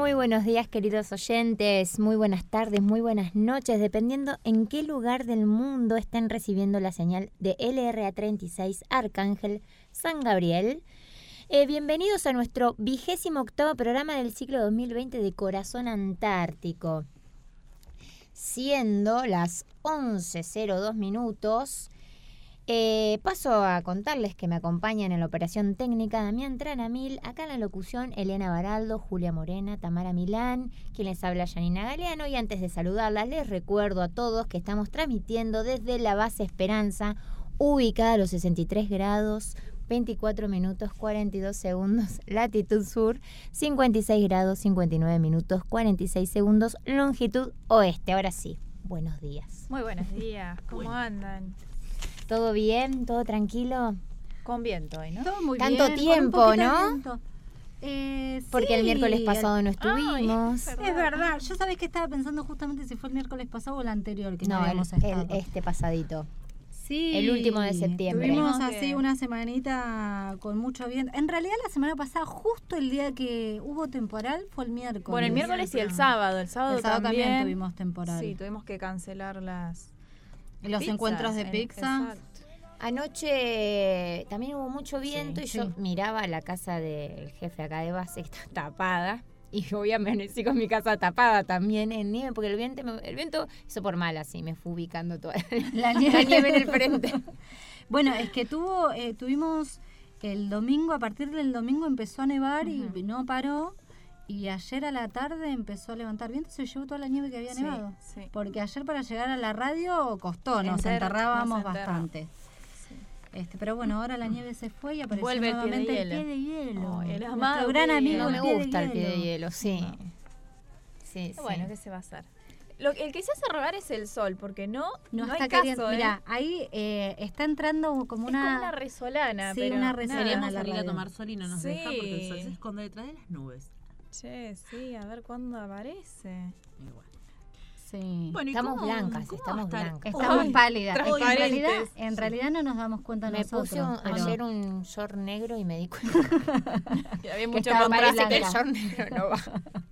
Muy buenos días queridos oyentes, muy buenas tardes, muy buenas noches, dependiendo en qué lugar del mundo estén recibiendo la señal de LRA 36 Arcángel San Gabriel. Eh, bienvenidos a nuestro vigésimo octavo programa del ciclo 2020 de Corazón Antártico. Siendo las 11.02 minutos, eh, paso a contarles que me acompañan en la operación técnica Damián Tranamil, acá en la locución Elena Baraldo, Julia Morena, Tamara Milán, quien les habla Janina Galeano y antes de saludarlas les recuerdo a todos que estamos transmitiendo desde la base Esperanza, ubicada a los 63 grados, 24 minutos 42 segundos, latitud sur, 56 grados 59 minutos 46 segundos, longitud oeste. Ahora sí, buenos días. Muy buenos días, ¿cómo andan? ¿Todo bien? ¿Todo tranquilo? Con viento hoy, ¿no? Todo muy Tanto bien, un tiempo, ¿no? Eh, Porque el miércoles pasado no Ay, estuvimos. es Es verdad, yo sabés que estaba pensando justamente si fue el miércoles pasado o el anterior que no, no, el, habíamos el- estado. este pasadito. Sí, el último de septiembre. Tuvimos así una semanita con mucho viento. En realidad la semana pasada, justo el día que hubo temporal, fue el miércoles. Bueno, el miércoles y el sábado. El sábado, El sábado también, también tuvimos temporal. Sí, tuvimos que cancelar las Los pizzas, encuentros de en- pizza. exacto. Anoche también hubo mucho viento Sí, y yo miraba la casa del jefe acá de base está tapada. Y a amanecí con mi casa tapada también en nieve, porque el viento, el viento hizo por mal así, me fue ubicando toda La la nieve. nieve en el frente. Bueno, es que tuvo, eh, tuvimos el domingo, a partir del domingo empezó a nevar y no paró. Y ayer a la tarde empezó a levantar viento, se llevó toda la nieve que había Sí, nevado. sí. Porque ayer para llegar a la radio costó, nos Enter- enterrábamos nos bastante. Este, pero bueno, ahora la nieve se fue y apareció Vuelve el pie de nuevamente el hielo. pie de hielo. Oh, el amado gran pie amigo. No me pie gusta el pie de hielo. sí. No. Sí, sí. Bueno, ¿qué se va a hacer? Lo, el que se hace robar es el sol, porque no, No, no, está hay caso, queriendo. ¿eh? Mira, ahí eh, está entrando como Es una. como una resolana, Sí, pero una nada. resolana. Queríamos salir a tomar sol y no nos deja porque el sol Sí. se esconde detrás de las nubes. Che, sí, a ver cuándo aparece. Igual. Sí. Bueno, ¿y Estamos cómo- blancas, cómo estamos blancas. Estamos Ay, pálidas. Es que en realidad, en realidad no nos damos cuenta Me nosotros. puse un- pero- ayer un short negro y me di cuenta Y había que mucho contraste. parece que el short negro no va.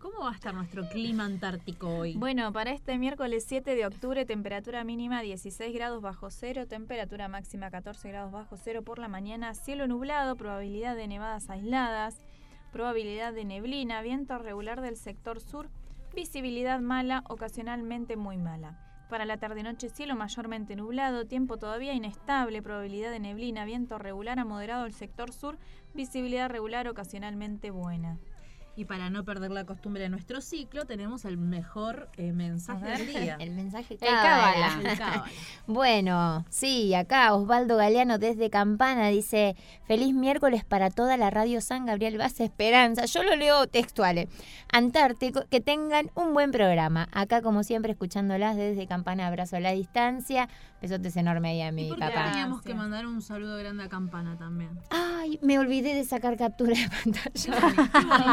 ¿Cómo va a estar nuestro clima antártico hoy? Bueno, para este miércoles 7 de octubre, temperatura mínima 16 grados bajo cero, temperatura máxima 14 grados bajo cero por la mañana, cielo nublado, probabilidad de nevadas aisladas, probabilidad de neblina, viento regular del sector sur, visibilidad mala, ocasionalmente muy mala. Para la tarde-noche, cielo mayormente nublado, tiempo todavía inestable, probabilidad de neblina, viento regular a moderado del sector sur, visibilidad regular ocasionalmente buena. Y para no perder la costumbre de nuestro ciclo, tenemos el mejor eh, mensaje del día. El mensaje cábala. cábala. El cábala. Bueno, sí, acá Osvaldo Galeano desde Campana dice, feliz miércoles para toda la radio San Gabriel Base Esperanza. Yo lo leo textuales. Antártico, que tengan un buen programa. Acá como siempre escuchándolas desde Campana, abrazo a la distancia. Besotes enormes ahí a Y mi porque papá. teníamos que mandar un saludo grande a Campana también. Ay, me olvidé de sacar captura de pantalla.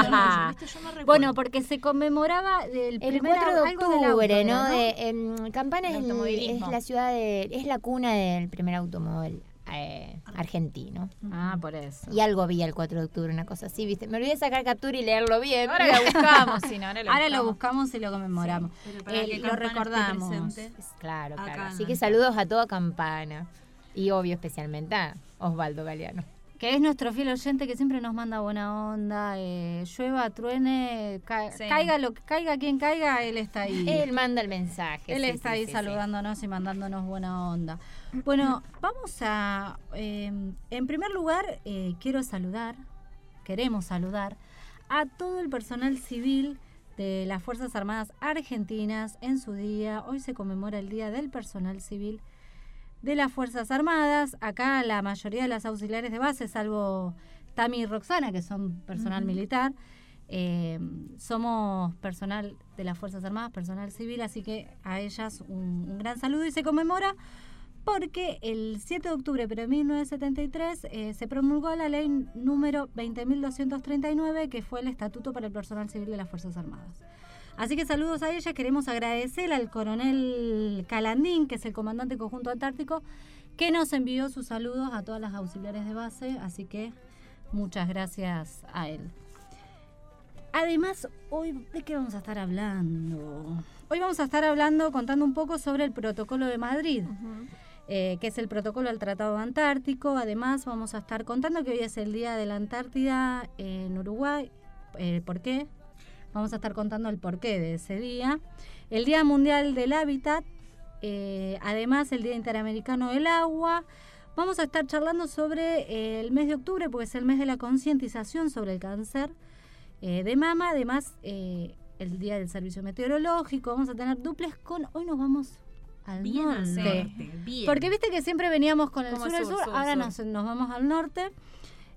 No recuerdo. Bueno, porque se conmemoraba el, El primer 4 de octubre, auto, ¿no? era, De, em, Campana es, la ciudad de, es la cuna del primer automóvil eh, argentino. Ah, por eso. Y algo vi el 4 de octubre, una cosa así, ¿viste? Me olvidé de sacar captura y leerlo bien. Ahora lo buscamos, si no, ahora lo Ahora lo buscamos. y lo conmemoramos. Pero para Eh, que lo recordamos. presente. Claro, Acá claro. Así que saludos a toda Campana. Y obvio, especialmente a Osvaldo Galeano. Que es nuestro fiel oyente que siempre nos manda buena onda. Eh, llueva, truene, ca- Sí. caiga lo que caiga, quien caiga, él está ahí. Él manda el mensaje. Él sí, está sí, ahí saludándonos y mandándonos buena onda. Bueno, vamos a... eh, en primer lugar, eh, quiero saludar, queremos saludar a todo el personal civil de las Fuerzas Armadas Argentinas en su día. Hoy se conmemora el Día del Personal Civil de las Fuerzas Armadas. Acá la mayoría de las auxiliares de base, salvo Tami y Roxana, que son personal militar, eh, somos personal de las Fuerzas Armadas, personal civil, así que a ellas un, un gran saludo y se conmemora porque el 7 de octubre pero de 1973 eh, se promulgó la ley número 20.239 que fue el Estatuto para el Personal Civil de las Fuerzas Armadas. Así que saludos a ella, queremos agradecer al coronel Calandín, que es el comandante conjunto antártico, que nos envió sus saludos a todas las auxiliares de base, así que muchas gracias a él. Además, hoy, ¿de qué vamos a estar hablando? Hoy vamos a estar hablando, contando un poco sobre el protocolo de Madrid, eh, que es el protocolo al Tratado Antártico. Además, vamos a estar contando que hoy es el Día de la Antártida en Uruguay. Eh, ¿Por qué? Vamos a estar contando el porqué de ese día. El Día Mundial del Hábitat, eh, además el Día Interamericano del Agua. Vamos a estar charlando sobre eh, el mes de octubre, porque es el mes de la concientización sobre el cáncer eh, de mama. Además, eh, el Día del Servicio Meteorológico. Vamos a tener duples con... Hoy nos vamos al Bien al norte. norte, bien. Porque viste que siempre veníamos con el Como sur, el sur, sur, sur, ahora sur. Nos, nos vamos al norte.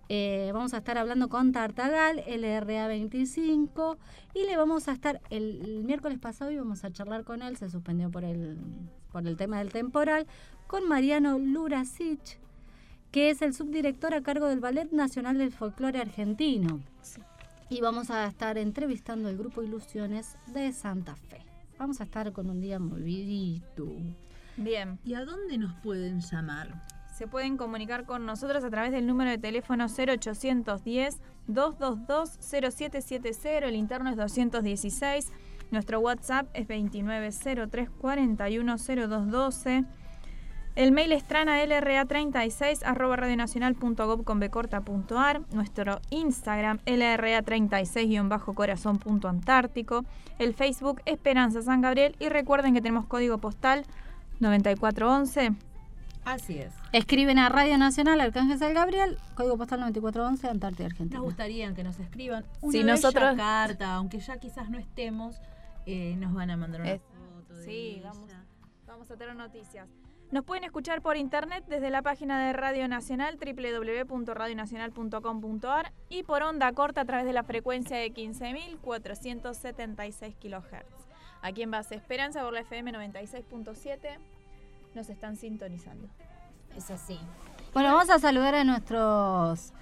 Eh, vamos a estar hablando con Tartagal, LRA 25, y le vamos a estar el, el miércoles pasado íbamos a charlar con él, se suspendió por el, por el tema del temporal, con Mariano Lurasic, que es el subdirector a cargo del Ballet Nacional del Folclore Argentino. Y vamos a estar entrevistando el grupo Ilusiones de Santa Fe. Vamos a estar con un día movidito. Bien. ¿Y a dónde nos pueden llamar? Se pueden comunicar con nosotros a través del número de teléfono 0810-222-0770. El interno es 216. Nuestro WhatsApp es 2903410212. El mail es lra36 arroba con becorta.ar. Nuestro Instagram lra36-corazón.antártico. El Facebook Esperanza San Gabriel. Y recuerden que tenemos código postal 9411. Así es. Escriben a Radio Nacional Arcángel San Gabriel, código postal 9411, Antártida, Argentina. Nos gustaría que nos escriban una bella nosotros- carta, aunque ya quizás no estemos, eh, nos van a mandar una Es- foto de Sí, vamos, vamos a tener noticias. Nos pueden escuchar por internet desde la página de Radio Nacional www.radionacional.com.ar y por onda corta a través de la frecuencia de 15.476 kHz. Aquí en Base Esperanza por la FM 96.7 nos están sintonizando. Es así. Bueno, vamos a saludar a nuestros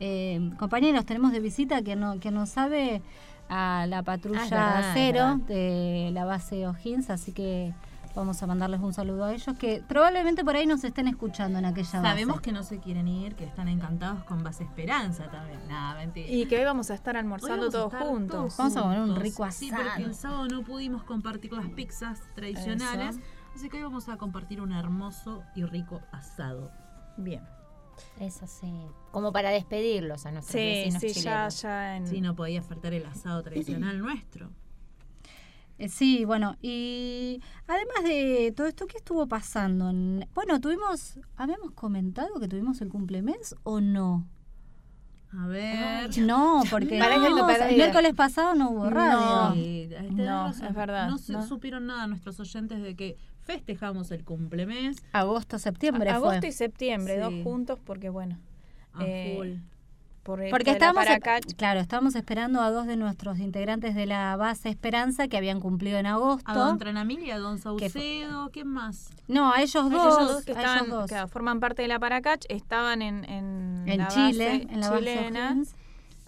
eh, compañeros. Tenemos de visita que no, que nos sabe a la patrulla Ah, cero de la base O'Higgins, así que vamos a mandarles un saludo a ellos que probablemente por ahí nos estén escuchando en aquella base. Sabemos que no se quieren ir, que están encantados con Base Esperanza también. Nada, mentira. Y que hoy vamos a estar almorzando a todos estar juntos. todos Vamos a comer un rico Sí, asado. porque el sábado no pudimos compartir las pizzas tradicionales. Así que hoy vamos a compartir un hermoso y rico asado. Bien. Es así. Como para despedirlos a nuestros Sí, vecinos sí, ya, chilenos. ya en... Sí, no podía faltar el asado tradicional nuestro. Eh, sí, bueno, y además de todo esto, ¿qué estuvo pasando? En- Bueno, tuvimos, habíamos comentado que tuvimos el cumplemes o no. A ver. No, porque no, el miércoles pasado no hubo radio. Sí, tenés No, razón. es verdad, No, se- no. supieron nada nuestros oyentes de que festejamos el cumplemes Agosto, septiembre Agosto fue. y septiembre, Sí. dos juntos, porque bueno. a eh, full. por esto Porque estábamos, claro, estábamos esperando a dos de nuestros integrantes de la base Esperanza que habían cumplido en agosto. A don Tranamil y a don Saucedo, ¿quién más? No, a ellos dos, ellos dos que a estaban, ellos dos. claro, forman parte de la Paracach, estaban en, en, en la Chile, base en la base chilena.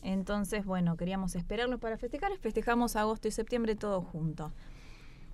Entonces, bueno, queríamos esperarlos para festejar. Festejamos agosto y septiembre todos juntos.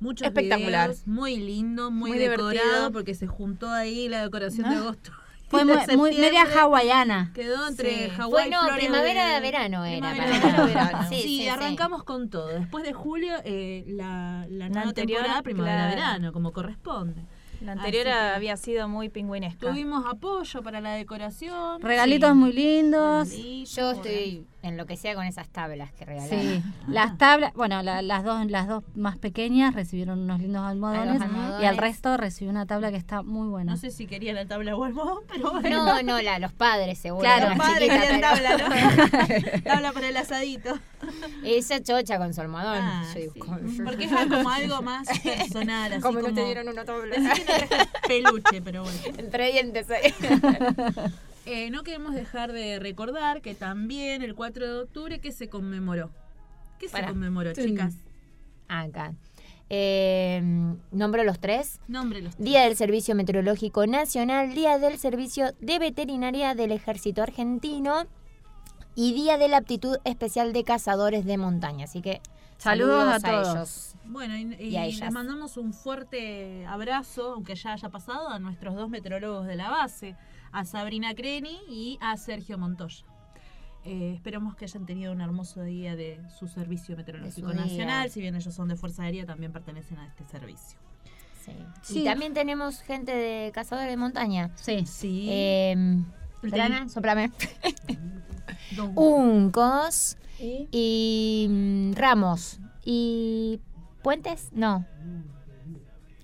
Muchos Espectacular. videos, muy lindo, muy, Muy decorado, divertido. porque se juntó ahí la decoración ¿No? de agosto. Fue muy, muy- media hawaiana. Quedó entre Sí. Hawái, Bueno, Florida, primavera, de- verano era, primavera, verano. Sí, Sí, sí, sí. arrancamos con todo. Después de julio, eh, la, la nueva anterior, temporada primavera-verano, claro. como corresponde. La anterior Así que había sido muy pingüinesca. Tuvimos apoyo para la decoración. Regalitos sí. muy lindos. Yo estoy enloquecida con esas tablas que regalaron. Sí, las tablas, bueno, la- las dos las dos más pequeñas recibieron unos lindos almohadones, y al resto recibió una tabla que está muy buena. No sé si quería la tabla o almohadón, pero bueno. No, no, la, los padres seguro. Claro, la Los padres querían pero- tabla, ¿no? tabla para el asadito. Esa chocha con su almohadón. Ah, Yo digo, sí. con- Porque es como algo más personal, así Como como... no te dieron una tabla. Que no peluche, pero bueno. Entre dientes ahí. Eh, no queremos dejar de recordar que también el 4 de octubre que se conmemoró. ¿Qué se conmemoró, chicas? Acá. Eh, nombro los tres. Nómbrelos. Día del Servicio Meteorológico Nacional, Día del Servicio de Veterinaria del Ejército Argentino y Día de la Aptitud Especial de Cazadores de Montaña. Así que Saludos saludos, a todos. ellos. Bueno, y, y Y a les ellas. mandamos un fuerte abrazo, aunque ya haya pasado, a nuestros dos meteorólogos de la base, a Sabrina Creni y a Sergio Montoya. Eh, esperamos que hayan tenido un hermoso día de su servicio meteorológico su nacional. Si bien ellos son de Fuerza Aérea, también pertenecen a este servicio. Sí. Sí. Y también tenemos gente de Cazadores de Montaña. Sí. Sí. Eh, soplame. Uncos Y y mm, Ramos. ¿Y Puentes? No.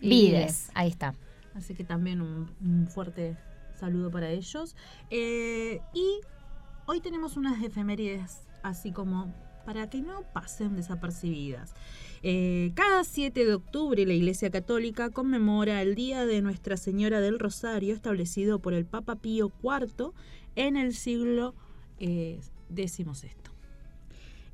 Y Vides. Vides. Ahí está. Así que también un, un fuerte saludo para ellos. Eh, y hoy tenemos unas efemérides así como para que no pasen desapercibidas. Eh, cada 7 de octubre la Iglesia Católica conmemora el Día de Nuestra Señora del Rosario establecido por el Papa Pío IV en el siglo eh, XVI.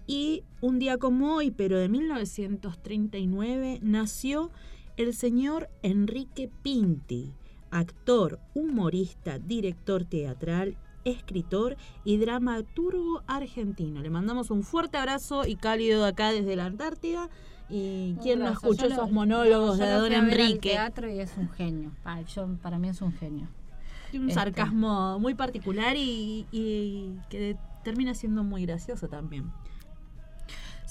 Y un día como hoy, pero de 1939, nació el señor Enrique Pinti, actor, humorista, director teatral, escritor y dramaturgo argentino. Le mandamos un fuerte abrazo y cálido acá desde la Antártida. ¿Y quién no escuchó esos monólogos no, de don Enrique? teatro y es un genio. Yo- para mí es un genio. Tiene un Este. sarcasmo muy particular y, y que termina siendo muy gracioso también.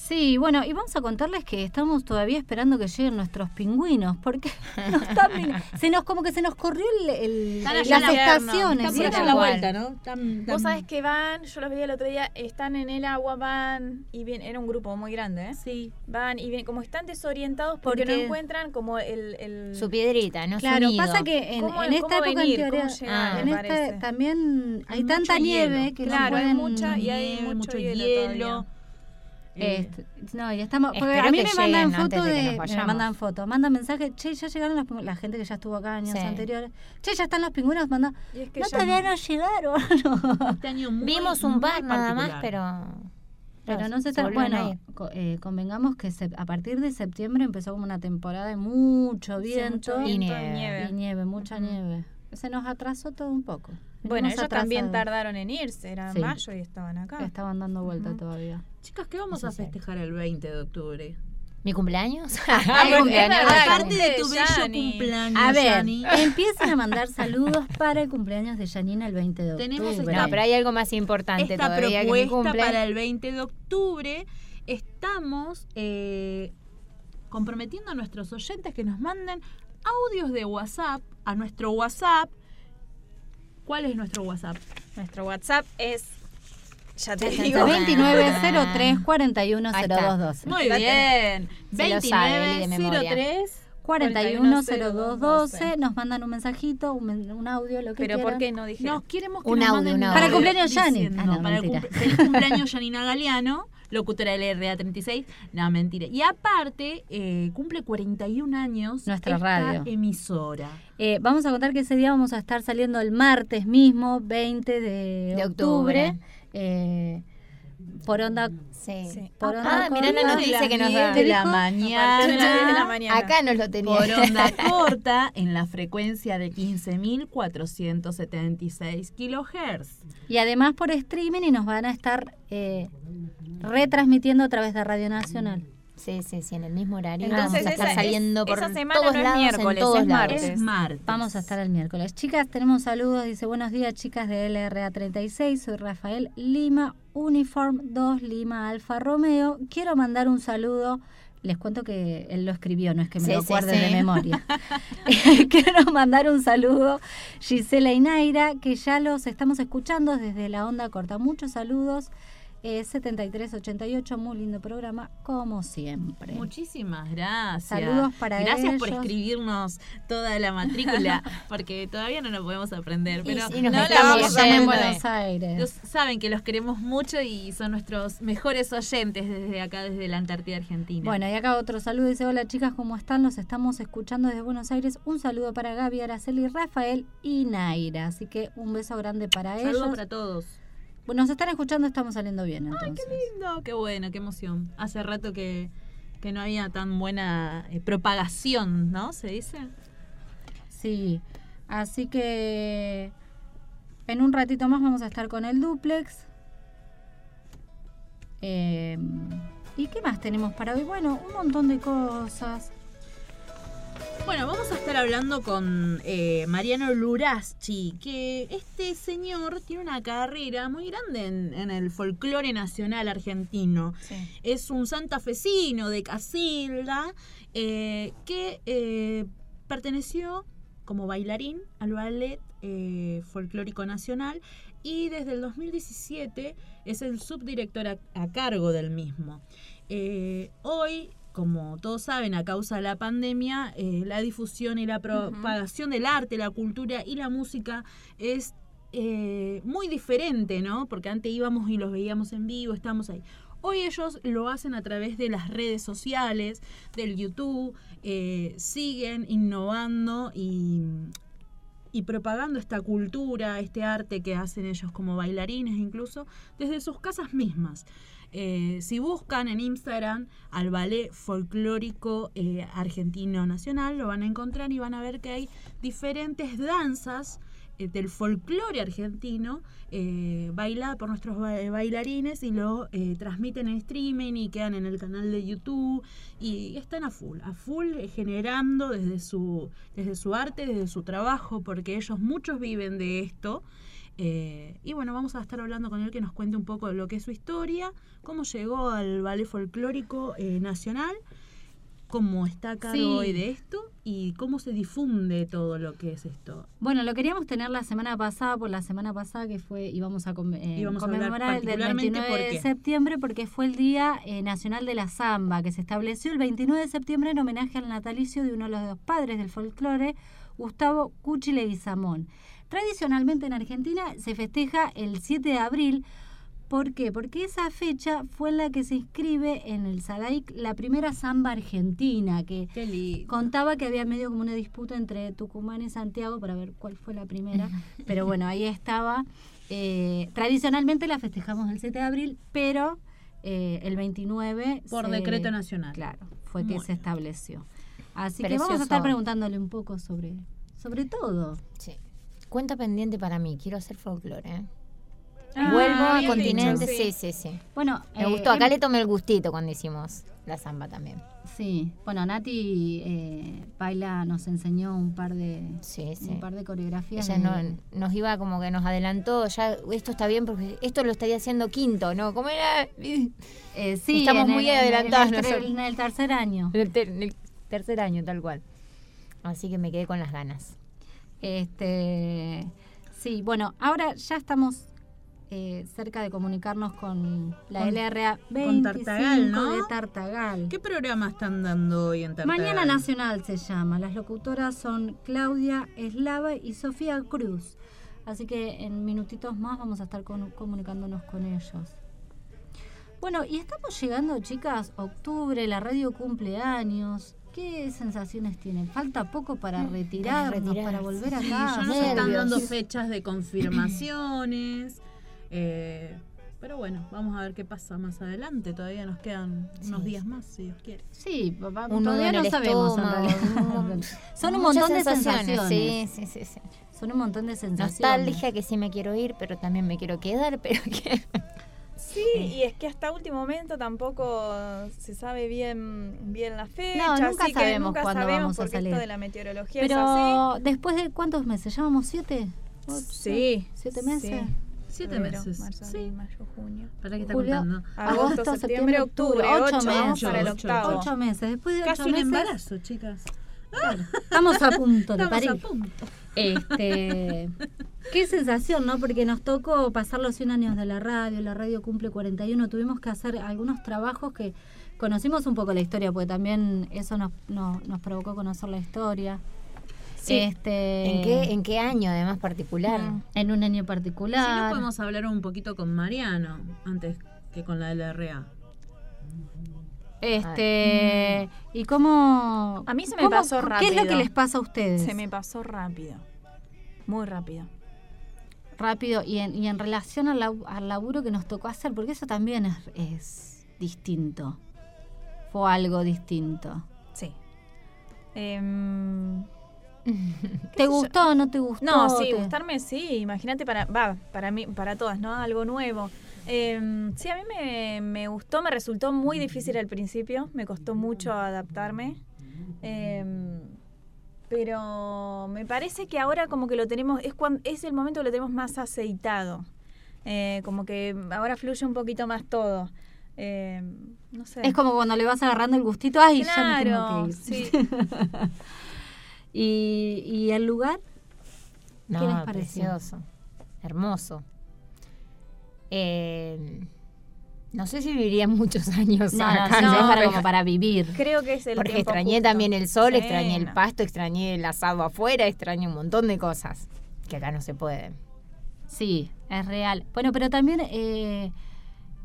Sí, bueno, y vamos a contarles que estamos todavía esperando que lleguen nuestros pingüinos, porque no están ping- se nos como que se nos corrió el, las estaciones. Están por la vuelta, ¿no? Están- Vos están- sabés que van, yo los vi el otro día, están en el agua, van y bien, era un grupo muy grande, ¿eh? Sí. Van y bien, como están desorientados porque, Porque- no encuentran como el... el Su piedrita, ¿no? Su Claro, nido. pasa que en, ¿Cómo- en esta cómo época venir? en teoría, ¿Cómo llegar, en me esta parece? también hay, Hay tanta nieve hielo. que Claro, no hay pueden, mucha y hay mucho, hielo. hielo. Este, no, y estamos. Porque a mí me mandan fotos de me mandan fotos, mandan mensajes. Che, ya llegaron las pingüinos. La gente que ya estuvo acá años Sí. anteriores. Che, ya están los pingüinos. Manda. Y es que No, ya todavía no llegaron. este año muy, Vimos un par nada más, pero. Pero no se está. a Bueno, co- eh, convengamos que se- a partir de septiembre empezó como una temporada de mucho Sí, viento y nieve. y nieve, mucha nieve. Se nos atrasó todo un poco. Bueno, ellos también tardaron en irse, era Sí. mayo y estaban acá. Estaban dando vuelta todavía. Chicas, ¿qué vamos Eso a festejar el 20 de octubre? ¿Mi cumpleaños? Ah, Aparte de tu bello cumpleaños, A ver, Yani, empiecen a mandar saludos para el cumpleaños de Janina el 20 de octubre. Tenemos No, pero hay algo más importante esta todavía propuesta cumple. para el 20 de octubre. Estamos eh, comprometiendo a nuestros oyentes que nos manden audios de WhatsApp a nuestro WhatsApp. ¿Cuál es nuestro WhatsApp? Nuestro WhatsApp es... Ya te Ya está, digo. ya 2903 410212. Muy bien. Se lo sabe, Eli, de memoria. 2903 410212 nos mandan un mensajito, un, men- un audio, lo que Pero quieran. ¿por qué no dijeron? Nos queremos que Un nos audio, manden un audio. Para el cumpleaños diciendo, Ah, no, para el mentira. cumple- feliz cumpleaños Janina Galeano, locutora del RA36. No, mentira. Y aparte, eh, cumple 41 años Nuestra esta radio. emisora. Eh, vamos a contar que ese día vamos a estar saliendo el martes mismo, 20 de, De octubre. octubre. eh, por onda. Sí. Sí. Por Ah, onda mirá la corta. noticia que nos da. de la mañana. A partir de las 10 de la mañana. Acá nos lo tenía. Por onda corta en la frecuencia de 15.476 kilohertz. Y además por streaming y nos van a estar eh, retransmitiendo a través de Radio Nacional. Sí, sí, sí, en el mismo horario. Entonces, vamos a estar esa- saliendo por esa semana todos no es lados, miércoles, en todos es lados. martes. Es martes. Vamos a estar el miércoles. Chicas, tenemos saludos. Dice, buenos días, chicas de LRA36. Soy Rafael Lima, Uniform 2 Lima Alfa Romeo. Quiero mandar un saludo. Les cuento que él lo escribió, no es que me Sí, lo sí, acuerde sí. de memoria. Quiero mandar un saludo, Gisela y Naira, que ya los estamos escuchando desde la onda corta. Muchos saludos. Eh, 7388, muy lindo programa, como siempre. Muchísimas gracias. Saludos para Gracias por escribirnos toda la matrícula, porque todavía no lo podemos aprender. Y Pero nos no la vamos a en. Buenos Aires. Ellos saben que los queremos mucho y son nuestros mejores oyentes desde acá, desde la Antártida Argentina. Bueno, y acá otro saludo. Dice, hola chicas, ¿cómo están? Los estamos escuchando desde Buenos Aires. Un saludo para Gaby, Araceli, Rafael y Naira. Así que un beso grande para saludos ellos. para todos. Bueno, nos están escuchando, estamos saliendo bien entonces. Lindo, qué bueno, qué emoción. Hace rato que, que no había tan buena eh, propagación, ¿no? ¿Se dice? Sí, así que en un ratito más vamos a estar con el duplex. Eh, ¿Y qué más tenemos para hoy? Bueno, un montón de cosas. Bueno, vamos a estar hablando con eh, Mariano Luraschi, que este señor tiene una carrera muy grande en, en el folclore nacional argentino. Es un santafesino de Casilda eh, que eh, perteneció como bailarín al ballet folclórico nacional y desde el 2017 es el subdirector a, a cargo del mismo. Hoy, como todos saben, a causa de la pandemia, eh, la difusión y la propagación del arte, la cultura y la música es eh, muy diferente, ¿no? Porque antes íbamos y los veíamos en vivo, estábamos ahí. Hoy ellos lo hacen a través de las redes sociales, del YouTube, eh, siguen innovando y, y propagando esta cultura, este arte que hacen ellos como bailarines incluso, desde sus casas mismas. Eh, si buscan en Instagram al ballet folclórico eh, argentino nacional, lo van a encontrar y van a ver que hay diferentes danzas eh, del folclore argentino eh, bailada por nuestros ba- bailarines y lo transmiten en streaming y quedan en el canal de YouTube y están a full, a full generando desde su, desde su arte, desde su trabajo, porque ellos muchos viven de esto. Eh, y bueno, vamos a estar hablando con él que nos cuente un poco de lo que es su historia, cómo llegó al ballet folclórico eh, nacional, cómo está a cargo Sí. hoy de esto y cómo se difunde todo lo que es esto. Bueno, lo queríamos tener la semana pasada, por la semana pasada que fue, íbamos a, com- eh, Íbamos a hablar conmemorar el del particularmente 29 por de septiembre porque fue el Día Nacional de la Zamba, que se estableció el 29 de septiembre en homenaje al natalicio de uno de los dos padres del folclore, Gustavo Cuchi Leguizamón. Tradicionalmente en Argentina se festeja el 7 de abril. ¿Por qué? Porque esa fecha fue la que se inscribe en el SADAIC la primera samba argentina, que contaba que había medio como una disputa entre Tucumán y Santiago para ver cuál fue la primera. Pero bueno, ahí estaba. Eh, tradicionalmente la festejamos el 7 de abril, pero eh, el 29... Por se- decreto nacional. Claro, fue que se estableció. Así que vamos a estar preguntándole un poco sobre, sobre todo. Sí. Cuenta pendiente para mí, quiero hacer folclore. ¿eh? Ah, Vuelvo a continente, dicho, sí, sí, sí. Bueno, Me eh, gustó, acá em- le tomé el gustito cuando hicimos la samba también. Sí, bueno, Nati eh, baila, nos enseñó un par de, Sí, sí. un par de coreografías. Ella de- no- nos iba como que nos adelantó, ya esto está bien porque esto lo estaría haciendo quinto, ¿no? ¿Cómo era? Eh, sí, Estamos muy el- adelantados En el, nosotros. en el tercer año. En el, ter- en el tercer año, tal cual. Así que me quedé con las ganas. Este, sí, bueno, ahora ya estamos eh, cerca de comunicarnos con la Con- LRA con 25 Tartagal, ¿no? de Tartagal. ¿Qué programa están dando hoy en Tartagal? Mañana Nacional se llama. Las locutoras son Claudia Eslava y Sofía Cruz. Así que en minutitos más vamos a estar con- comunicándonos con ellos. Bueno, y estamos llegando, chicas, octubre, la radio cumple años. ¿Qué sensaciones tienen? Falta poco para retirarnos, para, retirarse. volver Sí, acá. ya nos están dando fechas de confirmaciones. eh, pero bueno, vamos a ver qué pasa más adelante. Todavía nos quedan unos Sí. días más, si Dios quiere. Sí, papá, Un nudo todavía no sabemos. estómago, Son un montón de sensaciones. Sí, sí, sí, sí. Son un montón de sensaciones. Nostalgia que sí me quiero ir, pero también me quiero quedar, pero que... Sí, y es que hasta último momento tampoco se sabe bien bien la fecha, No, nunca así que sabemos nunca cuándo sabemos vamos a porque salir. esto de la meteorología es Pero después de cuántos meses, ¿llevamos siete? así. Sí. ¿Siete meses? Sí. Siete Febrero, meses. Marzo, abril, mayo, junio. ¿Para qué está Julio, contando? Agosto, septiembre, octubre, ocho ocho, meses. para el Ocho, octavo. Ocho meses. Después de Casi ocho un meses. embarazo, chicas. Claro, estamos a punto de Estamos parir. a punto. Este, qué sensación, ¿no? Porque nos tocó pasar los 100 años de la radio, la radio cumple 41, tuvimos que hacer algunos trabajos que conocimos un poco la historia, porque también eso nos, nos, nos provocó conocer la historia. Sí. Este, ¿En qué, ¿En qué año además particular? En un año Si no particular. podemos hablar un poquito con Mariano antes que con la LRA. Este, ¿y cómo? A mí se me pasó ¿Qué es lo que rápido. les pasa a ustedes? Se me pasó rápido. Muy rápido. Rápido y en, y en relación al, al laburo que nos tocó hacer, porque eso también es, es distinto. Fue algo distinto. Sí. Em, ¿Te gustó o no te gustó? No, sí, ¿Te- gustarme sí. Imagínate para, va, para mí, para todas, ¿no? Algo nuevo. Em, sí, a mí me, me gustó, me resultó muy difícil al principio, me costó mucho adaptarme. Em, pero me parece que ahora como que lo tenemos, es cuando, es el momento que lo tenemos más aceitado. Eh, como que ahora fluye un poquito más todo. Em, no sé. Es como cuando le vas agarrando el gustito, ay, ya me tengo Claro, que ir. sí. y, ¿Y el lugar? No, ¿Qué les pareció? precioso. Hermoso. Eh, no sé si viviría muchos años No, acá, no, ¿no? es para, como para vivir. Creo que es el Porque tiempo extrañé justo. también el sol, Sí, extrañé el pasto, extrañé el asado afuera, extrañé un montón de cosas que acá no se pueden. Sí, es real. Bueno, pero también eh,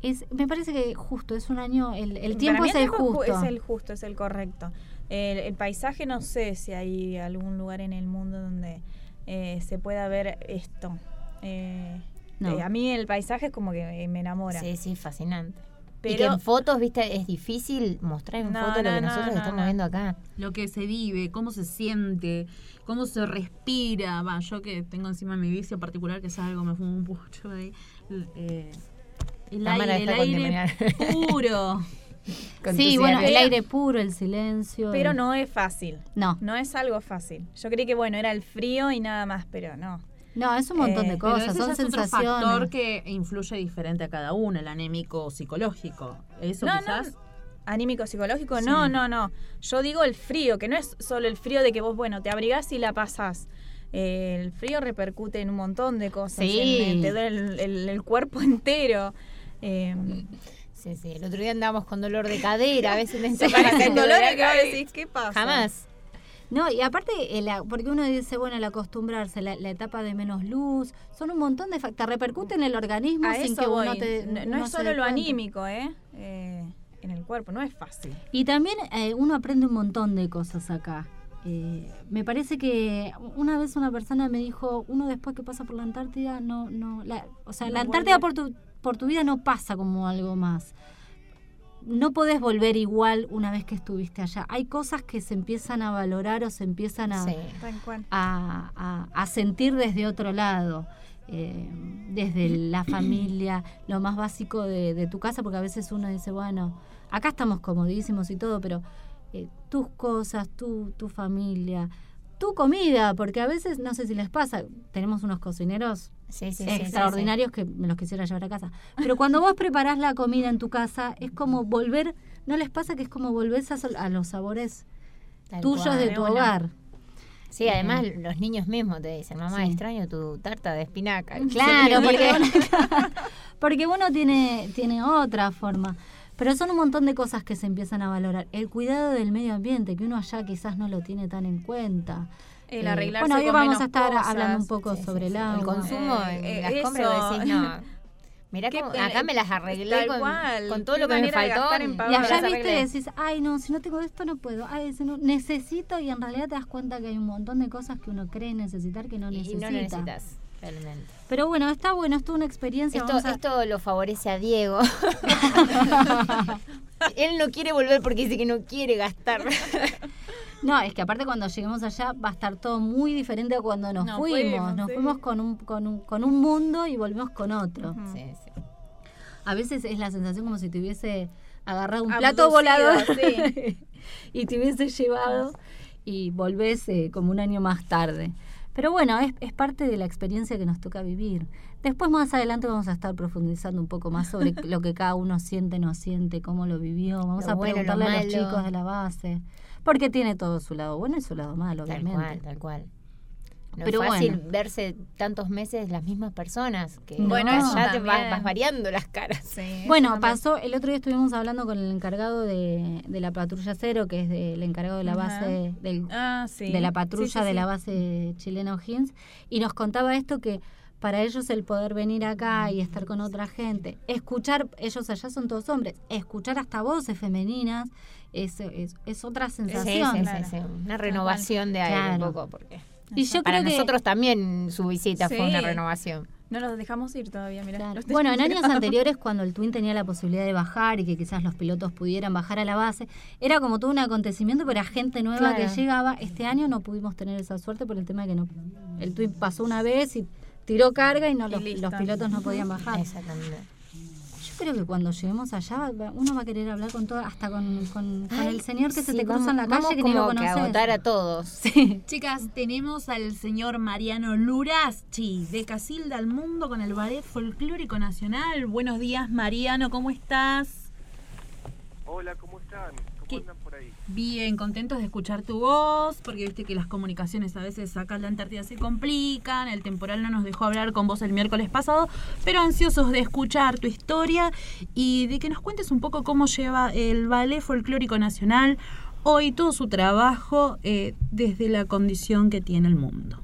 es, me parece que justo, es un año, el, el Para tiempo mí es el ju- justo. Es el justo, es el correcto. El, el paisaje, no sé si hay algún lugar en el mundo donde eh, se pueda ver esto. Eh, No. eh, a mí el paisaje es como que me enamora. Sí, sí, fascinante. y que Pero en fotos, viste, es difícil mostrar en No, fotos lo que no, nosotros no, estamos no. viendo acá. Lo que se vive, cómo se siente, cómo se respira. Va, yo que tengo encima mi vicio particular, que es algo, me fumo un pucho ahí. eh, el Cámara, aire, el aire puro. Sí, bueno, el aire puro, el silencio. pero el- no es fácil. No, No es algo fácil. Yo creí que, bueno, era el frío y nada más, pero no. No, es un montón Eh, de Pero cosas, ese son es otro sensaciones. factor que influye diferente a cada uno, el anémico psicológico. Eso No, quizás. no. Anímico, psicológico, Sí. no, no, no. Yo digo el frío, que no es solo el frío de que vos, bueno, te abrigás y la pasás. Eh, el frío repercute en un montón de cosas. Sí. en- te duele el, el- el cuerpo entero. Eh, Sí, sí. El otro día andábamos con dolor de cadera, a veces necesitas parecen dolor que vos decís, ¿qué pasa? Jamás. No, y aparte, el a- porque uno dice, bueno, el acostumbrarse, la, la etapa de menos luz, son un montón de factores, repercute en el organismo A sin que voy. uno te. no, es solo lo anímico, ¿eh? Eh, En el cuerpo, no es fácil. Y también eh, uno aprende un montón de cosas acá. Eh, me parece que una vez una persona me dijo, uno después que pasa por la Antártida, no, no, la, o sea, No la Antártida por tu, por tu vida no pasa como algo más. No podés volver igual una vez que estuviste allá. Hay cosas que se empiezan a valorar o se empiezan a, Sí. A, a- a sentir desde otro lado, eh, desde la familia, lo más básico de, de tu casa, porque a veces uno dice, bueno, acá estamos comodísimos y todo, pero eh, tus cosas, tu, tu familia, tu comida, porque a veces, no sé si les pasa, tenemos unos cocineros Sí, sí, sí, sí, extraordinarios que me los quisiera llevar a casa, pero cuando vos preparás la comida en tu casa, es como volver, ¿no les pasa que es como volvés a, los sabores Tal tuyos cual. de tu hogar? Sí, además los niños mismos te dicen, mamá, Sí. extraño tu tarta de espinaca. Claro, porque porque uno tiene, tiene otra forma. Pero son un montón de cosas que se empiezan a valorar. El cuidado del medio ambiente, que uno allá quizás no lo tiene tan en cuenta. El Eh, arreglarse bueno, hoy con vamos menos a estar cosas. hablando un poco Sí, sobre sí. el agua. El consumo, Eh, en las eh, compras decís, no. Mirá cómo, acá me las arreglé con, cual, con todo lo que me faltó. Y allá viste decís, ay no, si no tengo esto no puedo, ay si no, necesito y en realidad te das cuenta que hay un montón de cosas que uno cree necesitar que no Y necesita. no necesitas, realmente. Pero bueno, está bueno, es toda una experiencia. Esto, a- esto lo favorece a Diego. Él no quiere volver porque dice que no quiere gastar. No, es que aparte cuando lleguemos allá va a estar todo muy diferente a cuando nos fuimos. fuimos, Nos sí. fuimos con un, con, un, con un mundo y volvemos con otro. Sí, sí. a veces es la sensación como si te hubiese agarrado un plato volador y te hubiese llevado y volvés eh, como un año más tarde. Pero bueno, es, es parte de la experiencia que nos toca vivir. Después más adelante vamos a estar profundizando un poco más sobre lo que cada uno siente, no siente, cómo lo vivió. Vamos Lo a bueno, lo preguntarle a los chicos de la base. Porque tiene todo su lado bueno y su lado malo, Tal obviamente. cual, tal cual. No Pero es fácil bueno. verse tantos meses las mismas personas. Que Bueno, ya te vas, variando las caras. Bueno, pasó, el otro día estuvimos hablando con el encargado de, de la patrulla cero, que es el encargado de la base del, Ah, sí. de la patrulla sí, de sí. la base chilena O'Higgins, y nos contaba esto que para ellos el poder venir acá y estar con otra gente, escuchar, ellos allá son todos hombres, escuchar hasta voces femeninas es, es, es otra sensación. sí, sí, sí, Una renovación de aire un poco. Porque Y yo para creo que- nosotros también su visita fue una renovación. No los dejamos ir todavía, mira. Bueno, en años anteriores, cuando el Twin tenía la posibilidad de bajar y que quizás los pilotos pudieran bajar a la base, era como todo un acontecimiento para gente nueva Claro. que llegaba. Este año no pudimos tener esa suerte por el tema de que no, el Twin pasó una vez y tiró carga y no Y los, los pilotos no podían bajar. Exactamente. Creo que cuando lleguemos allá, va- uno va a querer hablar con todo, hasta con, con- con Ay, el señor que se te cruza vamos- en la calle que ni lo como que conoces. a todos. Sí. Chicas, tenemos al señor Mariano Luraschi de Casilda al Mundo con el Ballet Folclórico Nacional. Buenos días, Mariano, ¿cómo estás? Hola, ¿cómo están? ¿Cómo ¿Qué? andan por? Bien, contentos de escuchar tu voz, porque viste que las comunicaciones a veces acá en la Antártida se complican, el temporal no nos dejó hablar con vos el miércoles pasado, pero ansiosos de escuchar tu historia y de que nos cuentes un poco cómo lleva el Ballet Folclórico Nacional hoy todo su trabajo eh, desde la condición que tiene el mundo.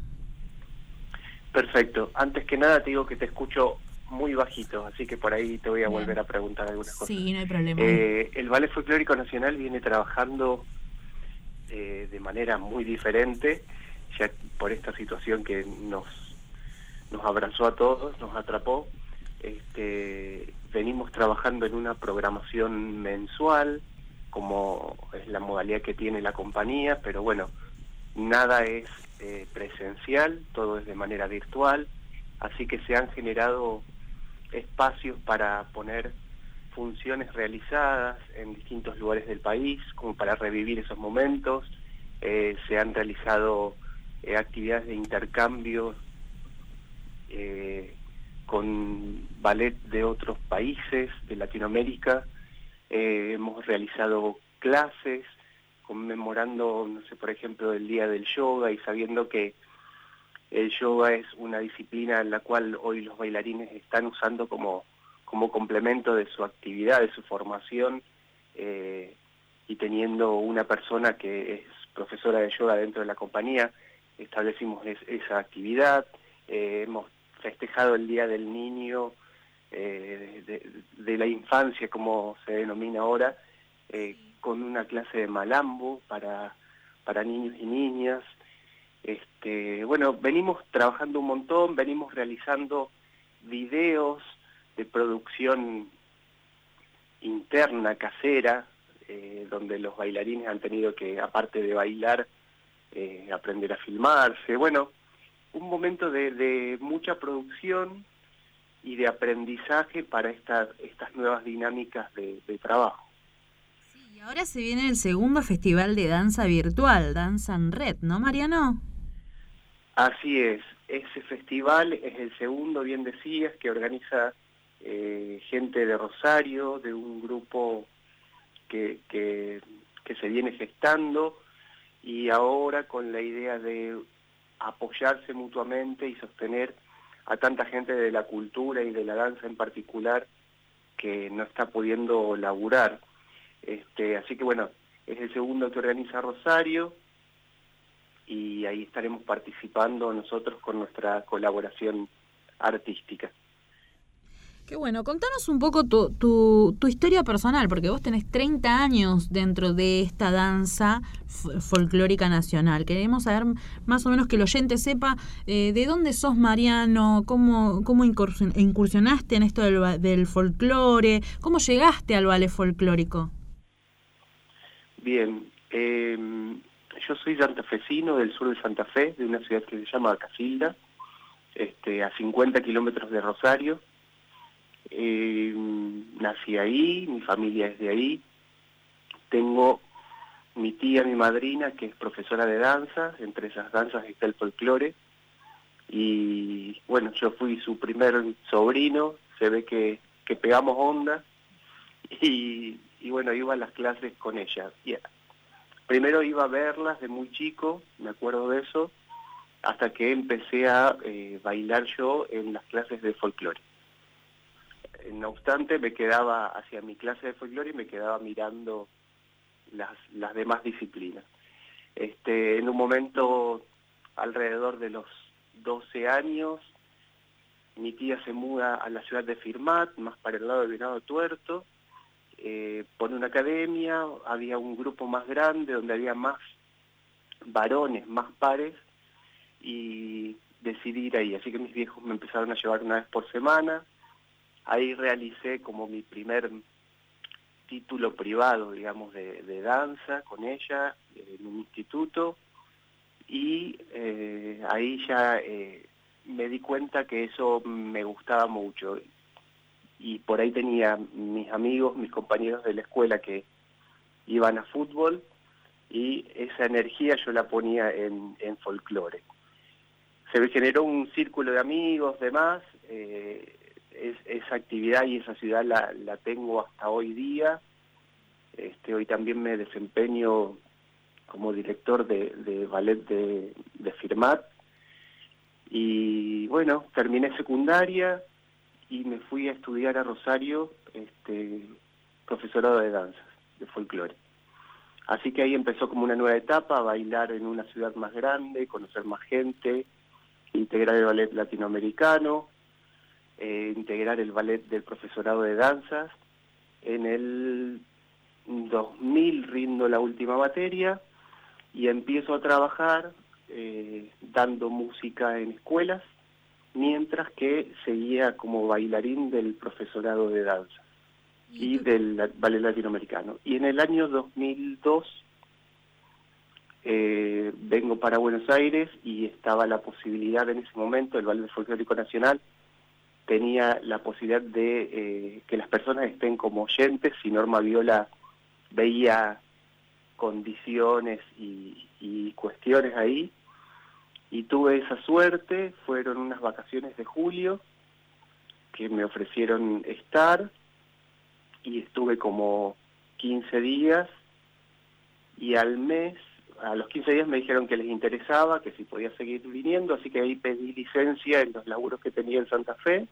Perfecto. Antes que nada te digo que te escucho muy bajito, así que por ahí te voy a volver a preguntar algunas cosas. Sí, no hay problema. Eh, el Ballet Folclórico Nacional viene trabajando eh, de manera muy diferente, ya por esta situación que nos, nos abrazó a todos, nos atrapó. Este, venimos trabajando en una programación mensual, como es la modalidad que tiene la compañía, pero bueno, nada es eh, presencial, todo es de manera virtual, así que se han generado espacios para poner funciones realizadas en distintos lugares del país, como para revivir esos momentos. Eh, se han realizado eh, actividades de intercambio eh, con ballet de otros países de Latinoamérica. Hemos realizado clases conmemorando, no sé, por ejemplo, el Día del Yoga y sabiendo que el yoga es una disciplina en la cual hoy los bailarines están usando como, como complemento de su actividad, de su formación, eh, y teniendo una persona que es profesora de yoga dentro de la compañía, establecimos es- esa actividad, eh, hemos festejado el Día del Niño, eh, de, de- la infancia, como se denomina ahora, con una clase de malambo para, para niños y niñas. Este, bueno, venimos trabajando un montón, venimos realizando videos de producción interna, casera, eh, donde los bailarines han tenido que, aparte de bailar, eh, aprender a filmarse. Bueno, un momento de, mucha producción y de aprendizaje para esta- estas nuevas dinámicas de, de trabajo. Y ahora se viene el segundo festival de danza virtual, Danza en Red, ¿no, Mariano? Así es, ese festival es el segundo, bien decías, que organiza eh, gente de Rosario, de un grupo que, se viene gestando y ahora con la idea de apoyarse mutuamente y sostener a tanta gente de la cultura y de la danza en particular que no está pudiendo laburar. Este, así que bueno, es el segundo que organiza Rosario y ahí estaremos participando nosotros con nuestra colaboración artística. Qué bueno, contanos un poco tu, tu, tu historia personal, porque vos tenés 30 años dentro de esta danza folclórica nacional. Queremos saber más o menos que el oyente sepa eh, de dónde sos Mariano, cómo, cómo incursion- incursionaste en esto del, del folclore, cómo llegaste al ballet folclórico. Bien, eh, yo soy santafesino del sur de Santa Fe, de una ciudad que se llama Casilda, este, a 50 kilómetros de Rosario. Eh, nací ahí, mi familia es de ahí. Tengo mi tía, mi madrina, que es profesora de danza, entre esas danzas está el folclore. Y bueno, yo fui su primer sobrino, se ve que, que pegamos onda y, y bueno, iba a las clases con ella. Primero iba a verlas de muy chico, me acuerdo de eso, hasta que empecé a eh, bailar yo en las clases de folclore. No obstante, me quedaba hacia mi clase de folclore y me quedaba mirando las, demás disciplinas. Este, en un momento, alrededor de los 12 años, mi tía se muda a la ciudad de Firmat, más para el lado del Venado Tuerto, eh, pone una academia, había un grupo más grande donde había más varones, más pares, y decidí ir ahí. Así que mis viejos me empezaron a llevar una vez por semana. Ahí realicé como mi primer título privado, digamos, de, danza con ella en un instituto y eh, ahí ya eh, me di cuenta que eso me gustaba mucho y por ahí tenía mis amigos, mis compañeros de la escuela que iban a fútbol y esa energía yo la ponía en, en folclore. Se generó un círculo de amigos, demás, eh, esa actividad y esa ciudad la, la tengo hasta hoy día. Este, hoy también me desempeño como director de, de ballet de, de Firmat. Y bueno, terminé secundaria, y me fui a estudiar a Rosario este, profesorado de danzas, de folclore. Así que ahí empezó como una nueva etapa, bailar en una ciudad más grande, conocer más gente, integrar el ballet latinoamericano, eh, integrar el ballet del profesorado de danzas. En el 2000 rindo la última materia y empiezo a trabajar eh, dando música en escuelas mientras que seguía como bailarín del profesorado de danza y del ballet latinoamericano. Y en el año 2002 eh, vengo para Buenos Aires y estaba la posibilidad en ese momento, el Ballet Folclórico Nacional tenía la posibilidad de eh, que las personas estén como oyentes, si Norma Viola veía condiciones y, y cuestiones ahí, y tuve esa suerte, fueron unas vacaciones de julio que me ofrecieron estar y estuve como 15 días y al mes, a los 15 días me dijeron que les interesaba, que si podía seguir viniendo, así que ahí pedí licencia en los laburos que tenía en Santa Fe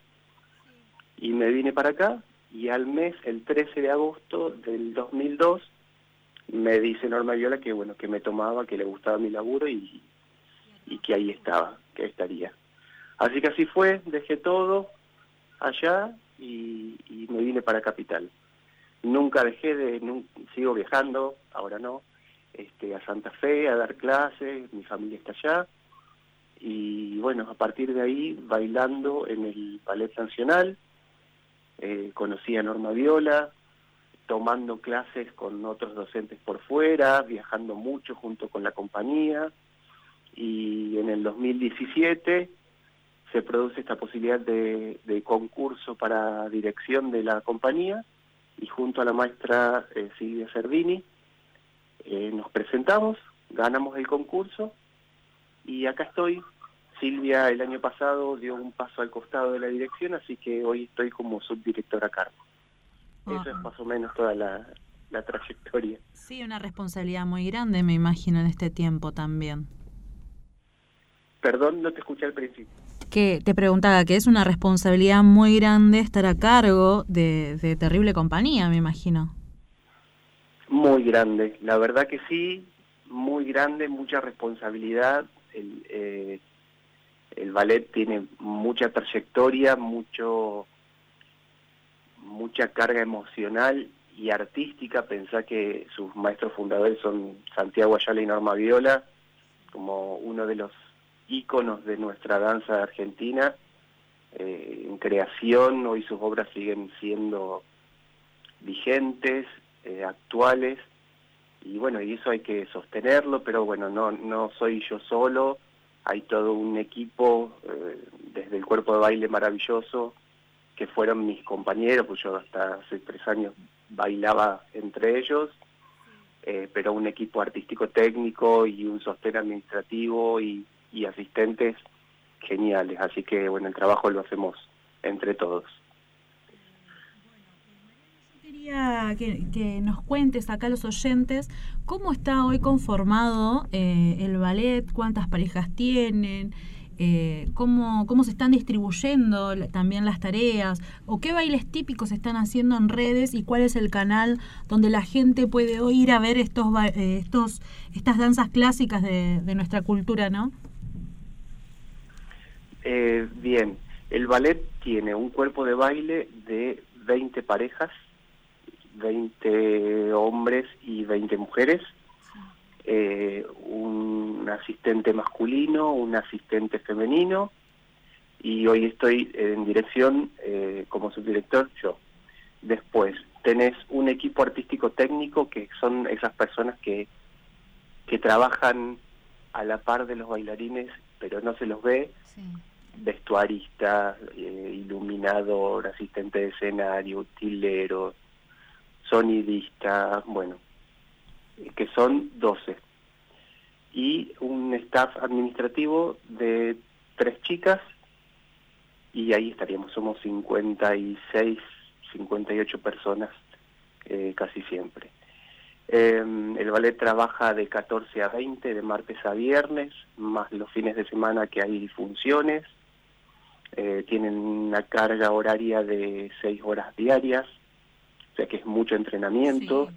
y me vine para acá y al mes, el 13 de agosto del 2002, me dice Norma Viola que bueno, que me tomaba, que le gustaba mi laburo y y que ahí estaba, que estaría. Así que así fue, dejé todo allá y, me vine para Capital. Nunca dejé de, sigo viajando, ahora no, este, a Santa Fe a dar clases, mi familia está allá. Y bueno, a partir de ahí, bailando en el Ballet Nacional, eh, conocí a Norma Viola, tomando clases con otros docentes por fuera, viajando mucho junto con la compañía y en el 2017 se produce esta posibilidad de, concurso para dirección de la compañía y junto a la maestra eh, Silvia Servini eh, nos presentamos, ganamos el concurso y acá estoy. Silvia el año pasado dio un paso al costado de la dirección, así que hoy estoy como subdirectora a cargo. Eso es más o menos toda la, la trayectoria. Sí, una responsabilidad muy grande, me imagino, en este tiempo también. Perdón, no te escuché al principio. Que te preguntaba que es una responsabilidad muy grande estar a cargo de, terrible compañía, me imagino. Muy grande, la verdad que sí, muy grande, mucha responsabilidad. El, eh, el ballet tiene mucha trayectoria, mucho mucha carga emocional y artística. Pensá que sus maestros fundadores son Santiago Ayala y Norma Viola, como uno de los íconos de nuestra danza argentina eh, en creación, hoy sus obras siguen siendo vigentes, eh, actuales, y bueno, y eso hay que sostenerlo, pero bueno, no, no soy yo solo, hay todo un equipo, eh, desde el cuerpo de baile maravilloso, que fueron mis compañeros, pues yo hasta hace tres años bailaba entre ellos, pero un equipo artístico técnico y un sostén administrativo y, y asistentes geniales. Así que bueno, el trabajo lo hacemos entre todos. Quería que, nos cuentes acá los oyentes cómo está hoy conformado eh, el ballet, cuántas parejas tienen, eh, cómo, cómo se están distribuyendo también las tareas, o qué bailes típicos se están haciendo en redes y cuál es el canal donde la gente puede ir a ver estos, eh, estos estas danzas clásicas de, de nuestra cultura, ¿no? Eh, bien, el ballet tiene un cuerpo de baile de 20 parejas, 20 hombres y 20 mujeres, eh, un asistente masculino, un asistente femenino, y hoy estoy en dirección eh, como subdirector yo. Después tenés un equipo artístico técnico que son esas personas que, que trabajan a la par de los bailarines, pero no se los ve, vestuarista, eh, iluminador, asistente de escenario, utilero, sonidista, bueno, que son 12. Y un staff administrativo de tres chicas, y ahí estaríamos, somos 56, 58 personas eh, casi siempre. Eh, el ballet trabaja de 14 a 20, de martes a viernes, más los fines de semana que hay funciones. Eh, tienen una carga horaria de 6 horas diarias, o sea que es mucho entrenamiento.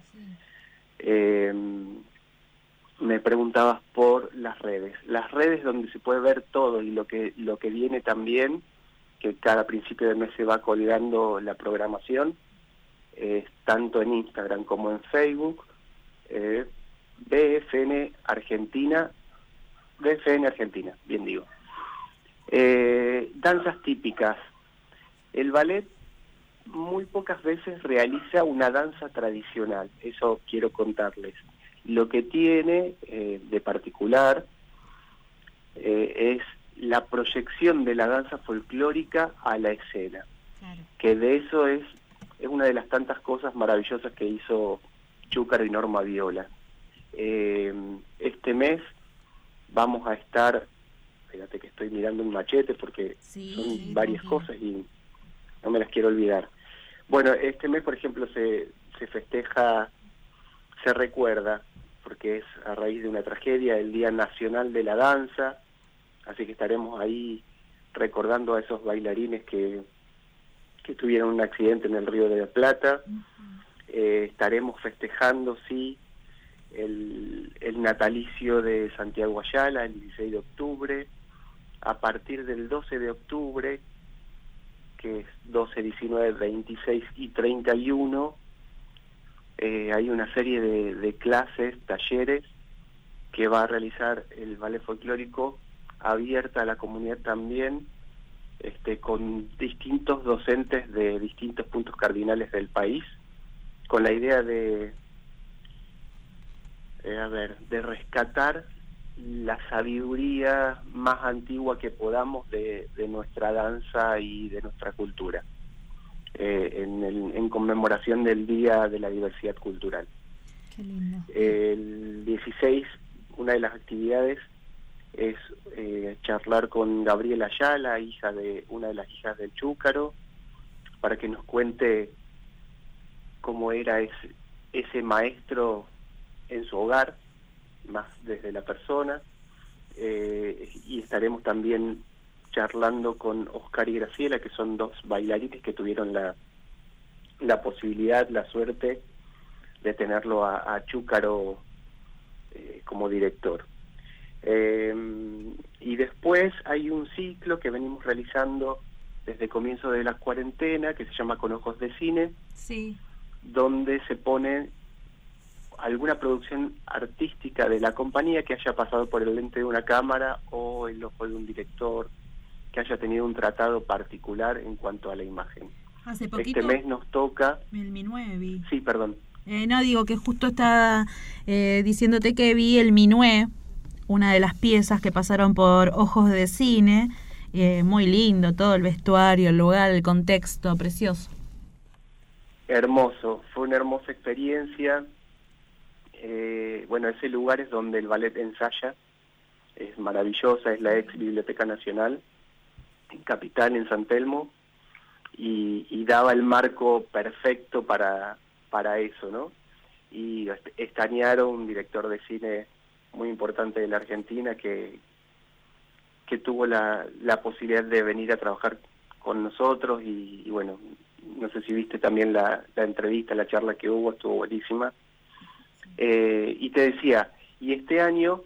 Eh, me preguntabas por las redes. Las redes donde se puede ver todo y lo que, lo que viene también, que cada principio de mes se va colgando la programación, tanto en Instagram como en Facebook, eh, BFN Argentina, BFN Argentina, bien digo. Eh, danzas típicas. El ballet muy pocas veces realiza una danza tradicional, eso quiero contarles. Lo que tiene eh, de particular eh, es la proyección de la danza folclórica a la escena, que de eso es, es una de las tantas cosas maravillosas que hizo Chúcaro y Norma Viola. Este mes vamos a estar, fíjate que estoy mirando un machete porque son varias cosas y no me las quiero olvidar. Bueno, este mes, por ejemplo, se, se festeja, se recuerda, porque es a raíz de una tragedia, el Día Nacional de la Danza, así que estaremos ahí recordando a esos bailarines que, que tuvieron un accidente en el Río de la Plata. Eh, estaremos festejando, sí, el, el natalicio de Santiago Ayala, el 16 de octubre. A partir del 12 de octubre, que es 12, 19, 26 y 31, eh, hay una serie de, clases, talleres, que va a realizar el ballet folclórico abierta a la comunidad también, este, con distintos docentes de distintos puntos cardinales del país, con la idea de, eh, a ver, de rescatar la sabiduría más antigua que podamos de, de nuestra danza y de nuestra cultura, eh, en, el- en conmemoración del Día de la Diversidad Cultural. Qué lindo. El 16, una de las actividades es eh, charlar con Gabriela Ayala, hija de una de las hijas del Chúcaro, para que nos cuente cómo era ese, ese maestro en su hogar, más desde la persona, eh, y estaremos también charlando con Oscar y Graciela, que son dos bailarines que tuvieron la, la posibilidad, la suerte de tenerlo a, a Chúcaro eh, como director. Eh, y después hay un ciclo que venimos realizando desde el comienzo de la cuarentena, que se llama Con Ojos de Cine, Sí. donde se pone alguna producción artística de la compañía que haya pasado por el lente de una cámara o el ojo de un director, que haya tenido un tratado particular en cuanto a la imagen. Hace poquito, Este mes nos toca... el Minué vi. Sí, perdón. Eh, no, digo que justo está eh, diciéndote que vi el Minué, una de las piezas que pasaron por Ojos de Cine, eh, muy lindo, todo el vestuario, el lugar, el contexto, precioso. Hermoso, fue una hermosa experiencia. Eh, bueno, ese lugar es donde el ballet ensaya, es maravillosa, es la ex Biblioteca Nacional, en Capital, en San Telmo, y, daba el marco perfecto para, para eso, ¿no? Y Estañaro, un director de cine muy importante de la Argentina, que, que tuvo la, la posibilidad de venir a trabajar con nosotros y, bueno, no sé si viste también la, entrevista, la charla que hubo, estuvo buenísima. Eh, y te decía, y este año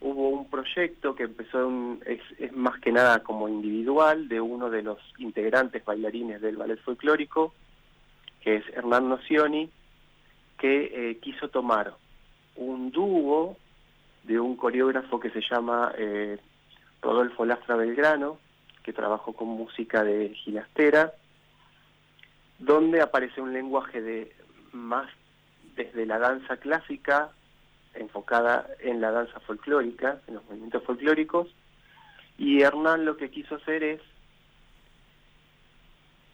hubo un proyecto que empezó, un, es, más que nada como individual, de uno de los integrantes bailarines del ballet folclórico, que es Hernán Nocioni, que eh, quiso tomar un dúo de un coreógrafo que se llama eh, Rodolfo Lastra Belgrano, que trabajó con música de ginastera, donde aparece un lenguaje de más desde la danza clásica, enfocada en la danza folclórica, en los movimientos folclóricos, y Hernán lo que quiso hacer es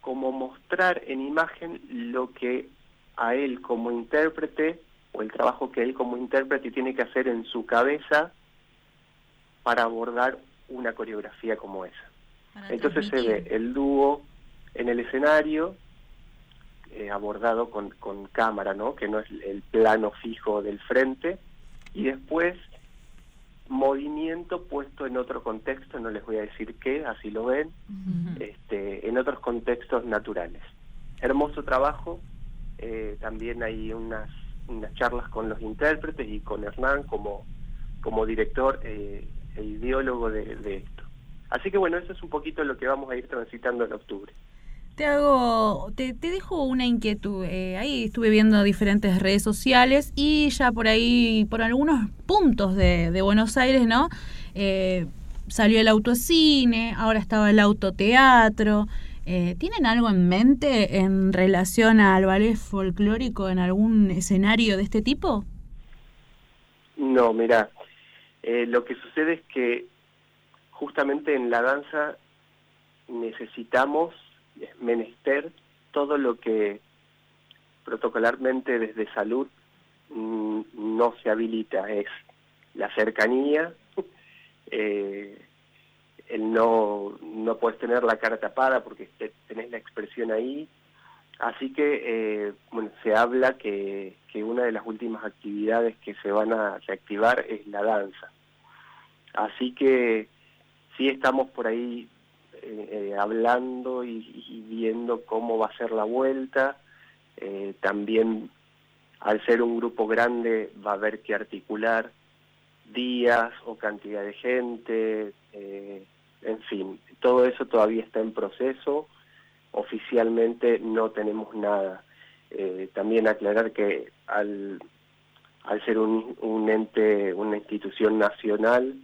como mostrar en imagen lo que a él como intérprete, o el trabajo que él como intérprete tiene que hacer en su cabeza para abordar una coreografía como esa. Entonces se ve el dúo en el escenario, eh, abordado con, con cámara, ¿no? que no es el plano fijo del frente, y después movimiento puesto en otro contexto, no les voy a decir qué, así lo ven, este, en otros contextos naturales. Hermoso trabajo, eh, también hay unas, unas charlas con los intérpretes y con Hernán como, como director eh, e ideólogo de, de esto. Así que bueno, eso es un poquito lo que vamos a ir transitando en octubre. Te hago, te, te dejo una inquietud. Eh, ahí estuve viendo diferentes redes sociales y ya por ahí, por algunos puntos de, de Buenos Aires, ¿no? Eh, salió el autocine, ahora estaba el autoteatro. Eh, ¿Tienen algo en mente en relación al ballet folclórico en algún escenario de este tipo? No, mira, eh, lo que sucede es que justamente en la danza necesitamos es menester todo lo que protocolarmente desde salud mm, no se habilita, es la cercanía, eh, el no, no puedes tener la cara tapada porque tenés la expresión ahí, así que eh, bueno, se habla que, que una de las últimas actividades que se van a reactivar es la danza. Así que sí estamos por ahí eh, eh, hablando y, viendo cómo va a ser la vuelta. Eh, también, al ser un grupo grande, va a haber que articular días o cantidad de gente, en fin, todo eso todavía está en proceso. Oficialmente no tenemos nada. También aclarar que al, al ser un, ente, una institución nacional,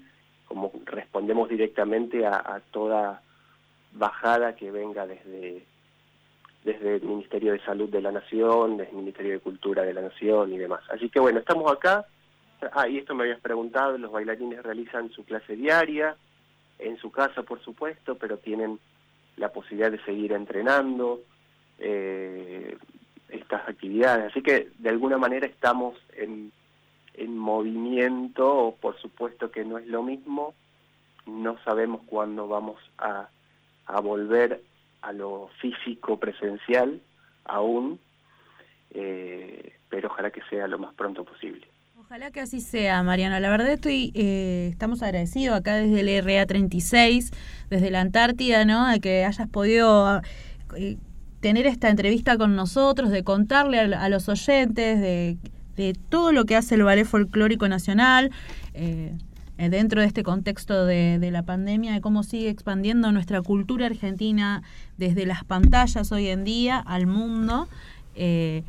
como respondemos directamente a toda bajada que venga desde, desde el Ministerio de Salud de la Nación, desde el Ministerio de Cultura de la Nación y demás. Así que bueno, estamos acá. Ah, y esto me habías preguntado, los bailarines realizan su clase diaria, en su casa por supuesto, pero tienen la posibilidad de seguir entrenando eh, estas actividades. Así que de alguna manera estamos en, en movimiento, por supuesto que no es lo mismo, no sabemos cuándo vamos a a volver a lo físico presencial aún, eh, pero ojalá que sea lo más pronto posible. Ojalá que así sea, Mariano. La verdad estoy, eh, estamos agradecidos acá desde el RA36, desde la Antártida, ¿no? De que hayas podido eh, tener esta entrevista con nosotros, de contarle a, a los oyentes de, de, todo lo que hace el Ballet Folclórico Nacional. Eh, eh, dentro de este contexto de, de, la pandemia, de cómo sigue expandiendo nuestra cultura argentina desde las pantallas hoy en día al mundo. Eh,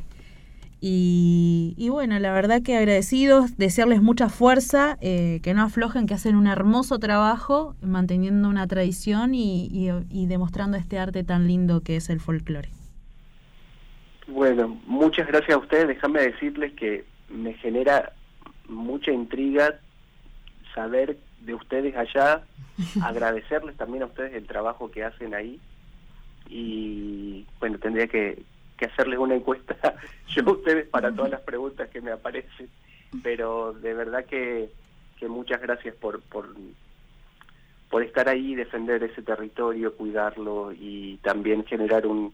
y, y, bueno, la verdad que agradecidos, desearles mucha fuerza, eh, que no aflojen, que hacen un hermoso trabajo manteniendo una tradición y, y, y demostrando este arte tan lindo que es el folclore. Bueno, muchas gracias a ustedes. Déjame decirles que me genera mucha intriga saber de ustedes allá, agradecerles también a ustedes el trabajo que hacen ahí y bueno, tendría que, que hacerles una encuesta yo a ustedes para todas las preguntas que me aparecen, pero de verdad que, que muchas gracias por, por, por estar ahí, defender ese territorio, cuidarlo y también generar un,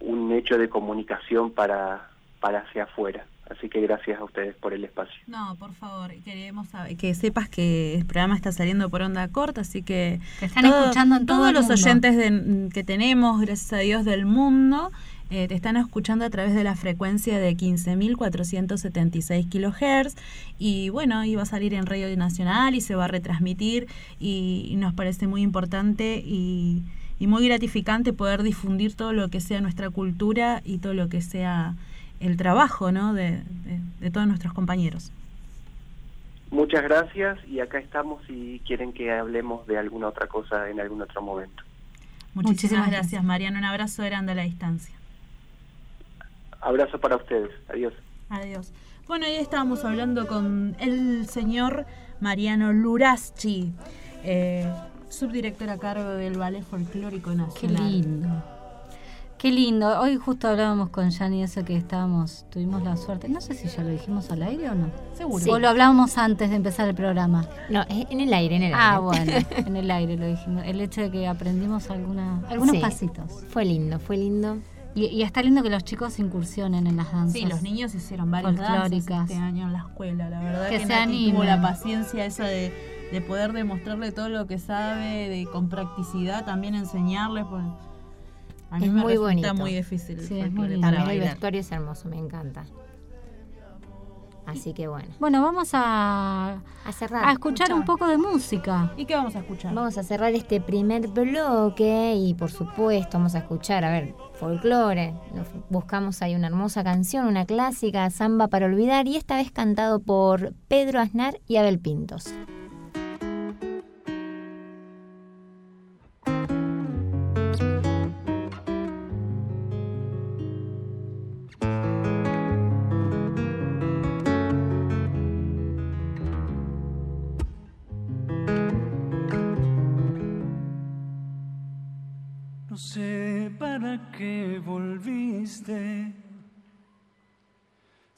un hecho de comunicación para, para hacia afuera. Así que gracias a ustedes por el espacio. No, por favor, queremos saber- que sepas que el programa está saliendo por onda corta, así que Te están escuchando en todo todos el los oyentes de- que tenemos, gracias a Dios del mundo, eh, te están escuchando a través de la frecuencia de 15.476 kilohertz y bueno, iba a salir en Radio Nacional y se va a retransmitir y, y nos parece muy importante y, y muy gratificante poder difundir todo lo que sea nuestra cultura y todo lo que sea el trabajo ¿no? de, de- de todos nuestros compañeros. Muchas gracias y acá estamos si quieren que hablemos de alguna otra cosa en algún otro momento. Muchísimas, Muchísimas gracias, Mariano. Un abrazo grande a la distancia. Abrazo para ustedes. Adiós. Adiós. Bueno, ahí estábamos hablando con el señor Mariano Luraschi, eh, subdirector a cargo del Ballet Folclórico Qué Nacional. lindo. Qué lindo. Hoy justo hablábamos con Yani eso que estábamos, tuvimos la suerte. No sé si ya lo dijimos al aire o no. Seguro. O lo hablábamos antes de empezar el programa. No, en el aire, en el aire. Ah, bueno, en el aire lo dijimos. El hecho de que aprendimos alguna, algunos Sí. pasitos. Fue lindo, fue lindo. Y, y está lindo que los chicos incursionen en las danzas. Sí, los niños hicieron varias danzas este año en la escuela. La verdad Que que, se animen. tuvo la paciencia esa de, de poder demostrarle todo lo que sabe, de con practicidad también enseñarles. Pues, a mí Es me muy resulta bonito. muy difícil. el Sí, es muy lindo. También el vestuario es hermoso, me encanta. Así que bueno. Bueno, vamos a, a cerrar. a escuchar un poco de música. ¿Y qué vamos a escuchar? Vamos a cerrar este primer bloque y por supuesto vamos a escuchar, a ver, folclore. Buscamos ahí una hermosa canción, una clásica, Samba para olvidar y esta vez cantado por Pedro Aznar y Abel Pintos.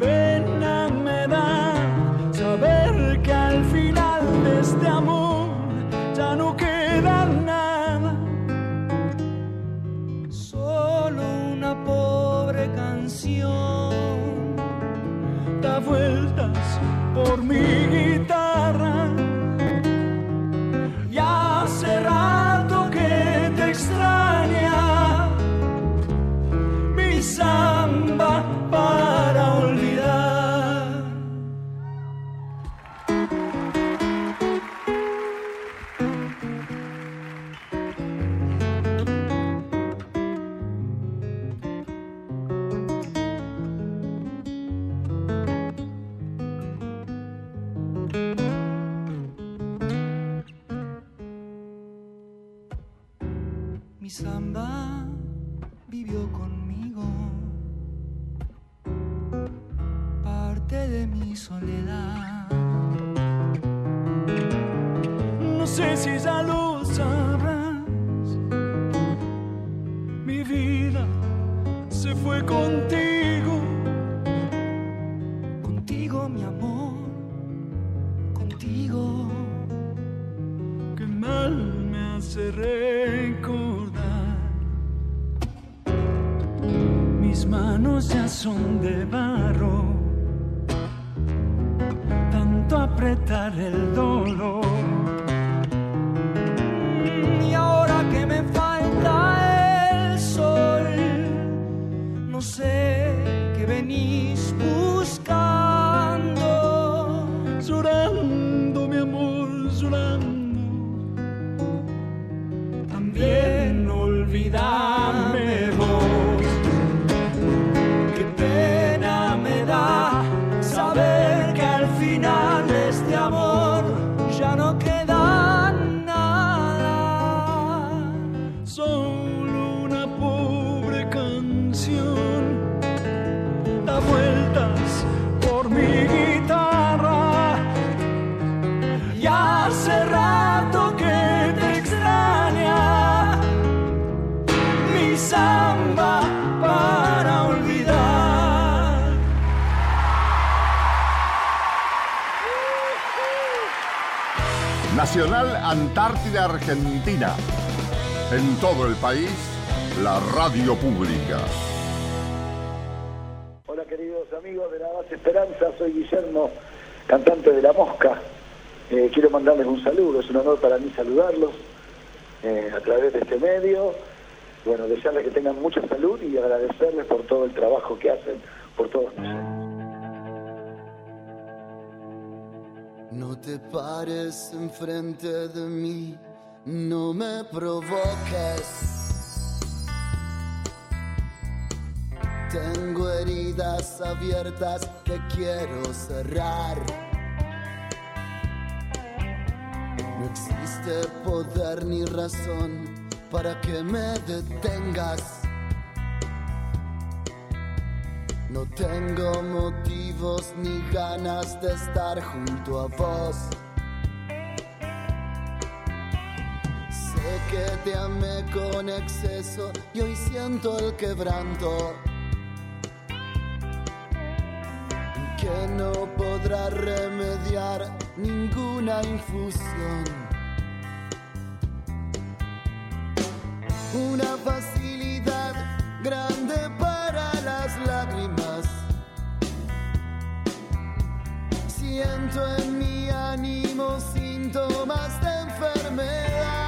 Pena me da saber que al final de este amor ya no queda nada. Solo una pobre canción da vueltas por mi guitarra. Y hace rato que te extraña mi Mi samba vivió conmigo, parte de mi soledad. No sé si ya lo sabrás, mi vida se fue contigo, contigo mi amor, contigo. Que mal me hace recordar. Mis manos ya son de barro, tanto apretar el dolor. Nacional Antártida Argentina. En todo el país, la radio pública. Hola queridos amigos de la base Esperanza, soy Guillermo, cantante de La Mosca. Eh, quiero mandarles un saludo, es un honor para mí saludarlos eh, a través de este medio. Bueno, desearles que tengan mucha salud y agradecerles por todo el trabajo que hacen por todos nosotros. No te pares enfrente de mí, no me provoques. Tengo heridas abiertas que quiero cerrar. No existe poder ni razón para que me detengas. No tengo motivos ni ganas de estar junto a vos. Sé que te amé con exceso y hoy siento el quebranto. Que no podrá remediar ninguna infusión. Una facilidad grande Siento en mi ánimo síntomas de enfermedad.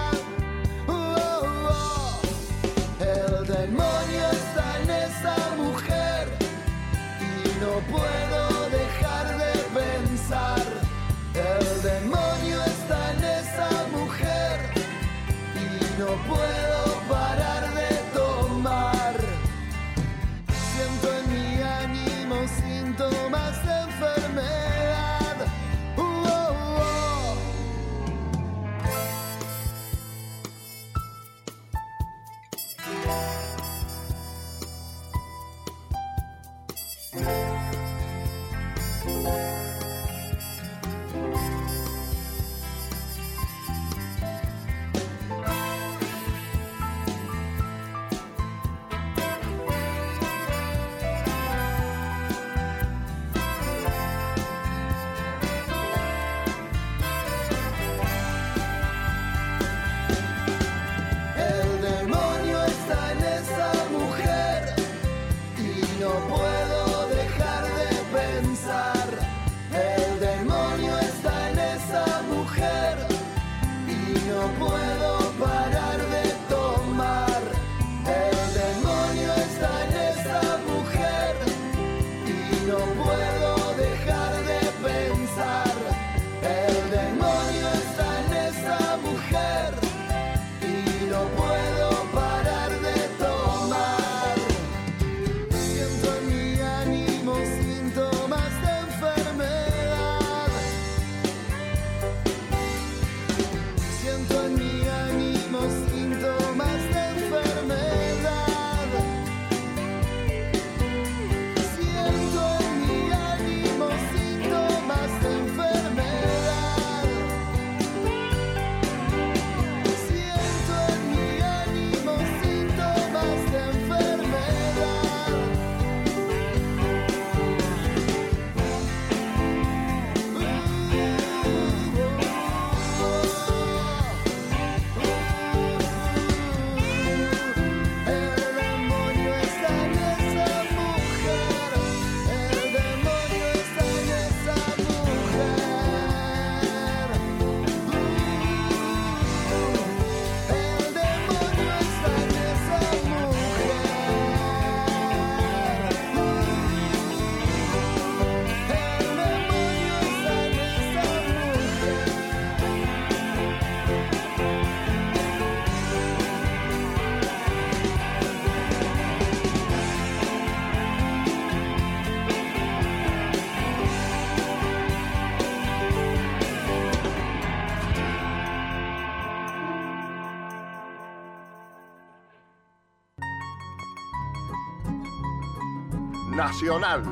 Nacional,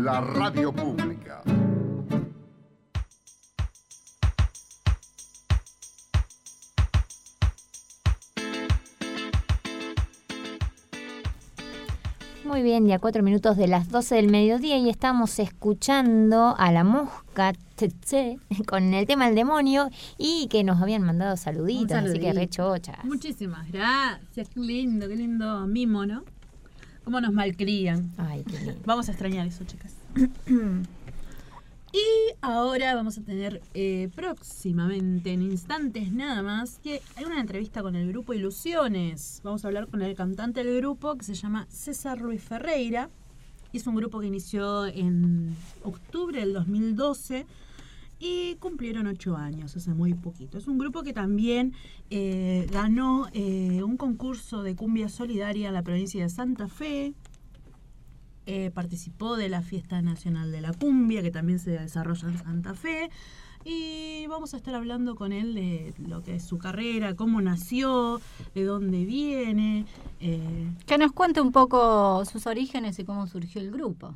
la radio pública. Muy bien, ya cuatro minutos de las 12 del mediodía y estamos escuchando a la mosca con el tema del demonio y que nos habían mandado saluditos, así que re chochas. Muchísimas gracias, qué lindo, qué lindo mimo, ¿no? Cómo nos malcrían. Ay, qué lindo. Vamos a extrañar eso, chicas. y ahora vamos a tener eh, próximamente, en instantes nada más, que hay una entrevista con el grupo Ilusiones. Vamos a hablar con el cantante del grupo que se llama César Ruiz Ferreira. Es un grupo que inició en octubre del 2012 y cumplieron ocho años, hace muy poquito. Es un grupo que también eh, ganó eh, un concurso de cumbia solidaria en la provincia de Santa Fe. Eh, participó de la Fiesta Nacional de la Cumbia, que también se desarrolla en Santa Fe. Y vamos a estar hablando con él de lo que es su carrera, cómo nació, de dónde viene. Que nos cuente un poco sus orígenes y cómo surgió el grupo.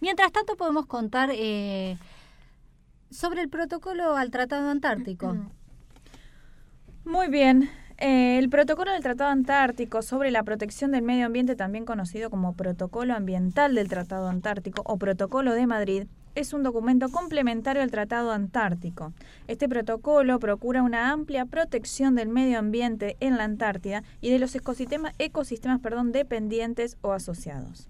Mientras tanto podemos contar sobre el protocolo al Tratado Antártico. Muy bien. Eh, el protocolo del Tratado Antártico sobre la protección del medio ambiente, también conocido como Protocolo Ambiental del Tratado Antártico o Protocolo de Madrid, es un documento complementario al Tratado Antártico. Este protocolo procura una amplia protección del medio ambiente en la Antártida y de los ecosistemas, ecosistemas perdón, dependientes o asociados.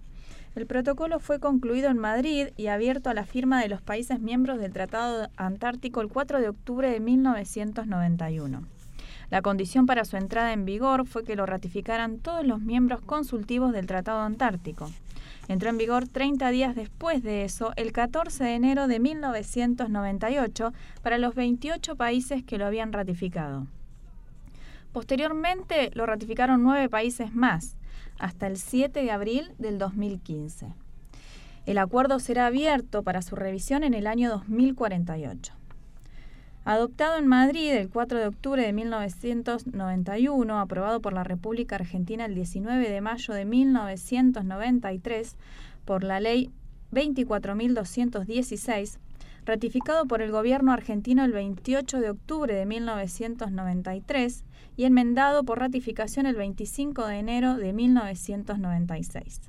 El protocolo fue concluido en Madrid y abierto a la firma de los países miembros del Tratado Antártico el 4 de octubre de 1991. La condición para su entrada en vigor fue que lo ratificaran todos los miembros consultivos del Tratado Antártico. Entró en vigor 30 días después de eso, el 14 de enero de 1998, para los 28 países que lo habían ratificado. Posteriormente lo ratificaron nueve países más, hasta el 7 de abril del 2015. El acuerdo será abierto para su revisión en el año 2048. Adoptado en Madrid el 4 de octubre de 1991, aprobado por la República Argentina el 19 de mayo de 1993 por la Ley 24.216, ratificado por el gobierno argentino el 28 de octubre de 1993 y enmendado por ratificación el 25 de enero de 1996.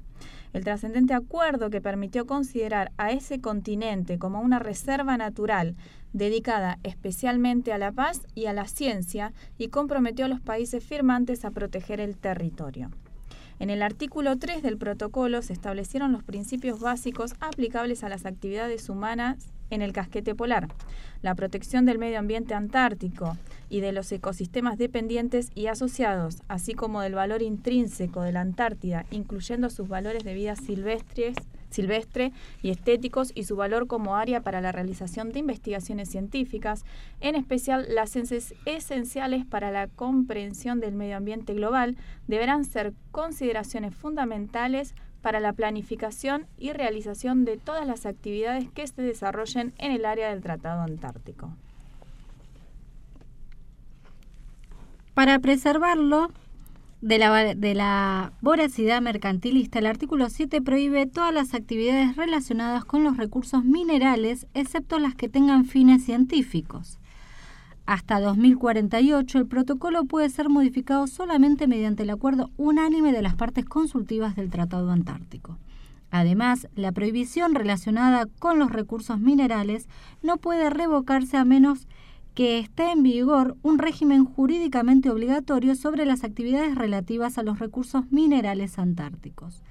El trascendente acuerdo que permitió considerar a ese continente como una reserva natural dedicada especialmente a la paz y a la ciencia y comprometió a los países firmantes a proteger el territorio. En el artículo 3 del protocolo se establecieron los principios básicos aplicables a las actividades humanas en el casquete polar, la protección del medio ambiente antártico y de los ecosistemas dependientes y asociados, así como del valor intrínseco de la Antártida, incluyendo sus valores de vida silvestres, silvestre y estéticos y su valor como área para la realización de investigaciones científicas, en especial las esenciales para la comprensión del medio ambiente global, deberán ser consideraciones fundamentales para la planificación y realización de todas las actividades que se desarrollen en el área del Tratado Antártico. Para preservarlo de la, de la voracidad mercantilista, el artículo 7 prohíbe todas las actividades relacionadas con los recursos minerales, excepto las que tengan fines científicos. Hasta 2048, el protocolo puede ser modificado solamente mediante el acuerdo unánime de las partes consultivas del Tratado Antártico. Además, la prohibición relacionada con los recursos minerales no puede revocarse a menos esté en vigor un régimen jurídicamente obligatorio sobre las actividades relativas a los recursos minerales antárticos.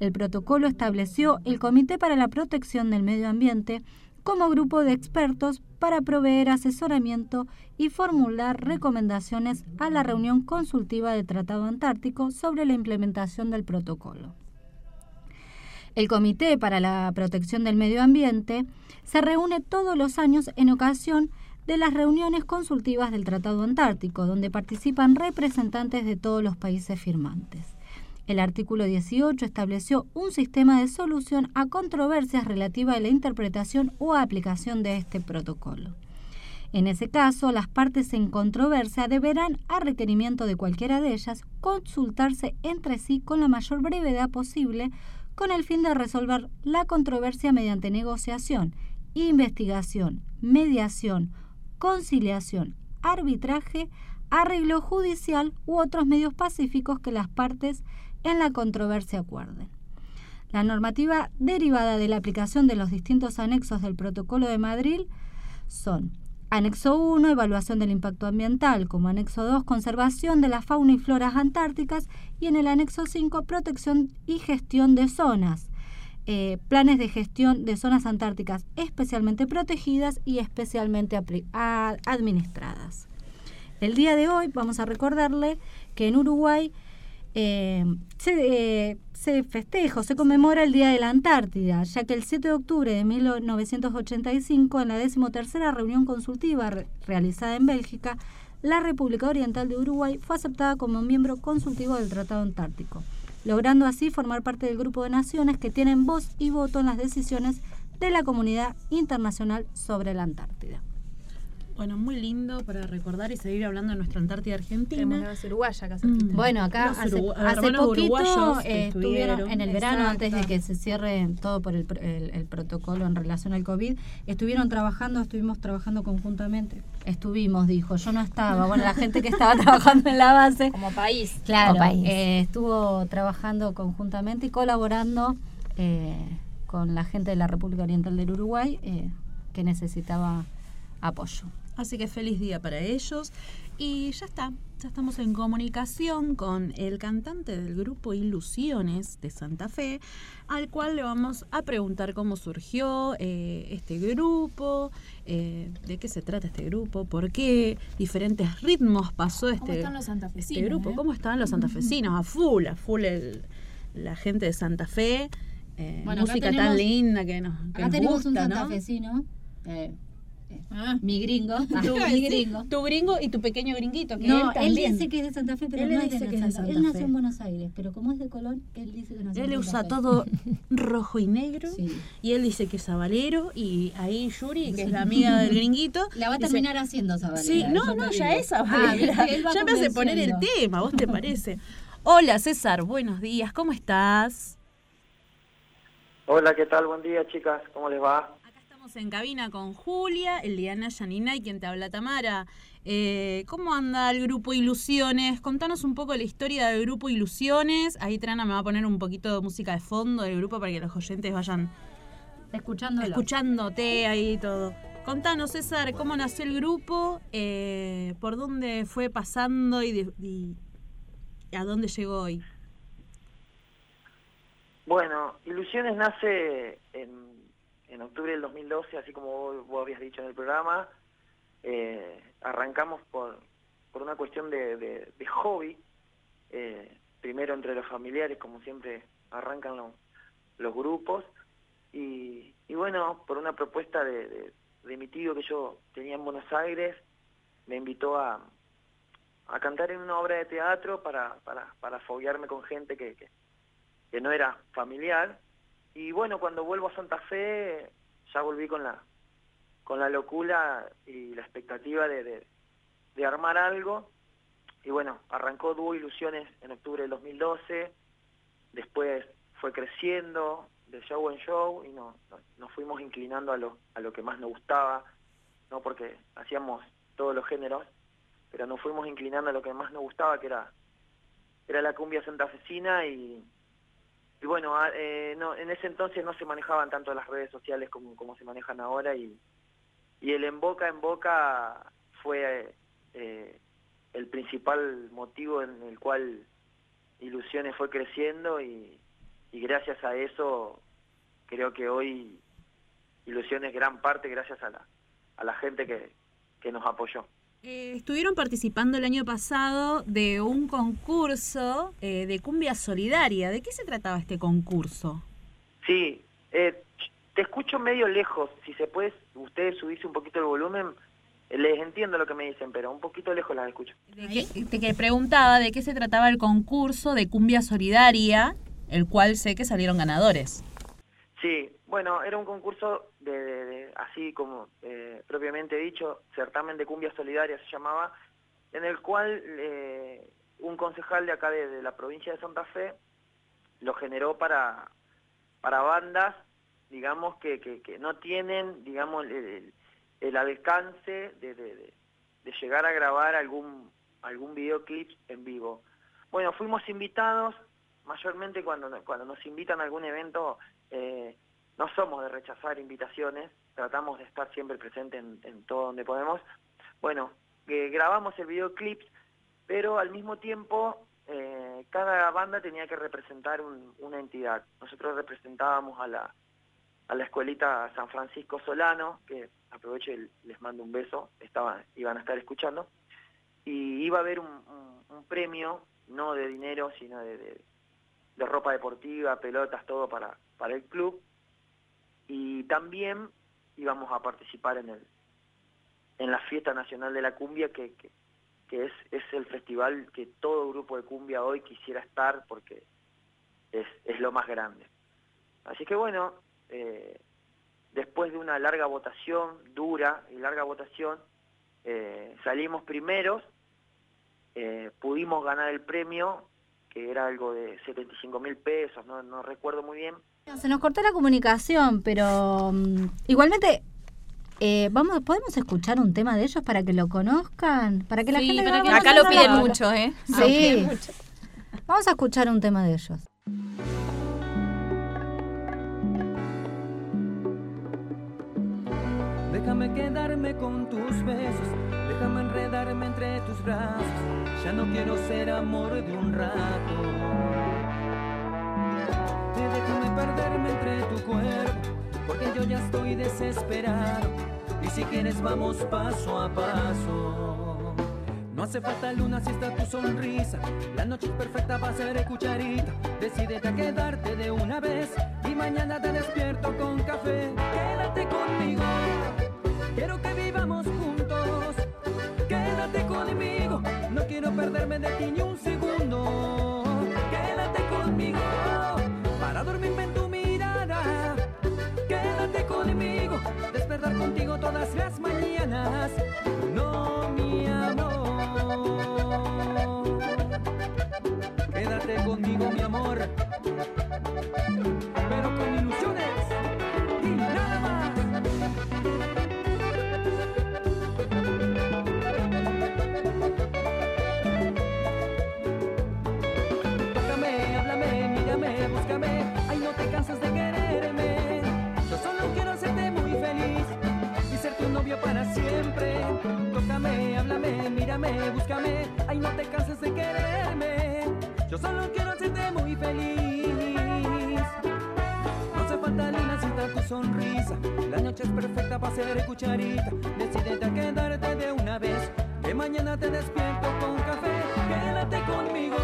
El protocolo estableció el Comité para la Protección del Medio Ambiente como grupo de expertos para proveer asesoramiento y formular recomendaciones a la reunión consultiva del Tratado Antártico sobre la implementación del protocolo. El Comité para la Protección del Medio Ambiente se reúne todos los años en ocasión de las reuniones consultivas del Tratado Antártico, donde participan representantes de todos los países firmantes. El artículo 18 estableció un sistema de solución a controversias relativas a la interpretación o aplicación de este protocolo. En ese caso, las partes en controversia deberán, a requerimiento de cualquiera de ellas, consultarse entre sí con la mayor brevedad posible con el fin de resolver la controversia mediante negociación, investigación, mediación, conciliación, arbitraje, arreglo judicial u otros medios pacíficos que las partes en la controversia acuerden. La normativa derivada de la aplicación de los distintos anexos del Protocolo de Madrid son Anexo 1, evaluación del impacto ambiental, como anexo 2, conservación de la fauna y floras antárticas, y en el anexo 5, protección y gestión de zonas, eh, planes de gestión de zonas antárticas especialmente protegidas y especialmente administradas. El día de hoy vamos a recordarle que en Uruguay eh, se, eh, se festeja, se conmemora el Día de la Antártida, ya que el 7 de octubre de 1985, en la decimotercera reunión consultiva realizada en Bélgica, la República Oriental de Uruguay fue aceptada como miembro consultivo del Tratado Antártico, logrando así formar parte del grupo de naciones que tienen voz y voto en las decisiones de la comunidad internacional sobre la Antártida. Bueno, muy lindo para recordar y seguir hablando de nuestra Antártida Argentina. uruguaya acá mm. Bueno, acá hace, poquito eh, estuvieron en el verano, antes de que se cierre todo por el, el, protocolo en relación al COVID, estuvieron trabajando, estuvimos trabajando conjuntamente. Estuvimos, dijo, yo no estaba. Bueno, la gente que estaba trabajando en la base. Como país. Claro, eh, estuvo trabajando conjuntamente y colaborando eh, con la gente de la República Oriental del Uruguay que necesitaba apoyo. Así que feliz día para ellos. Y ya está, ya estamos en comunicación con el cantante del grupo Ilusiones de Santa Fe, al cual le vamos a preguntar cómo surgió eh, este grupo, eh, de qué se trata este grupo, por qué diferentes ritmos pasó este, ¿Cómo están los este grupo, eh? cómo están los santafesinos, a full, a full la gente de Santa Fe. música tan linda que nos, que acá tenemos un santafesino. Ah. mi gringo, tu, mi gringo. Tu gringo y tu pequeño gringuito, que no, él, dice que es de Santa Fe, pero él no es de, Santa Fe. Él nació en Buenos Aires, pero como es de Colón, él dice que nació Él usa todo rojo y negro, y él dice que es sabalero, y ahí Yuri, que es la amiga del gringuito... La va a terminar haciendo sabalera. Sí, no, no, ya es sabalera. Ah, ya me hace poner el tema, ¿vos te parece? Hola César, buenos días, ¿cómo estás? Hola, ¿qué tal? Buen día, chicas, ¿cómo les va? En cabina con Julia, Eliana Yanina y quien te habla Tamara. Eh, ¿Cómo anda el grupo Ilusiones? Contanos un poco la historia del grupo Ilusiones. Ahí Trana me va a poner un poquito de música de fondo del grupo para que los oyentes vayan Escuchándolo. escuchándote ahí todo. Contanos, César, cómo nació el grupo, eh, por dónde fue pasando y, y a dónde llegó hoy. Bueno, Ilusiones nace en en octubre del 2012, así como vos, habías dicho en el programa, eh, arrancamos por, por una cuestión de, de, hobby, eh, primero entre los familiares, como siempre arrancan los grupos, y, y, bueno, por una propuesta de, de, mi tío que yo tenía en Buenos Aires, me invitó a, a cantar en una obra de teatro para, para, para foguearme con gente que, que no era familiar, y bueno, cuando vuelvo a Santa Fe, ya volví con la, con la locura y la expectativa de, de, armar algo. Y bueno, arrancó Dúo Ilusiones en octubre del 2012, después fue creciendo de show en show y no, nos fuimos inclinando a lo, a lo que más nos gustaba, no porque hacíamos todos los géneros, pero nos fuimos inclinando a lo que más nos gustaba, que era, era la cumbia santafesina y, y bueno, ah, eh, en ese entonces no se manejaban tanto las redes sociales como, como se manejan ahora y, y el en boca en boca fue eh, el principal motivo en el cual Ilusiones fue creciendo y, y gracias a eso creo que hoy Ilusiones gran parte gracias a la, a la gente que, que nos apoyó. Eh, estuvieron participando el año pasado de un concurso eh, de cumbia solidaria. ¿De qué se trataba este concurso? Sí, eh, te escucho medio lejos. Si se puede, ustedes subirse un poquito el volumen. Les entiendo lo que me dicen, pero un poquito lejos las escucho. De que, preguntaba de qué se trataba el concurso de cumbia solidaria, el cual sé que salieron ganadores. Sí, bueno, era un concurso de, así como eh, propiamente dicho, certamen de cumbia solidaria se llamaba, en el cual eh, un concejal de acá de, la provincia de Santa Fe lo generó para, para bandas, digamos, que, que, no tienen, digamos, el, el- alcance de- de llegar a grabar algún, algún videoclip en vivo. Bueno, fuimos invitados, mayormente cuando, cuando nos invitan a algún evento, eh, no somos de rechazar invitaciones, tratamos de estar siempre presentes en, todo donde podemos. Bueno, eh, grabamos el videoclip, pero al mismo tiempo eh, cada banda tenía que representar un- una entidad. Nosotros representábamos a la, a la escuelita San Francisco Solano, que aprovecho y les mando un beso, iban a estar escuchando, y iba a haber un premio, no de dinero, sino de, de- de ropa deportiva, pelotas, todo para, para el club, y también íbamos a participar en el en la fiesta nacional de la cumbia que, que, es, es el festival que todo grupo de cumbia hoy quisiera estar porque es, es lo más grande. Así que bueno, eh, después de una larga votación, dura y larga votación, eh, salimos primeros, eh, pudimos ganar el premio, que era algo de 75 mil pesos, no, no recuerdo muy bien. Se nos cortó la comunicación, pero mm, igualmente eh, vamos, podemos escuchar un tema de ellos para que lo conozcan, para que la Sí, gente para no- que- no- acá lo piden mucho, ¿eh? Lo Sí. piden mucho. Vamos a escuchar un tema de ellos. Déjame quedarme con tus besos, déjame enredarme entre tus brazos. Ya no quiero ser amor de un rato. Perderme entre tu cuerpo, porque yo ya estoy desesperado. Y si quieres vamos paso a paso. No hace falta luna si está tu sonrisa. La noche es perfecta para ser cucharita. Decídete a quedarte de una vez y mañana te despierto con café. Quédate conmigo. Quiero que vivamos juntos. Quédate conmigo. No quiero perderme de ti ni un segundo. Para dormirme en tu mirada. Quédate conmigo. Despertar contigo todas las mañanas. No, mi amor. Quédate conmigo, mi amor. Mírame, búscame. Ay, no te canses de quererme. Yo solo quiero hacerte muy feliz. No hace falta si está tu sonrisa. La noche es perfecta para ser cucharita. Decídete a quedarte de una vez. Que mañana te despierto con café. Quédate conmigo.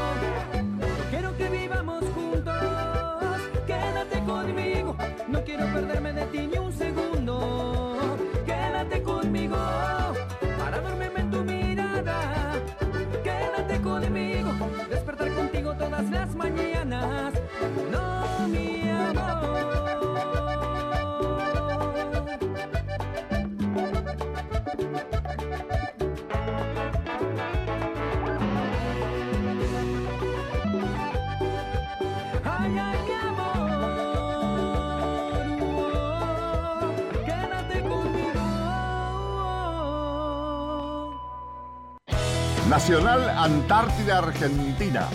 Quiero que vivamos juntos. Quédate conmigo. No quiero perderme de ti ni un segundo. Mañanas. No, amor. Ay, ay, mi amor. oh, Quédate conmigo. Nacional Antártida Argentina.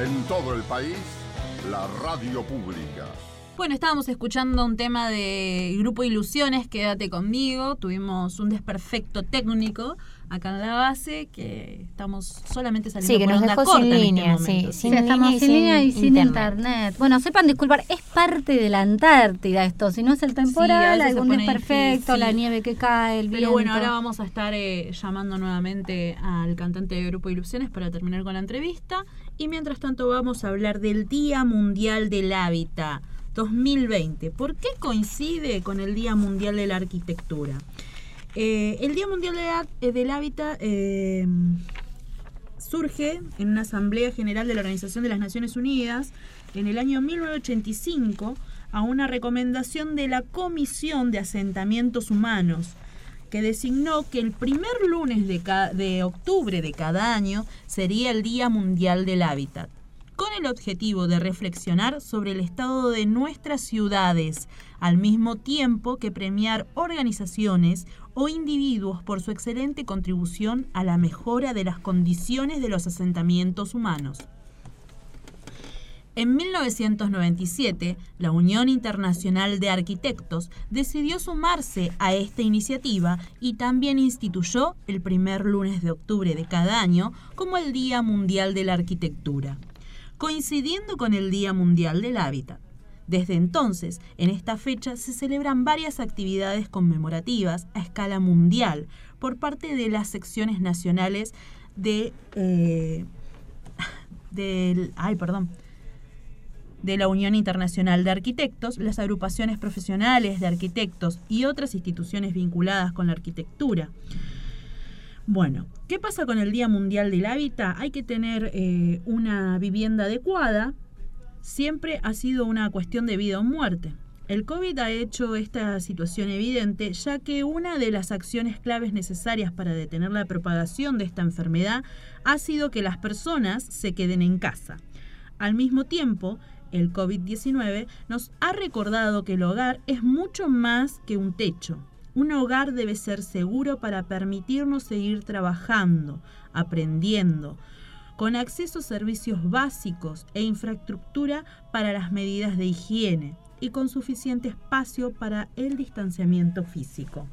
En todo el país, la radio pública. Bueno, estábamos escuchando un tema de Grupo Ilusiones, Quédate conmigo. Tuvimos un desperfecto técnico acá en la base que estamos solamente saliendo Sí, que por nos onda dejó corta sin en este línea, momento. sí, sin Sí, estamos sin línea y sin internet. internet. Bueno, sepan disculpar, es parte de la Antártida esto. Si no es el Sí, temporal, se algún desperfecto, difícil. la nieve que cae, el viento. Pero bueno, ahora vamos a estar eh, llamando nuevamente al cantante de Grupo Ilusiones para terminar con la entrevista. Y mientras tanto vamos a hablar del Día Mundial del Hábitat 2020. ¿Por qué coincide con el Día Mundial de la Arquitectura? Eh, el Día Mundial eh, del Hábitat eh, surge en una Asamblea General de la Organización de las Naciones Unidas en el año 1985 a una recomendación de la Comisión de Asentamientos Humanos, que designó que el primer lunes de octubre de cada año sería el Día Mundial del Hábitat con el objetivo de reflexionar sobre el estado de nuestras ciudades, al mismo tiempo que premiar organizaciones o individuos por su excelente contribución a la mejora de las condiciones de los asentamientos humanos. En 1997, la Unión Internacional de Arquitectos decidió sumarse a esta iniciativa y también instituyó el primer lunes de octubre de cada año como el Día Mundial de la Arquitectura coincidiendo con el Día Mundial del Hábitat. Desde entonces, en esta fecha se celebran varias actividades conmemorativas a escala mundial por parte de las secciones nacionales de, eh, ay, perdón, de la Unión Internacional de Arquitectos, las agrupaciones profesionales de arquitectos y otras instituciones vinculadas con la arquitectura. Bueno, ¿qué pasa con el Día Mundial del Hábitat? Hay que tener eh, una vivienda adecuada. Siempre ha sido una cuestión de vida o muerte. El COVID ha hecho esta situación evidente, ya que una de las acciones claves necesarias para detener la propagación de esta enfermedad ha sido que las personas se queden en casa. Al mismo tiempo, el COVID-19 nos ha recordado que el hogar es mucho más que un techo, un hogar debe ser seguro para permitirnos seguir trabajando, aprendiendo, con acceso a servicios básicos e infraestructura para las medidas de higiene y con suficiente espacio para el distanciamiento físico.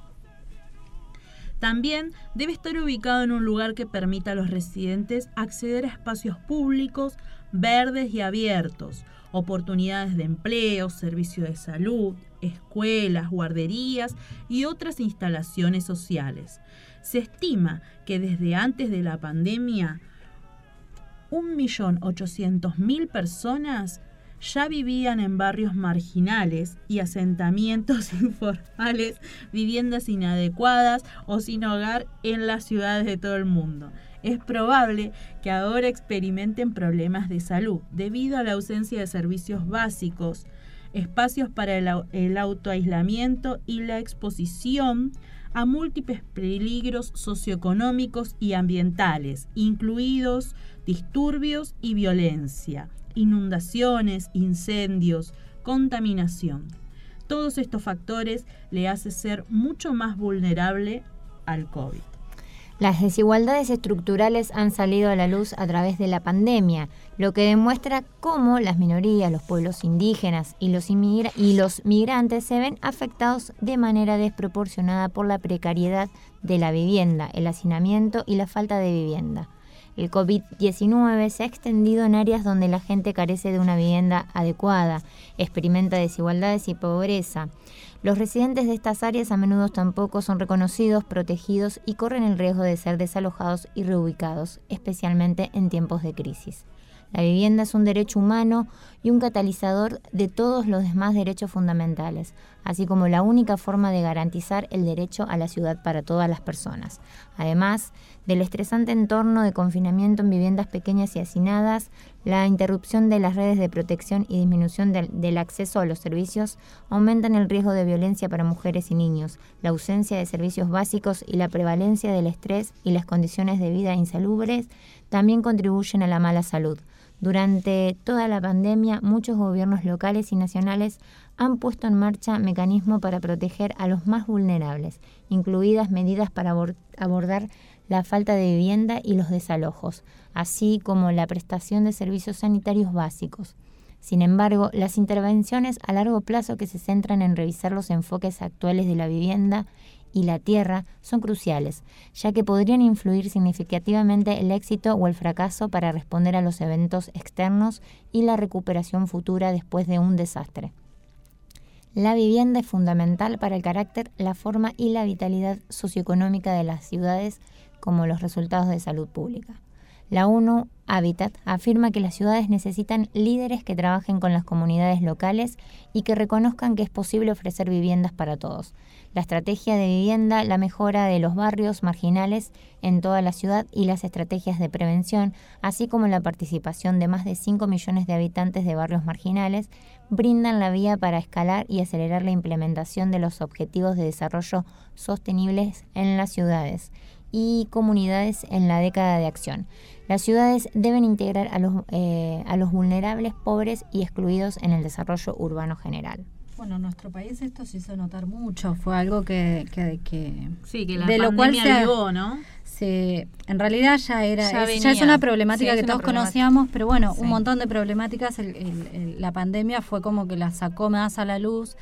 También debe estar ubicado en un lugar que permita a los residentes acceder a espacios públicos, verdes y abiertos, oportunidades de empleo, servicios de salud, escuelas, guarderías y otras instalaciones sociales. Se estima que desde antes de la pandemia, 1.800.000 personas ya vivían en barrios marginales y asentamientos informales, viviendas inadecuadas o sin hogar en las ciudades de todo el mundo es probable que ahora experimenten problemas de salud debido a la ausencia de servicios básicos, espacios para el, autoaislamiento y la exposición a múltiples peligros socioeconómicos y ambientales, incluidos disturbios y violencia, inundaciones, incendios, contaminación. Todos estos factores le hacen ser mucho más vulnerable al COVID. Las desigualdades estructurales han salido a la luz a través de la pandemia, lo que demuestra cómo las minorías, los pueblos indígenas y los, migrantes se ven afectados de manera desproporcionada por la precariedad de la vivienda, el hacinamiento y la falta de vivienda. El COVID-19 se ha extendido en áreas donde la gente carece de una vivienda adecuada, experimenta desigualdades y pobreza. Los residentes de estas áreas a menudo tampoco son reconocidos, protegidos y corren el riesgo de ser desalojados y reubicados, especialmente en tiempos de crisis. La vivienda es un derecho humano y un catalizador de todos los demás derechos fundamentales, así como la única forma de garantizar el derecho a la ciudad para todas las personas. Además del estresante entorno de confinamiento en viviendas pequeñas y hacinadas, la interrupción de las redes de protección y disminución del, acceso a los servicios aumentan el riesgo de violencia para mujeres y niños, la ausencia de servicios básicos y la prevalencia del estrés y las condiciones de vida insalubres también contribuyen a la mala salud. Durante toda la pandemia, muchos gobiernos locales y nacionales han puesto en marcha mecanismos para proteger a los más vulnerables, incluidas medidas para abordar la falta de vivienda y los desalojos, así como la prestación de servicios sanitarios básicos. Sin embargo, las intervenciones a largo plazo que se centran en revisar los enfoques actuales de la vivienda y la tierra son cruciales, ya que podrían influir significativamente el éxito o el fracaso para responder a los eventos externos y la recuperación futura después de un desastre. La vivienda es fundamental para el carácter, la forma y la vitalidad socioeconómica de las ciudades como los resultados de salud pública. La ONU Habitat afirma que las ciudades necesitan líderes que trabajen con las comunidades locales y que reconozcan que es posible ofrecer viviendas para todos. La estrategia de vivienda, la mejora de los barrios marginales en toda la ciudad y las estrategias de prevención, así como la participación de más de 5 millones de habitantes de barrios marginales, brindan la vía para escalar y acelerar la implementación de los objetivos de desarrollo sostenibles en las ciudades y comunidades en la década de acción. Las ciudades deben integrar a los, eh, a los vulnerables, pobres y excluidos en el desarrollo urbano general. Bueno, en nuestro país esto se hizo notar mucho, fue algo que... que, que sí, que la de pandemia lo cual se, avivó, ¿no? Se, en realidad ya era Ya es, una problemática Sí, es que una todos problemática. conocíamos, pero bueno, Sí. un montón de problemáticas, el- el- el- la pandemia fue como que la sacó más a la luz.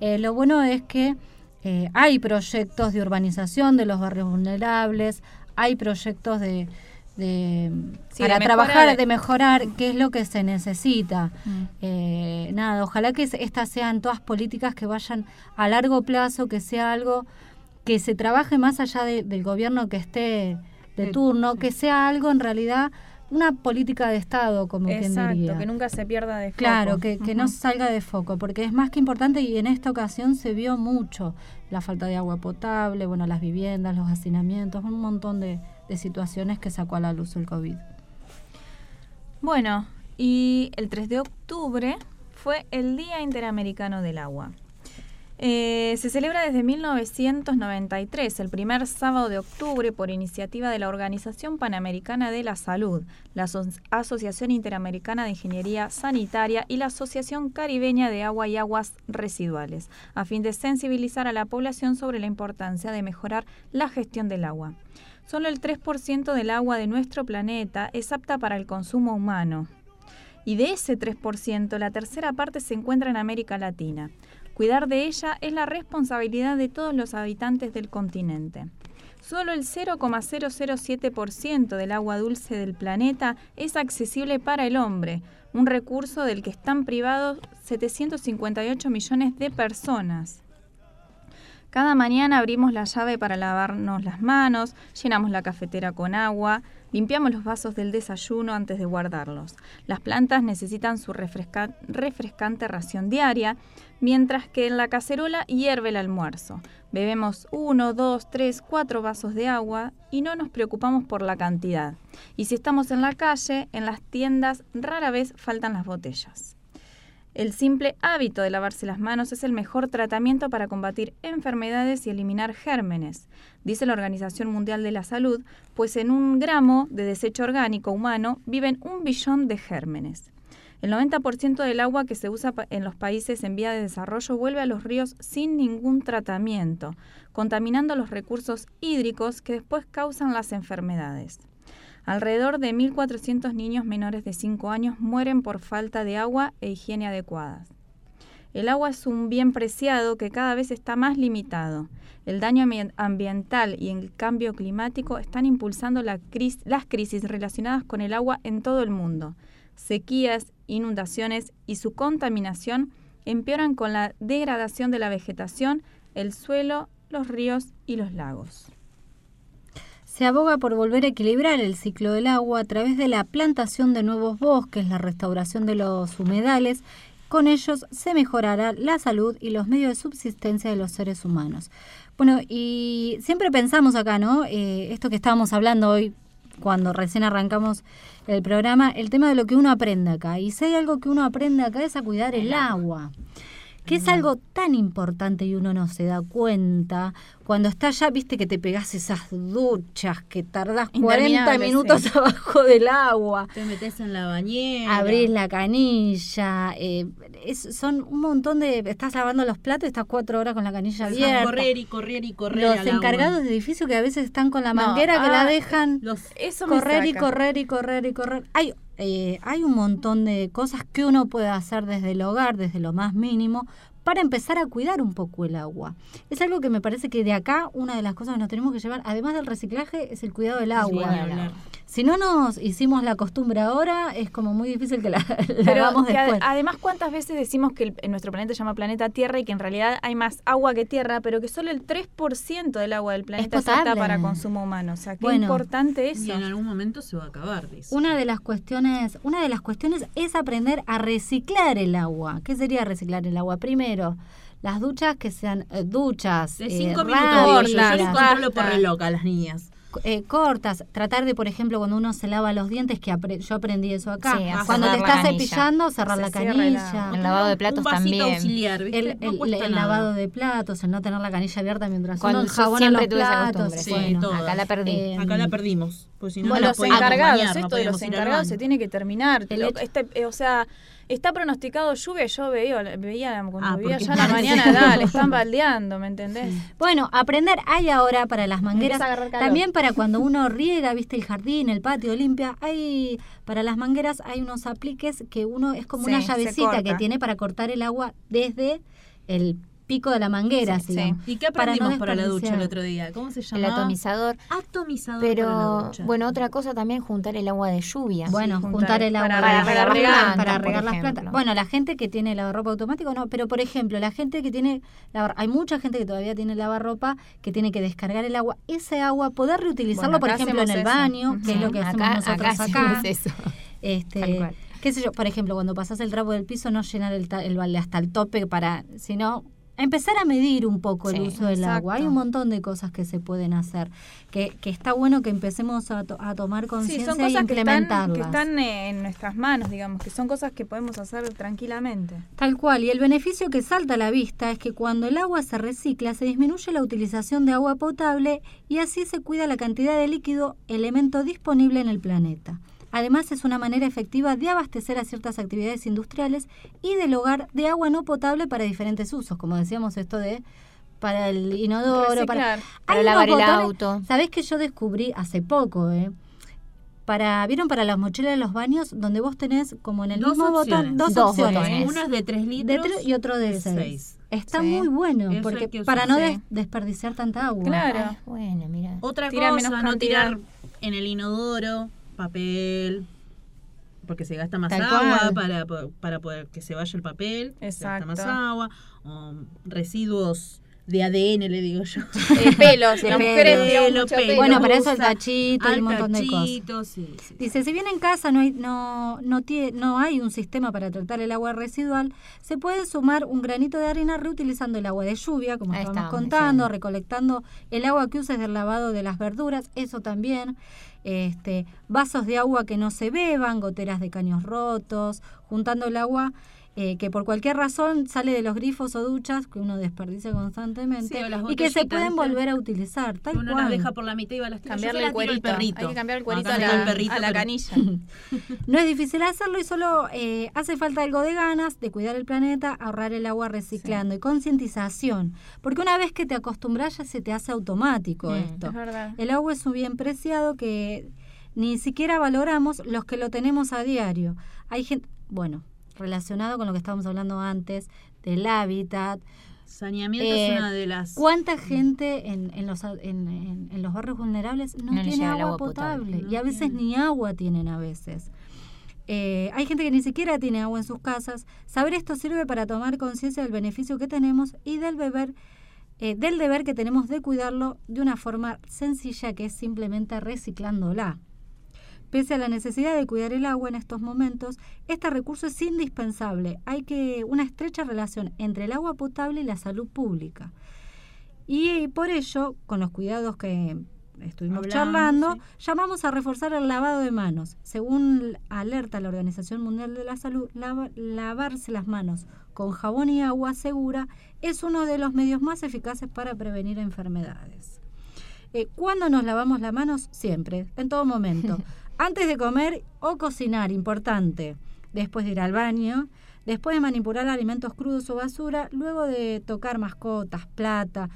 Eh, lo bueno es que eh, hay proyectos de urbanización de los barrios vulnerables, hay proyectos de, de- Sí, para de trabajar, de- de mejorar qué es lo que se necesita. Mm. Eh, nada, ojalá que es- estas sean todas políticas que vayan a largo plazo, que sea algo que se trabaje más allá de- del gobierno que esté de turno, que sea algo en realidad una política de Estado, como quien Exacto, diría. que nunca se pierda de foco. Claro, que, que no salga de foco, porque es más que importante y en esta ocasión se vio mucho la falta de agua potable, bueno, las viviendas, los hacinamientos, un montón de, de situaciones que sacó a la luz el COVID. Bueno, y el 3 de octubre fue el Día Interamericano del Agua. Eh, se celebra desde 1993, el primer sábado de octubre, por iniciativa de la Organización Panamericana de la Salud, la Aso- Asociación Interamericana de Ingeniería Sanitaria y la Asociación Caribeña de Agua y Aguas Residuales, a fin de sensibilizar a la población sobre la importancia de mejorar la gestión del agua. Solo el 3% del agua de nuestro planeta es apta para el consumo humano. Y de ese 3%, la tercera parte se encuentra en América Latina. Cuidar de ella es la responsabilidad de todos los habitantes del continente. Solo el 0,007% del agua dulce del planeta es accesible para el hombre, un recurso del que están privados 758 millones de personas. Cada mañana abrimos la llave para lavarnos las manos, llenamos la cafetera con agua, limpiamos los vasos del desayuno antes de guardarlos. Las plantas necesitan su refresca- refrescante ración diaria, mientras que en la cacerola hierve el almuerzo. Bebemos uno, dos, tres, cuatro vasos de agua y no nos preocupamos por la cantidad. Y si estamos en la calle, en las tiendas rara vez faltan las botellas. El simple hábito de lavarse las manos es el mejor tratamiento para combatir enfermedades y eliminar gérmenes, dice la Organización Mundial de la Salud, pues en un gramo de desecho orgánico humano viven un billón de gérmenes. El 90% del agua que se usa en los países en vía de desarrollo vuelve a los ríos sin ningún tratamiento, contaminando los recursos hídricos que después causan las enfermedades. Alrededor de 1.400 niños menores de 5 años mueren por falta de agua e higiene adecuadas. El agua es un bien preciado que cada vez está más limitado. El daño ambi- ambiental y el cambio climático están impulsando cris- las crisis relacionadas con el agua en todo el mundo. Sequías, inundaciones y su contaminación empeoran con la degradación de la vegetación, el suelo, los ríos y los lagos. Se aboga por volver a equilibrar el ciclo del agua a través de la plantación de nuevos bosques, la restauración de los humedales. Con ellos se mejorará la salud y los medios de subsistencia de los seres humanos. Bueno, y siempre pensamos acá, ¿no? Eh, esto que estábamos hablando hoy, cuando recién arrancamos el programa, el tema de lo que uno aprende acá. Y si hay algo que uno aprende acá es a cuidar el agua que es algo tan importante y uno no se da cuenta. Cuando está allá, viste que te pegás esas duchas, que tardás 40 Interminable, minutos abajo del agua. Te metes en la bañera. Abrís la canilla, eh, es- son un montón de... Estás lavando los platos y estás cuatro horas con la canilla abierta. correr y correr y correr Los al agua. encargados de edificio que a veces están con la No, manguera que la ah, dejan Eso me correr y correr y correr y correr. Hay, eh, hay un montón de cosas que uno puede hacer desde el hogar, desde lo más mínimo, para empezar a cuidar un poco el agua. Es algo que me parece que de acá una de las cosas que nos tenemos que llevar, además del reciclaje, es el cuidado del agua. Si no nos hicimos la costumbre ahora, es como muy difícil que la, la Pero hagamos que después. además, ¿cuántas veces decimos que el- nuestro planeta se llama planeta Tierra y que en realidad hay más agua que tierra, pero que solo el 3% del agua del planeta es apta potable. para consumo humano? O sea, qué Bueno. importante eso. Y en algún momento se va a acabar, dice. Una de las cuestiones, una de las cuestiones es aprender a reciclar el agua. ¿Qué sería reciclar el agua? Primero, las duchas que sean eh, duchas De eh, cinco minutos digo yo, les controlo por reloj a las niñas. Eh, cortas, tratar de, por ejemplo, cuando uno se lava los dientes, que apre- yo aprendí eso acá, Sí, cuando te estás cepillando, cerrar Se la canilla. la- El lavado de platos Un también. auxiliar, ¿viste? El, No el- el lavado de platos, el no tener la canilla abierta mientras Cuando uno enjabona siempre los platos. sí, bueno, todas. acá la perdí. Eh, Acá la perdimos. Pues si no, Bueno, no los encargados, esto de los encargados se tiene que terminar. Este, eh, o sea, está pronosticado lluvia, yo veía, veía cuando Ah, vivía allá la mañana, dale, están baldeando, ¿me entendés? Bueno, aprender hay ahora para las mangueras, también para cuando uno riega, viste el jardín, el patio limpia, hay para las mangueras hay unos apliques que uno es como Sí, una llavecita que tiene para cortar el agua desde el pico de la manguera, Sí, digamos. ¿Y qué para no aprendimos para, la ducha el otro día? ¿Cómo se El llama? atomizador. Atomizador para la Pero, ducha. bueno, otra cosa también, juntar el agua de lluvia. Bueno, Sí, juntar el agua para, para, regar, regar, plantas, para regar las plantas. Bueno, la gente que tiene lavarropa automático no, pero por ejemplo, la gente que tiene lavar- hay mucha gente que todavía tiene lavarropa que tiene que descargar el agua, ese agua poder reutilizarlo Bueno, por ejemplo en el eso. baño, que es lo que hacemos Acá- nosotros acá eso. Tal Este, cual. qué sé yo, por ejemplo, cuando pasas el trapo del piso no llenar el, el balde hasta el tope para, sino empezar a medir un poco el Sí, uso del agua. Hay un montón de cosas que se pueden hacer, que, que está bueno que empecemos a, to- a tomar conciencia y cosas que están, implementarlas. que están en nuestras manos, digamos, que son cosas que podemos hacer tranquilamente. Tal cual, y el beneficio que salta a la vista es que cuando el agua se recicla se disminuye la utilización de agua potable y así se cuida la cantidad de líquido, elemento disponible en el planeta. Además es una manera efectiva de abastecer a ciertas actividades industriales y del hogar de agua no potable para diferentes usos, como decíamos esto de para el inodoro, para, Reciclar. Para Hay lavar el auto. ¿Sabés que yo descubrí hace poco, eh? Para, ¿Vieron para las mochilas de los baños? Donde vos tenés como en el Dos mismo opciones. botón, dos, Dos opciones. botones. Uno es de 3 De litros y otro de de 6. seis. Está Sí. muy bueno, Eso porque para no des- desperdiciar tanta agua. Claro. Ah, bueno, mira. Otra Tira cosa, menos no tirar en el inodoro papel, porque se gasta más Tal agua para, para poder que se vaya el papel, se gasta Exacto. más agua, o residuos de ADN, le digo yo. Eh, pelos, De las pelo. mujeres Pelo. Bueno, para eso el tachito y un montón de cosas. tachito, sí, sí. Dice, si bien en casa no hay, no, no, tie- no hay un sistema para tratar el agua residual, se puede sumar un granito de arena reutilizando el agua de lluvia, como estábamos estábamos contando, diciendo. recolectando el agua que uses del lavado de las verduras, eso también. Este, vasos de agua que no se beban, goteras de caños rotos, juntando el agua eh, que por cualquier razón sale de los grifos o duchas que uno desperdicia constantemente Sí, y que se pueden volver a utilizar, tal Uno cual. las deja por la mitad y va a las tiras. Cambiarle el cuerito. perrito. Hay que cambiar el No, cuerito a cambiarle la, al perrito, a la canilla. No es difícil hacerlo y solo eh, hace falta algo de ganas, de cuidar el planeta, ahorrar el agua reciclando y concientización. Porque una vez que te acostumbras ya se te hace automático Mm, esto. Es verdad. El agua es un bien preciado que ni siquiera valoramos los que lo tenemos a diario. Hay gente, bueno, relacionado con lo que estábamos hablando antes, del hábitat. Saneamiento Eh, es una de las... ¿Cuánta gente en, en los, en, en- en los barrios vulnerables no, tiene agua, agua potable. potable? No y a veces tiene. ni agua tienen a veces. Eh, hay gente que ni siquiera tiene agua en sus casas. Saber esto sirve para tomar conciencia del beneficio que tenemos y del beber, eh, del deber que tenemos de cuidarlo de una forma sencilla que es simplemente reciclándola. Pese a la necesidad de cuidar el agua en estos momentos, este recurso es indispensable. Hay que una estrecha relación entre el agua potable y la salud pública. Y por ello, con los cuidados que estuvimos charlando, sí. llamamos a reforzar el lavado de manos. Según alerta la Organización Mundial de la Salud, lava- lavarse las manos con jabón y agua segura es uno de los medios más eficaces para prevenir enfermedades. Eh, ¿Cuándo nos lavamos las manos? Siempre, en todo momento. Antes de comer o cocinar, importante. Después de ir al baño, después de manipular alimentos crudos o basura, luego de tocar mascotas, plata,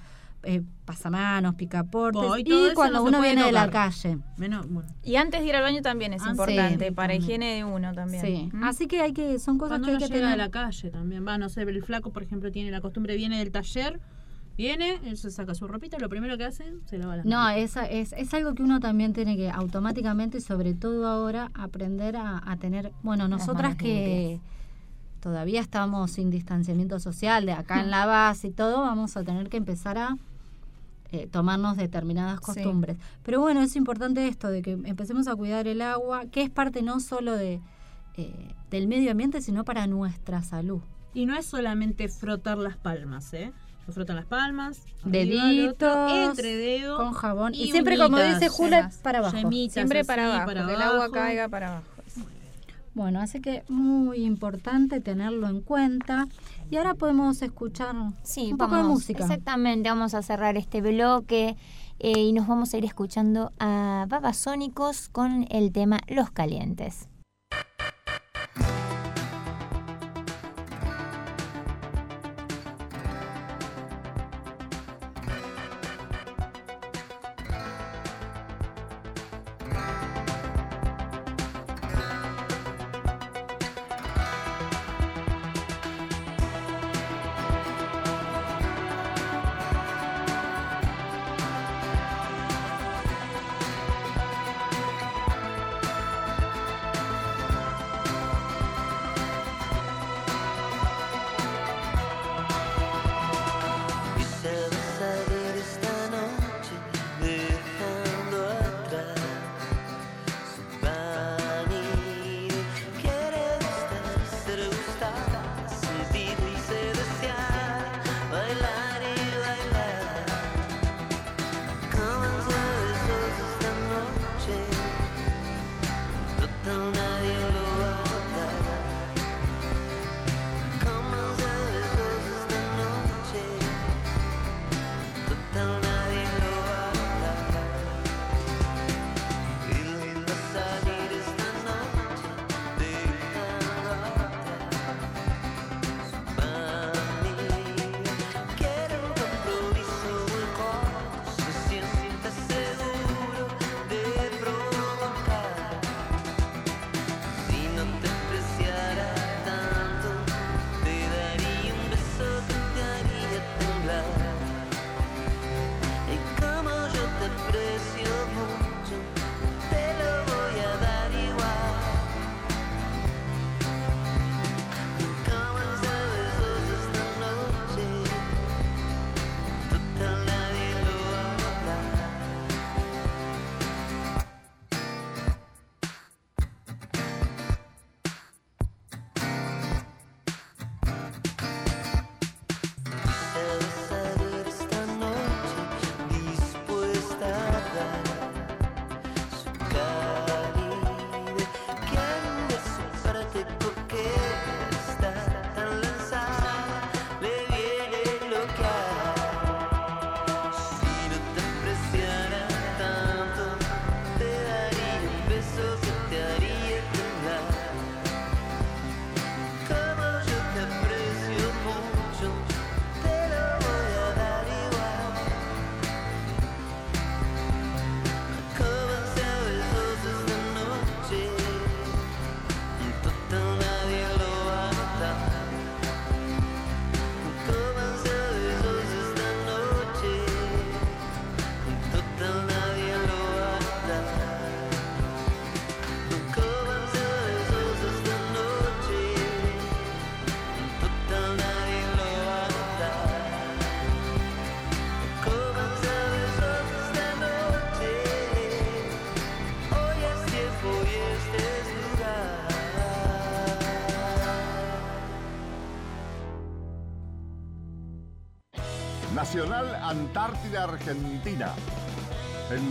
eh, pasamanos, picaportes Oh, y todo y cuando no uno viene de la calle. Menos, bueno. Y antes de ir al baño también es Ah, sí, importante, para también. higiene de uno también. Sí. ¿Mm? Así que hay que, son cosas Cuando que hay uno que llega tener. de la calle también. Va, no sé, el flaco, por ejemplo, tiene la costumbre, viene del taller, Viene, él se saca su ropita, lo primero que hacen, se lava las No, manos. es, es, es algo que uno también tiene que automáticamente, sobre todo ahora, aprender a, a tener, bueno, Las nosotras que todavía estamos sin distanciamiento social, de acá en la base y todo, vamos a tener que empezar a eh, tomarnos determinadas Sí. costumbres. Pero bueno, es importante esto, de que empecemos a cuidar el agua, que es parte no solo de, eh, del medio ambiente, sino para nuestra salud. Y no es solamente frotar las palmas, ¿eh? Se frotan las palmas, Deditos, entre dedos, con jabón. Y siempre, como dice Julia, para abajo. yemitas Siempre así, para abajo, para que el agua caiga para abajo. Bueno, así que muy importante tenerlo en cuenta. Y ahora podemos escuchar Sí, un poco de música. Exactamente, vamos a cerrar este bloque eh, y nos vamos a ir escuchando a Babasónicos con el tema Los Calientes.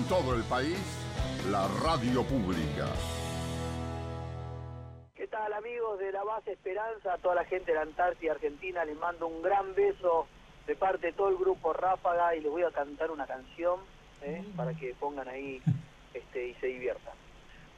Todo el país, la radio pública. ¿Qué tal amigos de la base Esperanza? A toda la gente de la Antártida Argentina les mando un gran beso de parte de todo el grupo Ráfaga y les voy a cantar una canción ¿eh? para que pongan ahí este, y se diviertan.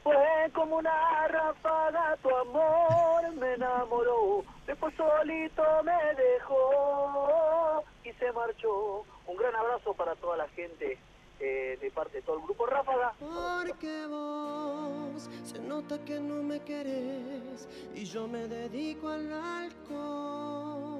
Fue como una ráfaga, tu amor me enamoró, después solito me dejó y se marchó. Un gran abrazo para toda la gente eh, de parte de todo el grupo Ráfaga. Porque vos se nota que no me querés y yo me dedico al alcohol.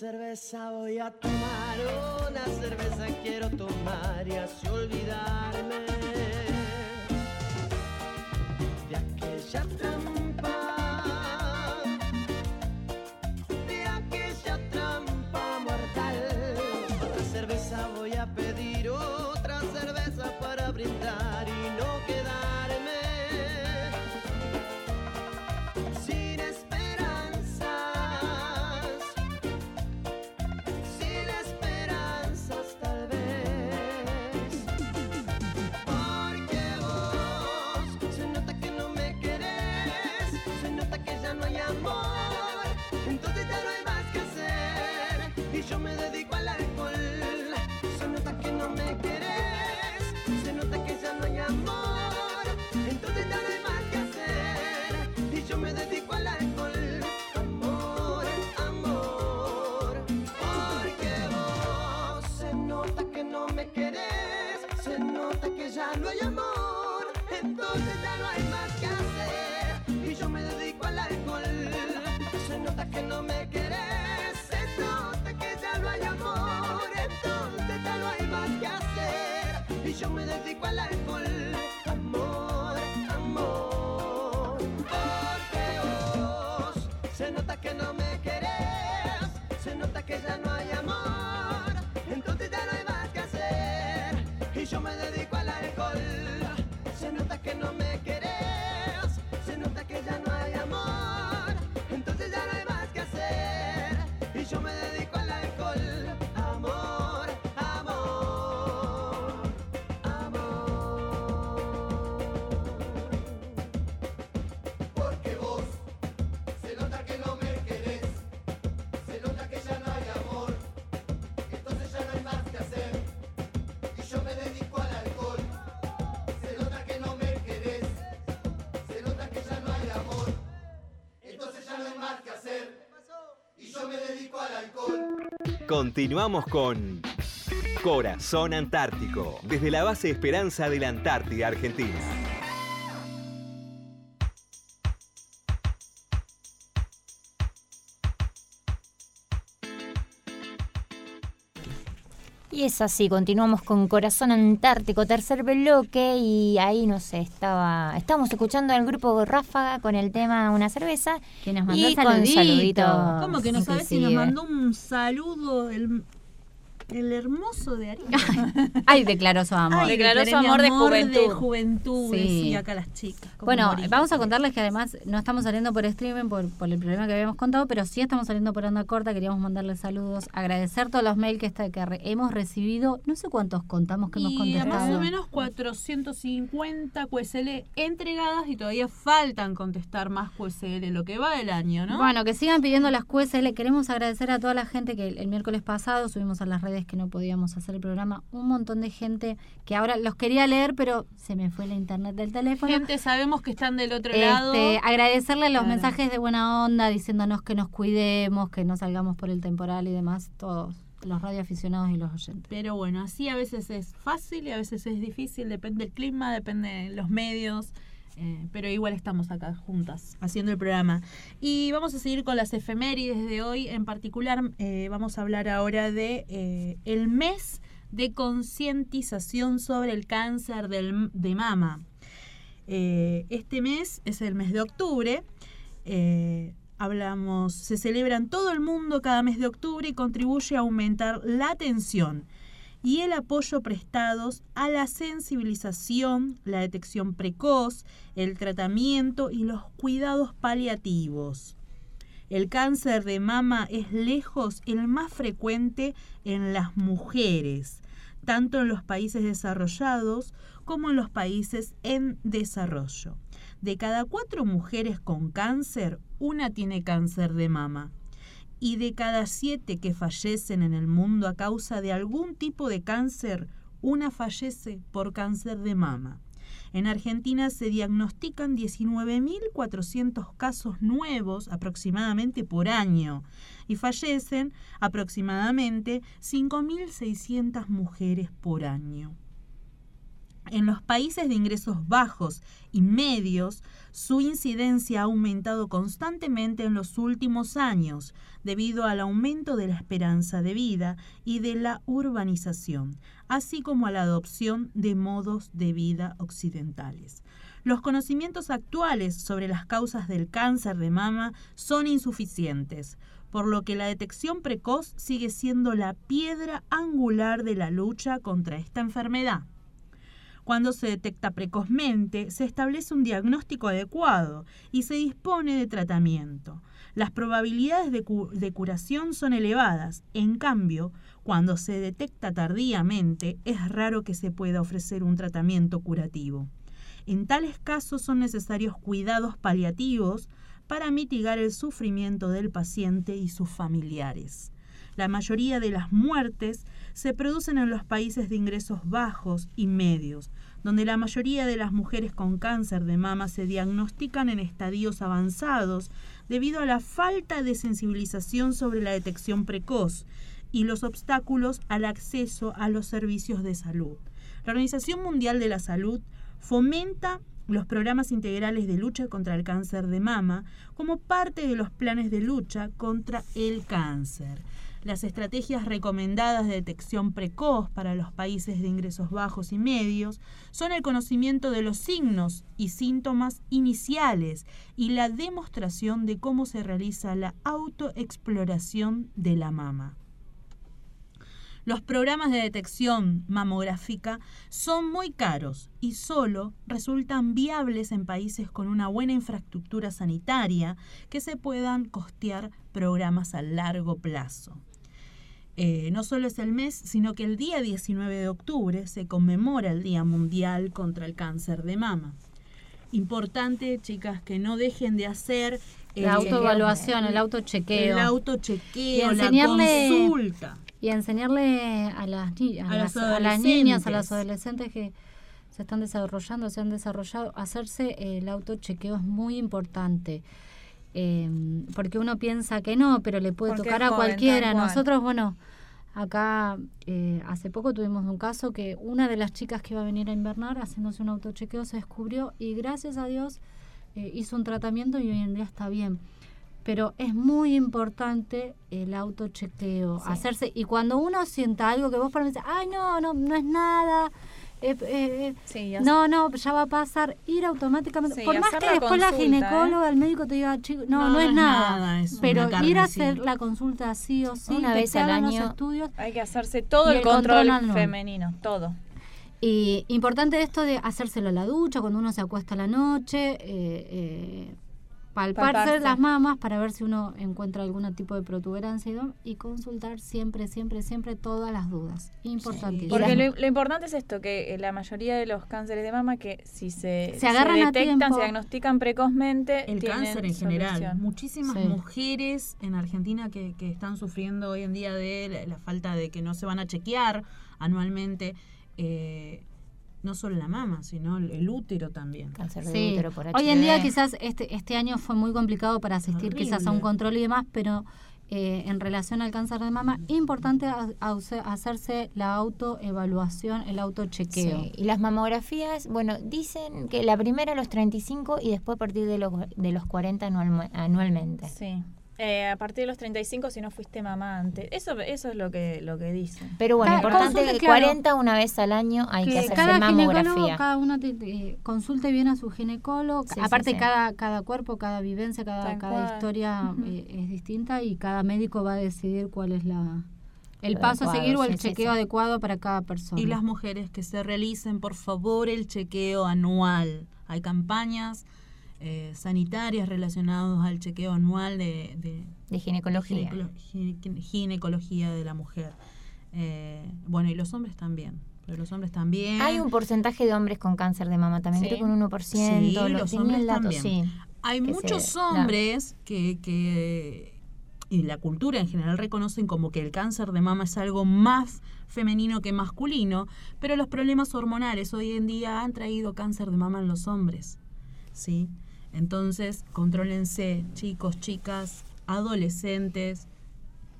cerveza voy a tomar, una cerveza quiero tomar y así olvidarme de aquella Continuamos con Corazón Antártico, desde la base Esperanza de la Antártida Argentina. Es así, continuamos con Corazón Antártico, tercer bloque, y ahí no sé, estaba, estábamos escuchando al grupo Ráfaga con el tema Una cerveza. Que nos mandó y con saludito. saludito. ¿Cómo que no sabes si nos mandó un saludo el, el hermoso de Ariel? Ay, declaró su amor. Ay, Declaró su amor de juventud. De juventud, Sí. decía acá las chicas. Bueno, vamos a contarles que además no estamos saliendo por streaming por, por el problema que habíamos contado, pero sí estamos saliendo por onda corta. Queríamos mandarles saludos, agradecer todos los mails que, está, que re- hemos recibido. No sé cuántos contamos que hemos Y a contestado. más o menos 450 QSL entregadas y todavía faltan contestar más QSL lo que va del año, ¿no? Bueno, que sigan pidiendo las QSL. Queremos agradecer a toda la gente que el, el miércoles pasado subimos a las redes que no podíamos hacer el programa. Un montón de gente que ahora los quería leer, pero se me fue la internet del teléfono. Gente, sabemos que están del otro Este, lado. agradecerle los Claro. mensajes de buena onda, diciéndonos que nos cuidemos, que no salgamos por el temporal y demás, todos los radioaficionados y los oyentes. Pero bueno, así a veces es fácil y a veces es difícil, depende del clima, depende de los medios. Eh, pero igual estamos acá juntas haciendo el programa. Y vamos a seguir con las efemérides de hoy. En particular, eh, vamos a hablar ahora de eh, el mes de concientización sobre el cáncer del- de mama. Este mes es el mes de octubre. Hablamos, se celebra en todo el mundo cada mes de octubre y contribuye a aumentar la atención y el apoyo prestados a la sensibilización, la detección precoz, el tratamiento y los cuidados paliativos. El cáncer de mama es lejos el más frecuente en las mujeres, tanto en los países desarrollados como en los países en desarrollo. De cada cuatro mujeres con cáncer, una tiene cáncer de mama. Y de cada siete que fallecen en el mundo a causa de algún tipo de cáncer, una fallece por cáncer de mama. En Argentina se diagnostican 19.400 casos nuevos aproximadamente por año y fallecen aproximadamente 5.600 mujeres por año. En los países de ingresos bajos y medios, su incidencia ha aumentado constantemente en los últimos años debido al aumento de la esperanza de vida y de la urbanización, así como a la adopción de modos de vida occidentales. Los conocimientos actuales sobre las causas del cáncer de mama son insuficientes, por lo que la detección precoz sigue siendo la piedra angular de la lucha contra esta enfermedad. Cuando se detecta precozmente, se establece un diagnóstico adecuado y se dispone de tratamiento. Las probabilidades de, de curación son elevadas. En cambio, cuando se detecta tardíamente, es raro que se pueda ofrecer un tratamiento curativo. En tales casos son necesarios cuidados paliativos para mitigar el sufrimiento del paciente y sus familiares. La mayoría de las muertes se producen en los países de ingresos bajos y medios, donde la mayoría de las mujeres con cáncer de mama se diagnostican en estadios avanzados debido a la falta de sensibilización sobre la detección precoz y los obstáculos al acceso a los servicios de salud. La Organización Mundial de la Salud fomenta los programas integrales de lucha contra el cáncer de mama como parte de los planes de lucha contra el cáncer. Las estrategias recomendadas de detección precoz para los países de ingresos bajos y medios son el conocimiento de los signos y síntomas iniciales y la demostración de cómo se realiza la autoexploración de la mama. Los programas de detección mamográfica son muy caros y solo resultan viables en países con una buena infraestructura sanitaria que se puedan costear programas a largo plazo. Eh, no solo es el mes, sino que el día 19 de octubre se conmemora el Día Mundial contra el Cáncer de Mama. Importante, chicas, que no dejen de hacer La autoevaluación, el autochequeo. El autochequeo, la enseñarle- consulta. Y enseñarle a las, ni- a A las, a las niñas, a las adolescentes que se están desarrollando, se han desarrollado, hacerse el autochequeo es muy importante. Eh, porque uno piensa que no, pero le puede Porque tocar a cualquiera. Nosotros, bueno, acá eh, hace poco tuvimos un caso que una de las chicas que iba a venir a invernar haciéndose un autochequeo se descubrió y gracias a Dios eh, hizo un tratamiento y hoy en día está bien. Pero es muy importante el autochequeo, hacerse. Y cuando uno sienta algo que vos para ay, no, no, no es nada. Eh, eh, eh, no, no, ya va a pasar, ir automáticamente. Sí, Por más que la después la ginecóloga, el médico te diga, chico, no, no, es, nada. es pero ir a hacer la consulta sí o sí, Una vez al hagan los año estudios. hay que hacerse todo el, el control, control femenino, todo. Y importante esto de hacérselo a la ducha, cuando uno se acuesta a la noche, eh, eh, palparse, Palparse. las mamas para ver si uno encuentra algún tipo de protuberancia y, consultar siempre, siempre, siempre todas las dudas. Importantísimo. Porque lo, lo importante es esto, que eh, la mayoría de los cánceres de mama que si se, Se agarran a detectan, tiempo. se diagnostican precozmente, El tienen cáncer en general. Muchísimas Sí. mujeres en Argentina que, que están sufriendo hoy en día de la, la falta de que no se van a chequear anualmente. eh, no solo la mama, sino el, el útero también. Sí. Hoy en día quizás este, este año fue muy complicado para asistir Horrible. quizás a un control y demás, pero eh, en relación al cáncer de mama, importante a- a- hacerse la autoevaluación, el autochequeo. Sí, Y las mamografías, bueno, dicen que la primera a los 35 y después a partir de los, de los 40 anual- anualmente. Sí. Eh, a partir de los 35 si no fuiste mamá antes. Eso, eso es lo que, lo que dicen. Pero bueno, Cada- importante que claro. 40 una vez al año hay que, que hacerse cada mamografía. cada uno te- te- consulte bien a su ginecólogo. Sí, Aparte, sí. Cada, cada cuerpo, cada vivencia, cada, cada cual. historia eh, es distinta y cada médico va a decidir cuál es la el Lo paso a seguir o el sí, sí, chequeo sí. adecuado para cada persona. Y las mujeres que se realicen, por favor, el chequeo anual. Hay campañas eh, sanitarias relacionadas al chequeo anual de, de, De ginecología. ginecolo- gine- ginecología de la mujer. Eh, bueno, y los hombres también. Pero los hombres también. Hay un porcentaje de hombres con cáncer de mama también, Sí. creo que un 1%. Sí, lo- los hombres dato, también. sí, Hay muchos se hombres que, que y la cultura en general reconocen como que el cáncer de mama es algo más femenino que masculino, pero los problemas hormonales hoy en día han traído cáncer de mama en los hombres. ¿Sí? Entonces, contrólense, chicos, chicas, adolescentes.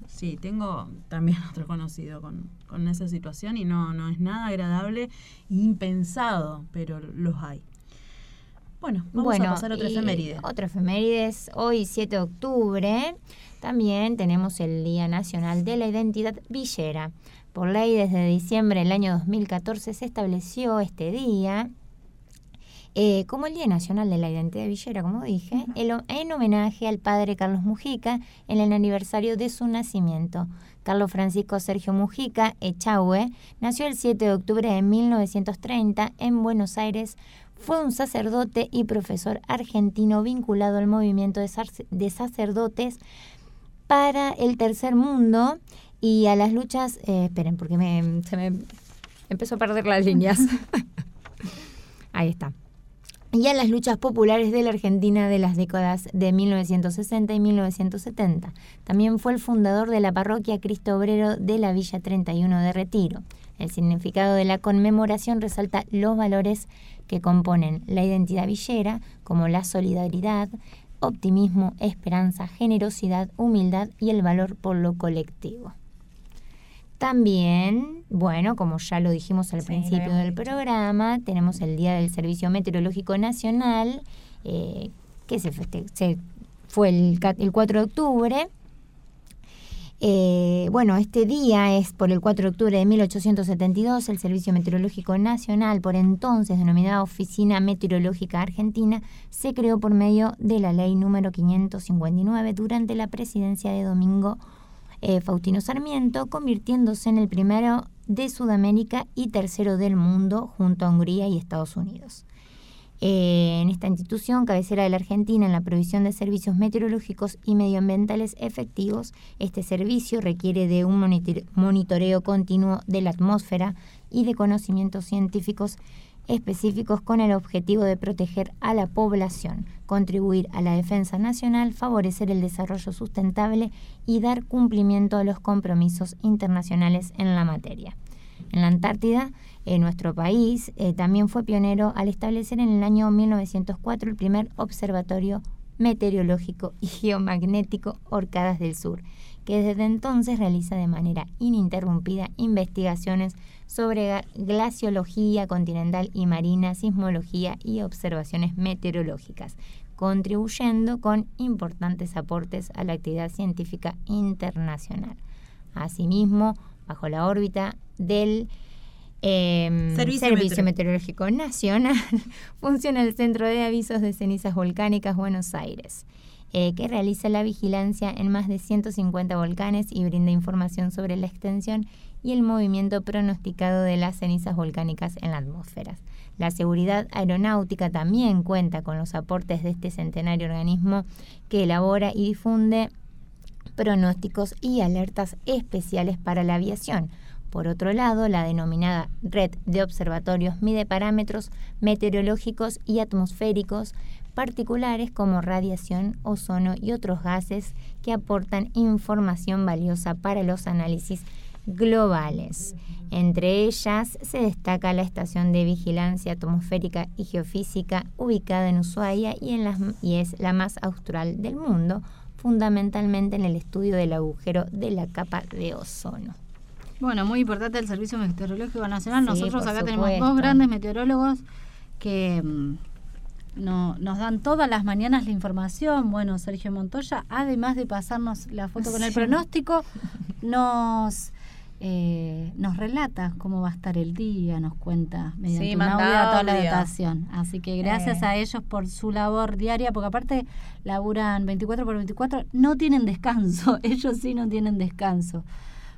Sí, tengo también otro conocido con, con esa situación y no, no es nada agradable, impensado, pero los hay. Bueno, vamos bueno, a pasar a otra efeméride. Otra efemérides, hoy 7 de octubre, también tenemos el Día Nacional de la Identidad Villera. Por ley, desde diciembre del año 2014 se estableció este día eh, como el Día Nacional de la Identidad Villera, como dije, el en homenaje al padre Carlos Mujica en el aniversario de su nacimiento. Carlos Francisco Sergio Mujica Echagüe nació el 7 de octubre de 1930 en Buenos Aires. Fue un sacerdote y profesor argentino vinculado al movimiento de, sac- de sacerdotes para el tercer mundo y a las luchas. eh, esperen, porque me, se me empezó a perder las líneas. Ahí está. Y a las luchas populares de la Argentina de las décadas de 1960 y 1970. También fue el fundador de la parroquia Cristo Obrero de la Villa 31 de Retiro. El significado de la conmemoración resalta los valores que componen la identidad villera, como la solidaridad, optimismo, esperanza, generosidad, humildad y el valor por lo colectivo. También, bueno, como ya lo dijimos al Sí, principio del programa, tenemos el Día del Servicio Meteorológico Nacional, eh, que se, fue el 4 de octubre. Eh, bueno, este día es por el 4 de octubre de 1872, el Servicio Meteorológico Nacional, por entonces denominada Oficina Meteorológica Argentina, se creó por medio de la ley número 559 durante la presidencia de Domingo eh, Faustino Sarmiento, convirtiéndose en el primero de Sudamérica y tercero del mundo junto a Hungría y Estados Unidos. Eh, en esta institución, cabecera de la Argentina en la provisión de servicios meteorológicos y medioambientales efectivos, este servicio requiere de un monitor- monitoreo continuo de la atmósfera y de conocimientos científicos específicos con el objetivo de proteger a la población, contribuir a la defensa nacional, favorecer el desarrollo sustentable y dar cumplimiento a los compromisos internacionales en la materia. En la Antártida, eh, nuestro país eh, también fue pionero al establecer en el año 1904 el primer observatorio meteorológico y geomagnético Orcadas del Sur, que desde entonces realiza de manera ininterrumpida investigaciones sobre glaciología continental y marina, sismología y observaciones meteorológicas, contribuyendo con importantes aportes a la actividad científica internacional. Asimismo, bajo la órbita del em, Servicio Servicio, Meteo- Meteorológico Nacional funciona el Centro de Avisos de Cenizas Volcánicas Buenos Aires, eh, que realiza la vigilancia en más de 150 volcanes y brinda información sobre la extensión y el movimiento pronosticado de las cenizas volcánicas en la atmósfera. La seguridad aeronáutica también cuenta con los aportes de este centenario organismo que elabora y difunde pronósticos y alertas especiales para la aviación. Por otro lado, la denominada red de observatorios mide parámetros meteorológicos y atmosféricos particulares como radiación, ozono y otros gases que aportan información valiosa para los análisis globales. Entre ellas se destaca la Estación de Vigilancia Atmosférica y Geofísica ubicada en Ushuaia y, en las- y es la más austral del mundo, fundamentalmente en el estudio del agujero de la capa de ozono. Bueno, muy importante el Servicio Meteorológico Nacional. Sí, Nosotros acá tenemos dos grandes meteorólogos que mm, no- nos dan todas las mañanas la información. Bueno, Sergio Montoya, además de pasarnos la foto con el pronóstico, nos eh, nos relata cómo va a estar el día, nos cuenta mediante Sí, un manda audio toda la audio. datación. Así que gracias Eh. a ellos por su labor diaria, porque aparte laburan 24 por 24, no tienen descanso, ellos sí no tienen descanso.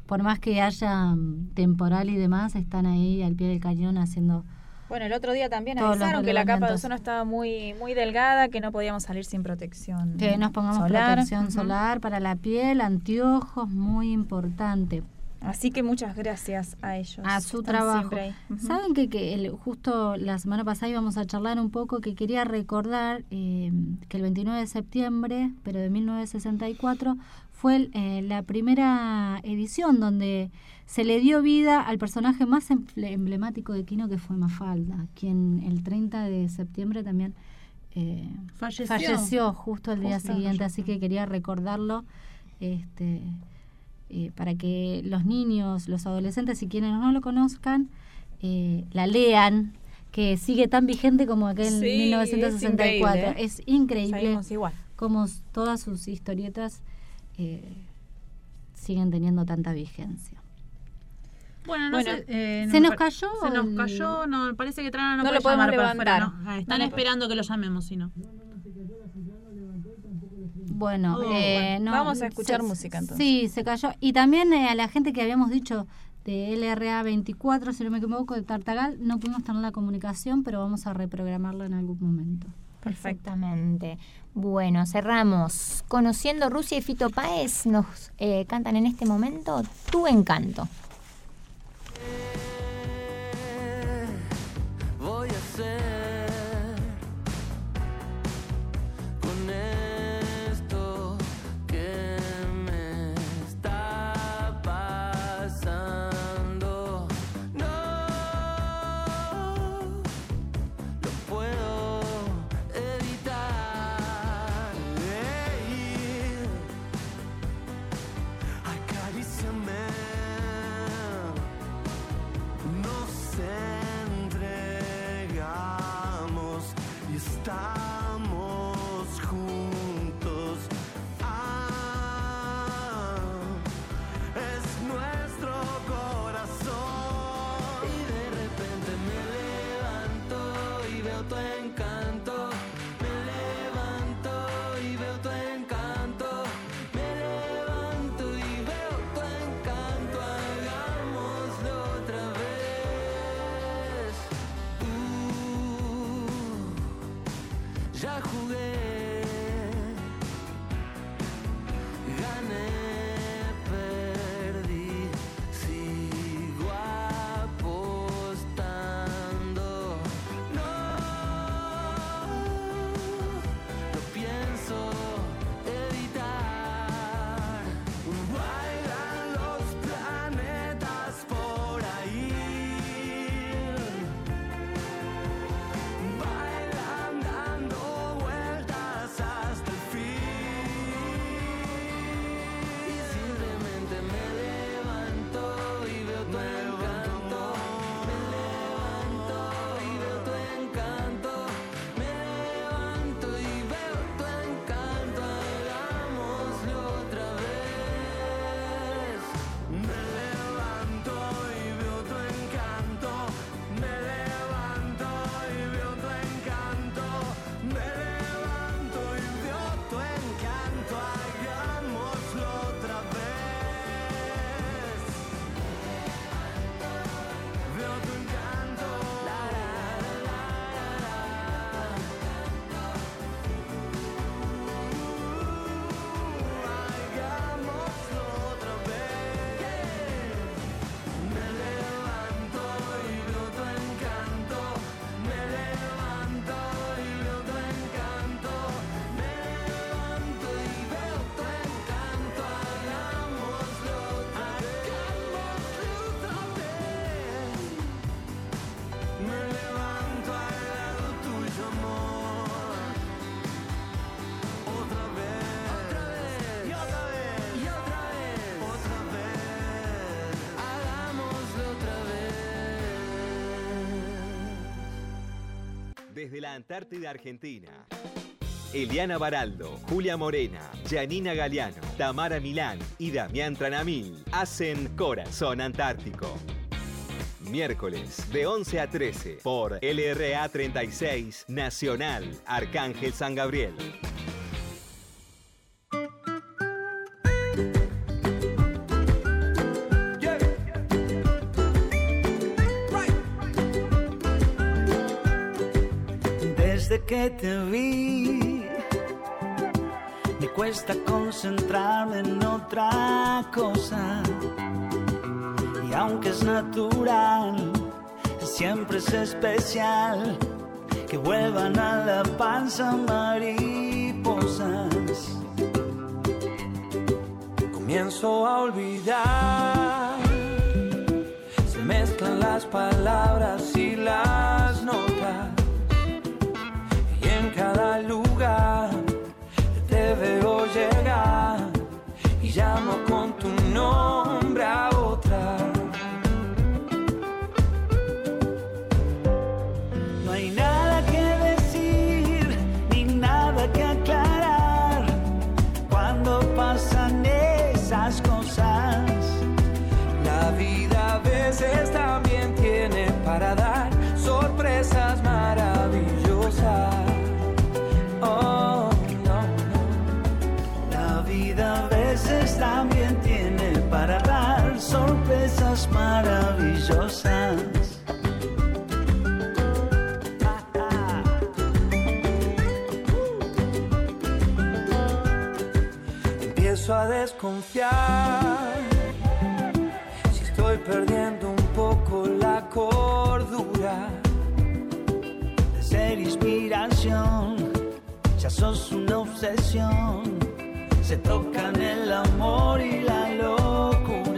Por más que haya mm, temporal y demás, están ahí al pie del cañón haciendo... Bueno, el otro día también avisaron que la capa de ozono estaba muy muy delgada, que no podíamos salir sin protección Que nos pongamos solar. protección solar para la piel, anteojos, muy importante. Así que muchas gracias a ellos. a su trabajo. Saben que, que el- justo la semana pasada íbamos a charlar un poco que quería recordar eh, que el 29 de septiembre, pero de 1964, fue el, eh, la primera edición donde se le dio vida al personaje más emple- emblemático de Kino que fue Mafalda, quien el 30 de septiembre también eh, Falleció. justo el día Justo, siguiente, así que quería recordarlo. Este, eh, para que los niños, los adolescentes y quienes no lo conozcan, eh, la lean, que sigue tan vigente como aquel Sí, es 1964. increíble. Es increíble, Seguimos igual. como todas sus historietas eh, siguen teniendo tanta vigencia. Bueno, no Bueno, sé, eh, se no nos cayó Se nos cayó, no, parece que Trana no, No puede lo podemos llamar para afuera, levantar. ¿no? Están esperando que lo llamemos, si no. Bueno, Oh, eh, bueno. no, Vamos a escuchar se- música, entonces. Sí, se cayó. Y también eh, a la gente que habíamos dicho de LRA 24, si no me equivoco, de Tartagal, no pudimos tener la comunicación, pero vamos a reprogramarla en algún momento. Perfectamente. Bueno, cerramos. Conociendo Rusia y Fito Páez, nos eh, cantan en este momento Tu Encanto. voy a hacer Antártida Argentina. Eliana Baraldo, Julia Morena, Janina Galeano, Tamara Milán y Damián Tranamil hacen Corazón Antártico. Miércoles de 11 a 13 por LRA 36 Nacional Arcángel San Gabriel. Cosa. Y aunque es natural, siempre es especial que vuelvan a la panza mariposas. Comienzo a olvidar, se mezclan las palabras y las notas y en cada lugar tu nombre a otra. Desconfiar si estoy perdiendo un poco la cordura de ser inspiración. Ya sos una obsesión, se tocan el amor y la locura.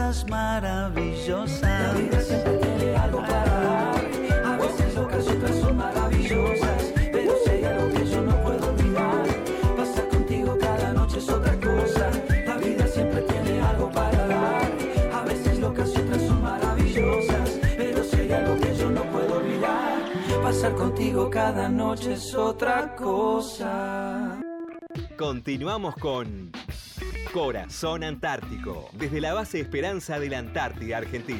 Sorpresas maravillosas. La vida siempre tiene algo para dar. A veces locas, otras son maravillosas. Pero si hay algo que yo no puedo olvidar, pasar contigo cada noche es otra cosa. La vida siempre tiene algo para dar. A veces locas y otras son maravillosas. Pero si hay algo que yo no puedo olvidar, pasar contigo cada noche es otra cosa. Continuamos con Corazón Antártico, desde la base Esperanza de la Antártida Argentina.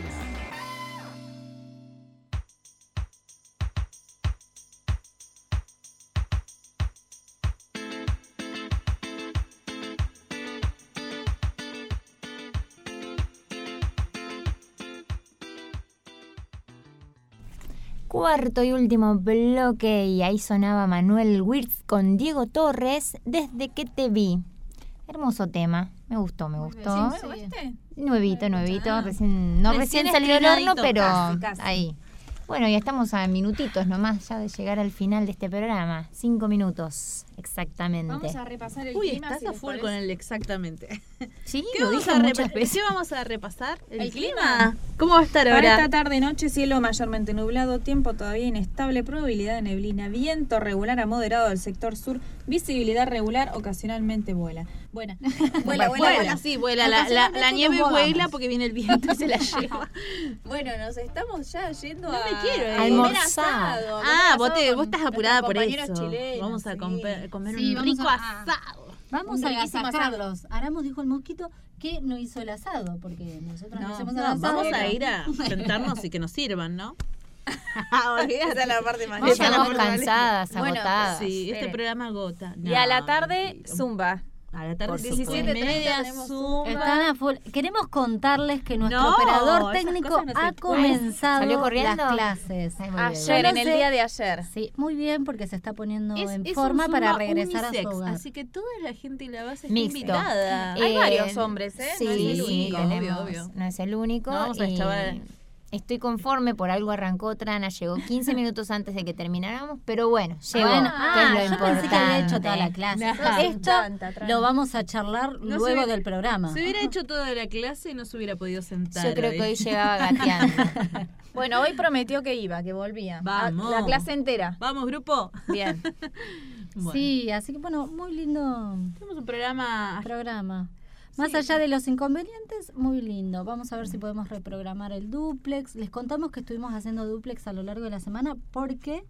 Cuarto y último bloque y ahí sonaba Manuel Wirtz con Diego Torres desde que te vi. Hermoso tema, me gustó, me gustó. ¿Sí, ¿Este? Nuevito, nuevito, recién, no recién, Recién salió del horno, pero casi, casi. ahí. Bueno, ya estamos a minutitos nomás ya de llegar al final de este programa. Cinco minutos, exactamente. Vamos a repasar el Uy, clima. estás si a les full con el exactamente. Sí, ¿Qué lo vamos, dije a veces. ¿Qué vamos a repasar? ¿El, ¿El clima? clima? ¿Cómo va a estar Para ahora? esta tarde noche, cielo mayormente nublado, tiempo todavía inestable, probabilidad de neblina, viento regular a moderado del sector sur, visibilidad regular, ocasionalmente vuela. Buena. Vuela, vuela, vuela, sí, vuela. La, la- la nieve vuela porque viene el viento y se la lleva. Bueno, nos estamos ya yendo No a me quiero Almorzar. asado, comer Ah, vos, te, vos estás apurada por eso. chilenos, vamos a sí. comer Sí, un vamos rico a- asado. Vamos a agasajarlos. Aramos dijo el mosquito que no hizo el asado, porque nosotros no, No, hacemos no, el asado. vamos a ir a sentarnos y que nos sirvan, ¿no? Olvídate la parte más Vamos Esa es la estamos parte más cansadas, Bueno, agotadas. Sí, este Espere. programa agota. Y a la No, tarde, zumba. A la tarde Por 17 supuesto. media tenemos Zumba. Están a full. Queremos contarles que nuestro No, operador técnico no ha comenzado ¿Salió corriendo? las clases. Ay. Ayer, en no el día de ayer. Sí, muy bien porque se está poniendo Es- en es forma para regresar a unisex, su hogar. Así que toda la gente de la base está Mixto. invitada. Hay Eh, varios hombres, ¿eh? Sí, No es el sí, único, tenemos- obvio, obvio. no es el único. No vamos a y deschavar. Estoy conforme, por algo arrancó Trana, llegó 15 minutos antes de que termináramos, pero bueno, llegó, Bueno, que es ah, lo yo pensé que había hecho toda la clase. No. Esto Tanta, lo vamos a charlar No se luego hubiera- del programa. Si hubiera hecho toda la clase no se hubiera podido sentar. Yo creo que hoy llegaba gateando. Bueno, hoy prometió que iba, que volvía. Vamos. La clase entera. Vamos, grupo. Bien. Bueno, Sí, así que bueno, muy lindo tenemos un programa. programa. Más allá de los inconvenientes, muy lindo. Vamos a ver si podemos reprogramar el duplex. Les contamos que estuvimos haciendo duplex a lo largo de la semana porque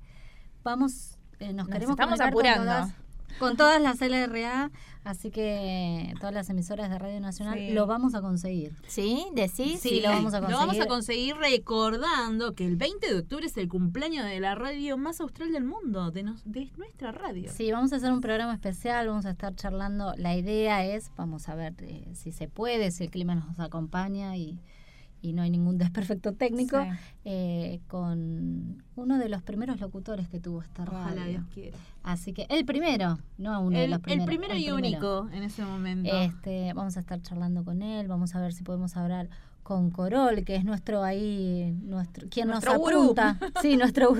vamos, eh, nos, Nos queremos estamos comunicar con apurando. todas, con todas las LRA, así que todas las emisoras de Radio Nacional Sí. lo vamos a conseguir. ¿Sí? ¿Decís? Sí, lo vamos a Lo vamos a conseguir. conseguir recordando que el 20 de octubre es el cumpleaños de la radio más austral del mundo, de, nos- de nuestra radio. Sí, vamos a hacer un programa especial, vamos a estar charlando. La idea es, vamos a ver eh, si se puede, si el clima nos acompaña y, y no hay ningún desperfecto técnico, Sí. eh, con uno de los primeros locutores que tuvo esta Ojalá radio. Dios quiera. Así que el primero, no uno de El, los el primeros. primero y primero. único en ese momento. Este, vamos a estar charlando con él, vamos a ver si podemos hablar con Corol, que es nuestro ahí, nuestro, quien Nuestro nos gurú. apunta. Sí, nuestro.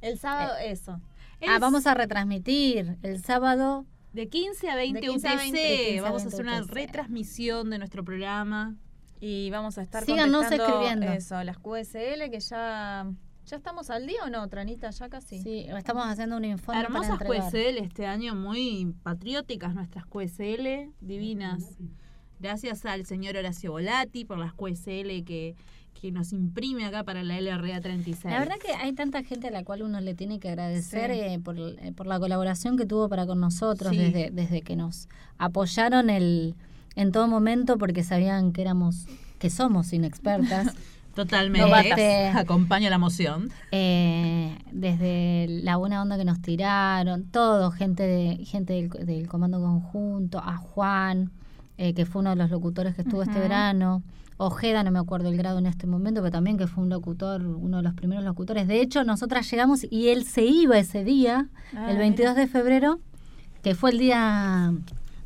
El sábado, eso. Ah, vamos a retransmitir el sábado de 15 a 20 De 15 a 20, UTC. de 15 a Vamos a 20 hacer una retransmisión de nuestro programa. Y vamos a estar Síganos contestando escribiendo. eso, las QSL, que ya... ¿Ya estamos al día o no, Tranita? Ya casi. Sí, estamos haciendo un informe Hermosas para entregar. QSL este año, muy patrióticas nuestras QSL, divinas. Gracias al señor Horacio Volati por las QSL que, que nos imprime acá para la LRA 36. La verdad que hay tanta gente a la cual uno le tiene que agradecer Sí. eh, por, eh, por la colaboración que tuvo para con nosotros Sí. desde, desde que nos apoyaron el, en todo momento porque sabían que éramos, que somos inexpertas. Totalmente. Este, Acompaña la moción. eh, desde la buena onda que nos tiraron, todo, gente de gente del, del comando conjunto, a Juan, eh, que fue uno de los locutores que estuvo este verano, Ojeda, no me acuerdo el grado en este momento, pero también que fue un locutor, uno de los primeros locutores. De hecho, nosotras llegamos y él se iba ese día, Ah, el 22 de febrero, que fue el día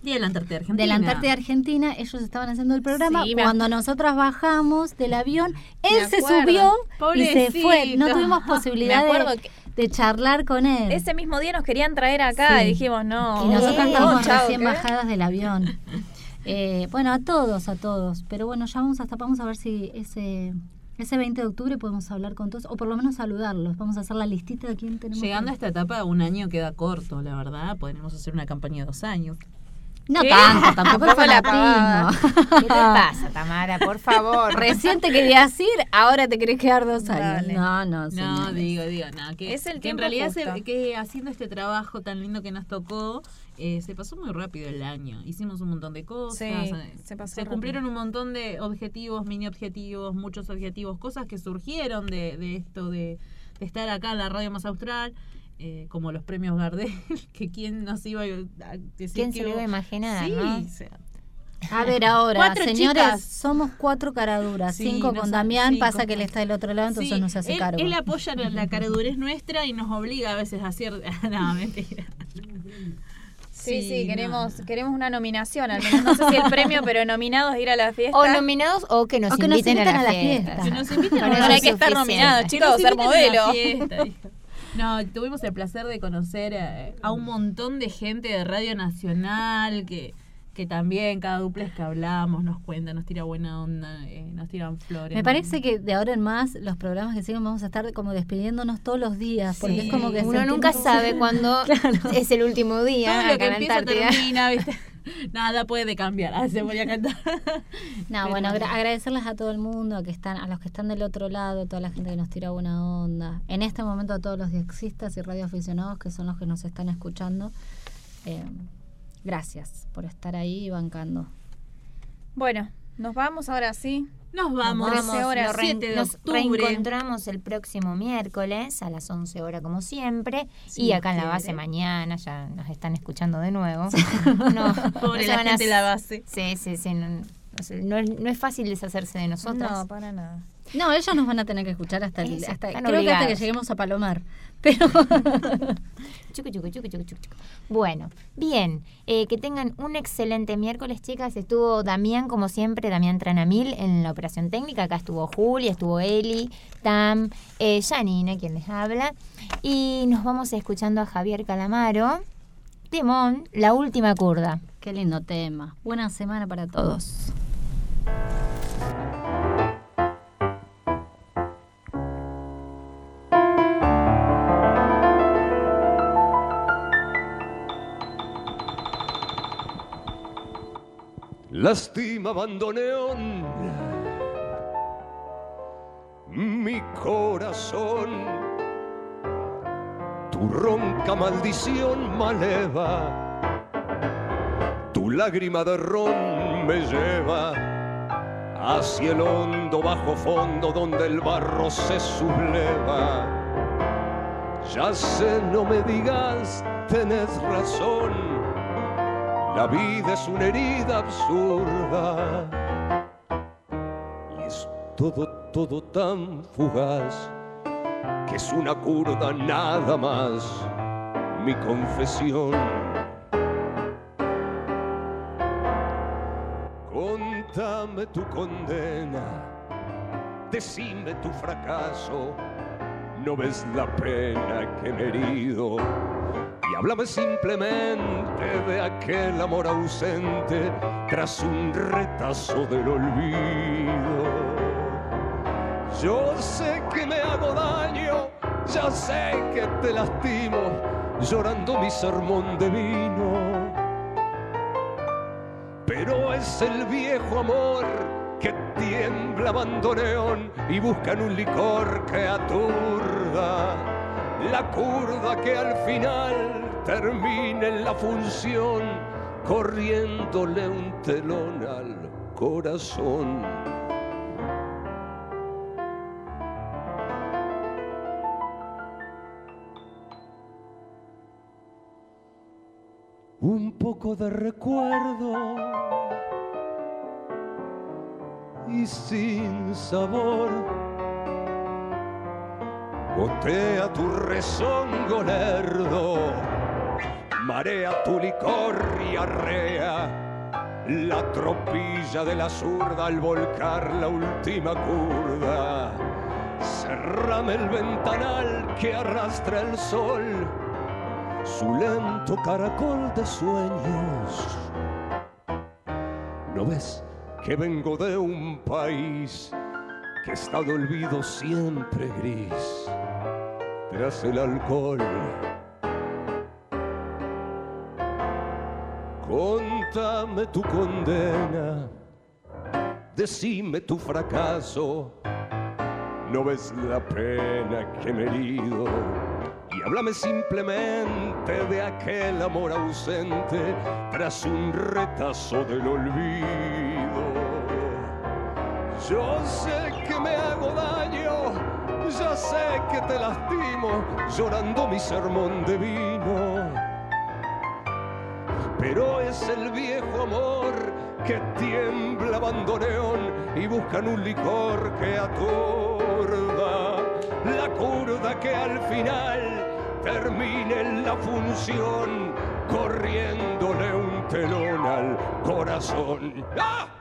Día de la Antártida Argentina. de la Antártida Argentina, ellos estaban haciendo el programa. Sí, Cuando nosotras bajamos del avión, él se subió y se fue. No tuvimos posibilidad de, que- de charlar con él. Ese mismo día nos querían traer acá Sí. y dijimos no. y nosotras no, estábamos recién ¿qué? bajadas del avión. Eh, bueno, a todos, a todos. Pero bueno, ya vamos hasta vamos a ver si ese ese 20 de octubre podemos hablar con todos, o por lo menos saludarlos. Vamos a hacer la listita de quién tenemos. Llegando a esta etapa, un año queda corto, la verdad. Podríamos hacer una campaña de dos años. No ¿Qué? tanto, tampoco el Tampoco la pavada. fanatismo. ¿Qué te pasa, Tamara? Por favor. Recién te querías ir, ahora te querés quedar dos años. Dale. No, no, No, señores. digo, digo, no. Que, Es el que en realidad se- que haciendo este trabajo tan lindo que nos tocó, eh, se pasó muy rápido el año. Hicimos un montón de cosas. Sí, eh, se pasó rápido. cumplieron un montón de objetivos, mini objetivos, muchos objetivos, cosas que surgieron de, de esto de, de estar acá en la radio más austral. Eh, como los premios Gardel, que quién nos iba a decir ¿Quién que se lo iba a imaginar, Sí, no? o sea, A ver, ahora, Cuatro señores, chicas. somos cuatro caraduras. Sí, cinco no con Damián, pasa que él está del otro lado, entonces Sí, no se hace él, cargo. Él apoya la, la caradurez nuestra y nos obliga a veces a hacer. no, mentira. Sí, sí, Sí, no, queremos, queremos una nominación, al menos no sé si el premio, pero nominados ir a la fiesta. O nominados o que nos, O que nos inviten, a la, a la fiesta. fiesta. Que nos inviten a la eso Ahora hay que estar nominados, chicos, ser inviten a la modelo. No, tuvimos el placer de conocer eh, a un montón de gente de Radio Nacional que, que también cada duples que hablamos nos cuenta, nos tira buena onda, eh, nos tiran flores. Me parece que de ahora en más los programas que siguen vamos a estar como despidiéndonos todos los días, porque Sí. es como que Uno nunca sabe cuándo es el último día Todo lo que empieza Antártida. termina, ¿viste? Nada puede cambiar. Ah, se voy a cantar. No, Pero- bueno, agra- agradecerles a todo el mundo, a que están, a los que están del otro lado, toda la gente que nos tira buena onda. En este momento a todos los diexistas y radioaficionados que son los que nos están escuchando. Eh, gracias por estar ahí bancando. Bueno, nos vamos ahora sí. Nos vamos. 13 horas, nos rein- 7 de nos octubre. reencontramos el próximo miércoles a las 11 horas como siempre. Si y acá en la quiere. base mañana, ya nos están escuchando de nuevo. No, Pobre se la a- gente de la base. Sí, sí, sí. No, no no es, no es fácil deshacerse de nosotros. No, para nada. No, ellos nos van a tener que escuchar hasta, el, hasta creo que hasta que lleguemos a Palomar. Pero Chucu. Bueno, bien, eh, que tengan un excelente miércoles, chicas. Estuvo Damián, como siempre, Damián Tranamil en la operación técnica. Acá estuvo Julia, estuvo Eli, Tam, eh, Janine, quien les habla. Y nos vamos escuchando a Javier Calamaro. Temón, la última curda. Qué lindo tema. Buena semana para todos. Lástima bandoneón mi corazón, tu ronca maldición maleva, tu lágrima de ron me lleva hacia el hondo bajo fondo donde el barro se subleva. Ya sé, no me digas, tenés razón. La vida es una herida absurda. Y es todo, todo tan fugaz que es una curda nada más mi confesión. Contame tu condena, decime tu fracaso, no ves la pena que me he herido y háblame simplemente de aquel amor ausente tras un retazo del olvido. Yo sé que me hago daño, ya sé que te lastimo, llorando mi sermón de vino. Pero es el viejo amor que tiembla bandoneón y busca en un licor que aturda la curda que al final termine en la función corriéndole un telón al corazón. Un poco de recuerdo y sin sabor Gotea tu rezongo lerdo, marea tu licor y arrea la tropilla de la zurda al volcar la última curda. Cerrame el ventanal que arrastra el sol, su lento caracol de sueños. ¿No ves que vengo de un país que está de olvido siempre gris tras el alcohol? Contame tu condena, decime tu fracaso, no ves la pena que me he herido y háblame simplemente de aquel amor ausente tras un retazo del olvido. Yo sé que me hago daño, ya sé que te lastimo, llorando mi sermón de vino. Pero es el viejo amor que tiembla bandoneón y buscan un licor que aturda la curda que al final termine en la función corriéndole un telón al corazón. ¡Ah!